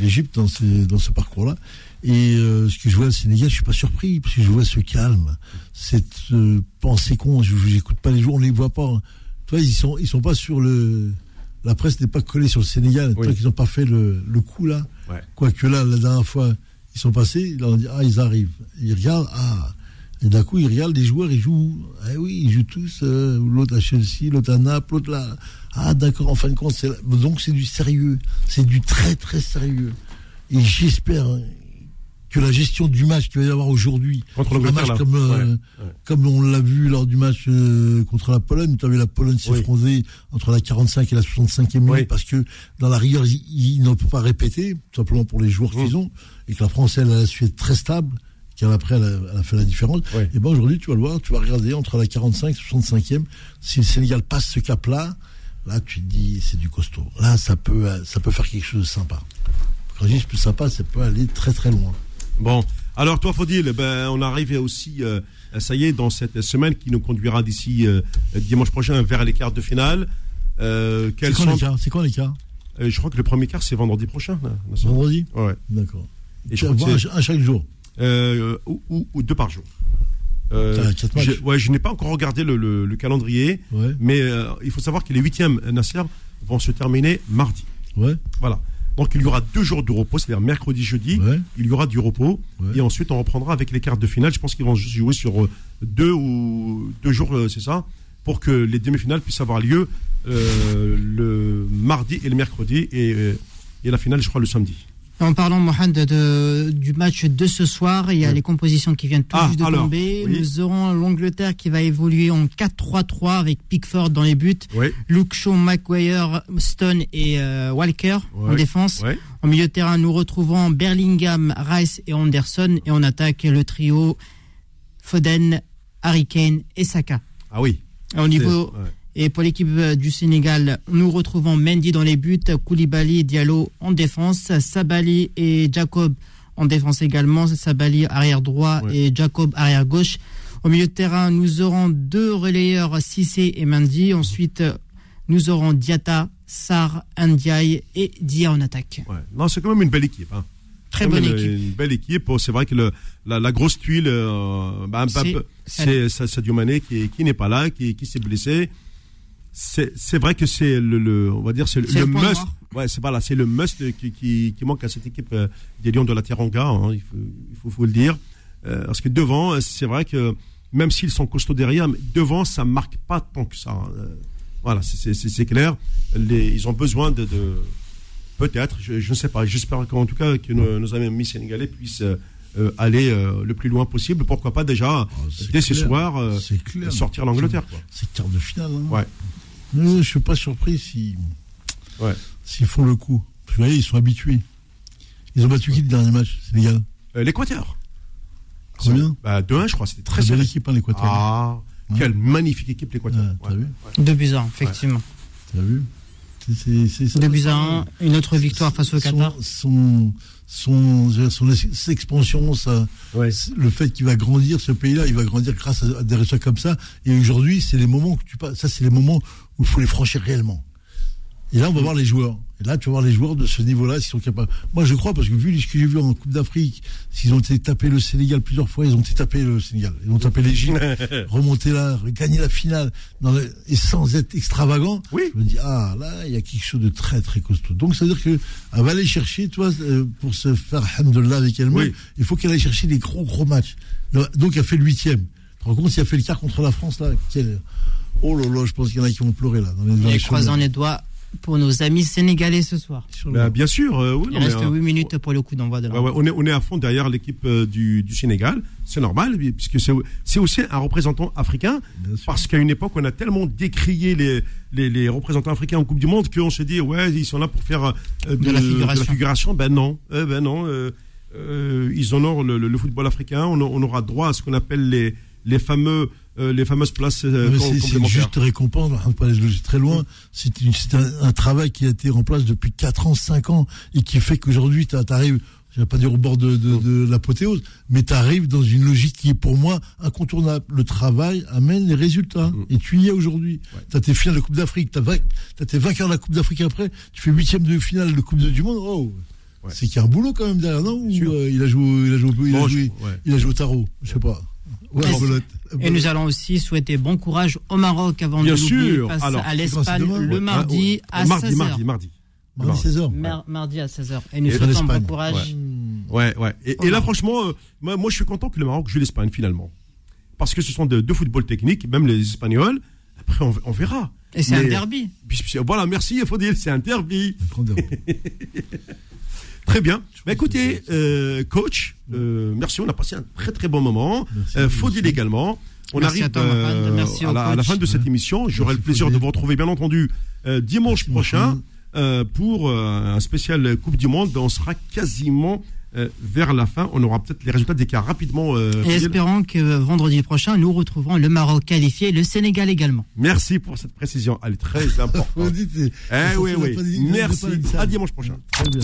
l'Égypte dans, ces- dans ce parcours-là. Et euh, ce que je vois au Sénégal, je suis pas surpris parce que je vois ce calme, cette euh, pensée con. Je j'écoute pas les joueurs, on les voit pas. hein. Tu vois, ils sont ils sont pas sur le la presse n'est pas collée sur le Sénégal. Oui. vois qu'ils ont pas fait le, le coup là. Ouais. Quoique là, la dernière fois, ils sont passés, là on dit, ah, ils arrivent. Ils regardent, ah. Et d'un coup, ils regardent les joueurs, ils jouent. Eh oui, ils jouent tous. euh, l'autre à Chelsea, l'autre à Naples, l'autre là. Ah, d'accord, en fin de compte, c'est là. Donc c'est du sérieux. C'est du très, très sérieux. Et j'espère hein, que la gestion du match qu'il va y avoir aujourd'hui, un match là. comme, euh, Ouais, comme on l'a vu lors du match euh, contre la Pologne, tu as vu la Pologne Oui. s'effronter entre la 45 et la 65e minute Oui. parce que dans la rigueur, ils, ils ne peuvent pas répéter, tout simplement pour les joueurs Mm. qu'ils ont, et que la France, elle, elle a su être très stable, car après, elle a, elle a fait la différence. Oui. Et ben aujourd'hui, tu vas le voir, tu vas regarder entre la 45 et la 65e, si le Sénégal passe ce cap-là, là, tu te dis, c'est du costaud. Là, ça peut, ça peut faire quelque chose de sympa. Quand je dis plus sympa, ça peut aller très très loin. Bon, alors toi, Faudil, ben, on arrive aussi, euh, ça y est, dans cette semaine qui nous conduira d'ici euh, dimanche prochain vers les quarts de finale. Euh, C'est quels quand sont quand l'écart Euh, Je crois que le premier quart, c'est vendredi prochain. là. Vendredi? Ouais. D'accord. Et je crois que un chaque jour. ou, ou- ou deux par jour. Euh, je, ouais, je n'ai pas encore regardé le, le- le calendrier, Ouais. mais euh, il faut savoir que les huitièmes Nasser vont se terminer mardi. Ouais. Voilà. Donc il y aura deux jours de repos, c'est-à-dire mercredi, jeudi, Ouais. il y aura du repos, Ouais. et ensuite on reprendra avec les quarts de finale. Je pense qu'ils vont juste jouer sur euh, deux ou deux jours, euh, c'est ça, pour que les demi-finales puissent avoir lieu euh, le mardi et le mercredi, et, et la finale, je crois, le samedi. En parlant, Mohamed, de, du match de ce soir, il y a les compositions qui viennent tout Ah, juste de alors, tomber. oui. Nous aurons l'Angleterre qui va évoluer en 4-3-3 avec Pickford dans les buts, Oui. Luke Shaw, Maguire, Stone et euh, Walker en défense. En milieu de terrain, nous retrouvons Bellingham, Rice et Anderson. Et on attaque le trio Foden, Harry Kane et Saka. Ah oui. Au niveau Ouais. Et pour l'équipe euh, du Sénégal, nous retrouvons Mendy dans les buts, Koulibaly et Diallo en défense, Sabali et Jacob en défense également, Sabali arrière droit Ouais. et Jacob arrière gauche. Au milieu de terrain, nous aurons deux relayeurs, Cissé et Mendy. Ensuite, nous aurons Diata, Sar, Ndiaye et Dia en attaque. Ouais. Non, c'est quand même une belle équipe. Hein. Très bonne équipe. Une belle équipe. Oh, C'est vrai que le, la, la grosse tuile, euh, bah, C'est- c'est Sa- Sadio Mané qui, qui n'est pas là, qui, qui s'est blessé. C'est c'est vrai que c'est le, le- on va dire, c'est le, must. noir. Ouais, c'est voilà, c'est le must qui, qui, qui manque à cette équipe euh, des Lions de la Teranga. hein, il faut, il faut, faut le dire. Euh, parce que devant, euh, c'est vrai que même s'ils sont costauds derrière, mais devant, ça marque pas tant que ça. hein. Euh, voilà, c'est- c'est c'est- c'est clair. Les, ils ont besoin de, de peut-être, je, je ne sais pas. J'espère qu'en tout cas que nos, nos amis sénégalais puissent euh, euh, aller euh, le plus loin possible. Pourquoi pas déjà c'est dès ce soir euh, sortir l'Angleterre. C'est quart de finale. Hein. Ouais. Je suis pas surpris si Ouais. s'ils font le coup. Vous voyez, ils sont habitués. Ils ont battu qui le dernier match Sénégal Euh, L'Équateur. Combien? Bah, 2-1, je crois. C'était très serré. équipe, hein, l'Équateur. Ah, quelle magnifique équipe l'Équateur. Ouais, T'as Ouais. un, effectivement. T'as vu? Deux buts à un, une autre victoire face au Qatar. Son, son, son ex- expansion, ça, Ouais. le fait qu'il va grandir, ce pays-là, il va grandir grâce à des résultats comme ça. Et aujourd'hui, c'est les moments que tu passes. Ça, c'est les moments où il faut les franchir réellement. Et là, on va voir les joueurs. Et là, tu vas voir les joueurs de ce niveau-là, s'ils sont capables. Moi, je crois, parce que vu ce que j'ai vu en Coupe d'Afrique, s'ils ont été tapés le Sénégal plusieurs fois, ils ont été tapés le Sénégal. Ils ont tapé l'Égypte, remonté là, gagné la finale, dans le- et sans être extravagant. Oui. Je me dis, ah, là, il y a quelque chose de très, très costaud. Donc, ça veut dire que, elle va aller chercher, toi, euh, pour se faire hamdullah avec elle-même, Oui. il faut qu'elle aille chercher des gros, gros matchs. Donc, elle fait le huitième. Tu te rends compte s'il a fait le quart contre la France, là? quel- Oh là là, je pense qu'il y en a qui vont pleurer, là, dans les, dans les les doigts pour nos amis sénégalais ce soir. Bah, bien sûr. euh, oui, Il non, mais, reste euh, 8 minutes pour le coup d'envoi de la Ouais, ouais, on, est, on est à fond derrière l'équipe euh, du, du Sénégal. C'est normal, puisque c'est c'est aussi un représentant africain. Parce qu'à une époque, on a tellement décrié les, les, les représentants africains en Coupe du Monde qu'on se dit, ouais, ils sont là pour faire euh, De la figuration. figuration. Ben non, ben non. euh, euh, ils honorent le, le- le football africain. On, on aura droit à ce qu'on appelle les, les, fameux, euh, les fameuses places euh, c'est- une juste récompense, on va pas aller très loin. C'est un, un travail qui a été en place depuis 4 ans, 5 ans, et qui fait qu'aujourd'hui, tu arrives, je vais pas dire au bord de, de, de l'apothéose, mais tu arrives dans une logique qui est pour moi incontournable. Le travail amène les résultats, et tu y es aujourd'hui. Tu as tes finales de Coupe d'Afrique, tu as, tes vainqueurs de la Coupe d'Afrique après, tu fais huitième de finale de Coupe du Monde, oh Ouais. C'est qu'il y a un boulot quand même derrière, non? Ou, euh, il a joué, il a joué, il a Bon, joué, je- ouais. il a joué au tarot, je sais pas. Ouais, Et- nous allons aussi souhaiter bon courage au Maroc avant Bien de sûr. face Alors, à l'Espagne le mardi ouais. à mardi, 16h. mardi, mardi. Mardi 16h. Mar- mardi à 16h. Et nous Et souhaitons bon courage. Ouais, ouais. Et, et là, franchement, euh, moi, moi, je suis content que le Maroc joue l'Espagne finalement. Parce que ce sont de- deux footballs techniques, même les Espagnols. Après, on, on verra. Et c'est un derby. Voilà, merci, il faut dire, c'est un derby. Très bien. Bah, écoutez, euh, coach, euh, merci, on a passé un très très bon moment. Euh. Faudil également. On Merci arrive à toi, Mohamed. Merci à, au la, à la coach. fin de cette émission. J'aurai le plaisir Faudil. de vous retrouver, bien entendu, euh, dimanche Merci, prochain euh, pour euh, un spécial Coupe du Monde. On sera quasiment euh, vers la fin. On aura peut-être les résultats des cas rapidement. euh, Et espérons que euh, vendredi prochain, nous retrouverons le Maroc qualifié, le Sénégal également. Merci pour cette précision. Elle est très importante. Eh oui, oui. Merci. À dimanche prochain. Très bien.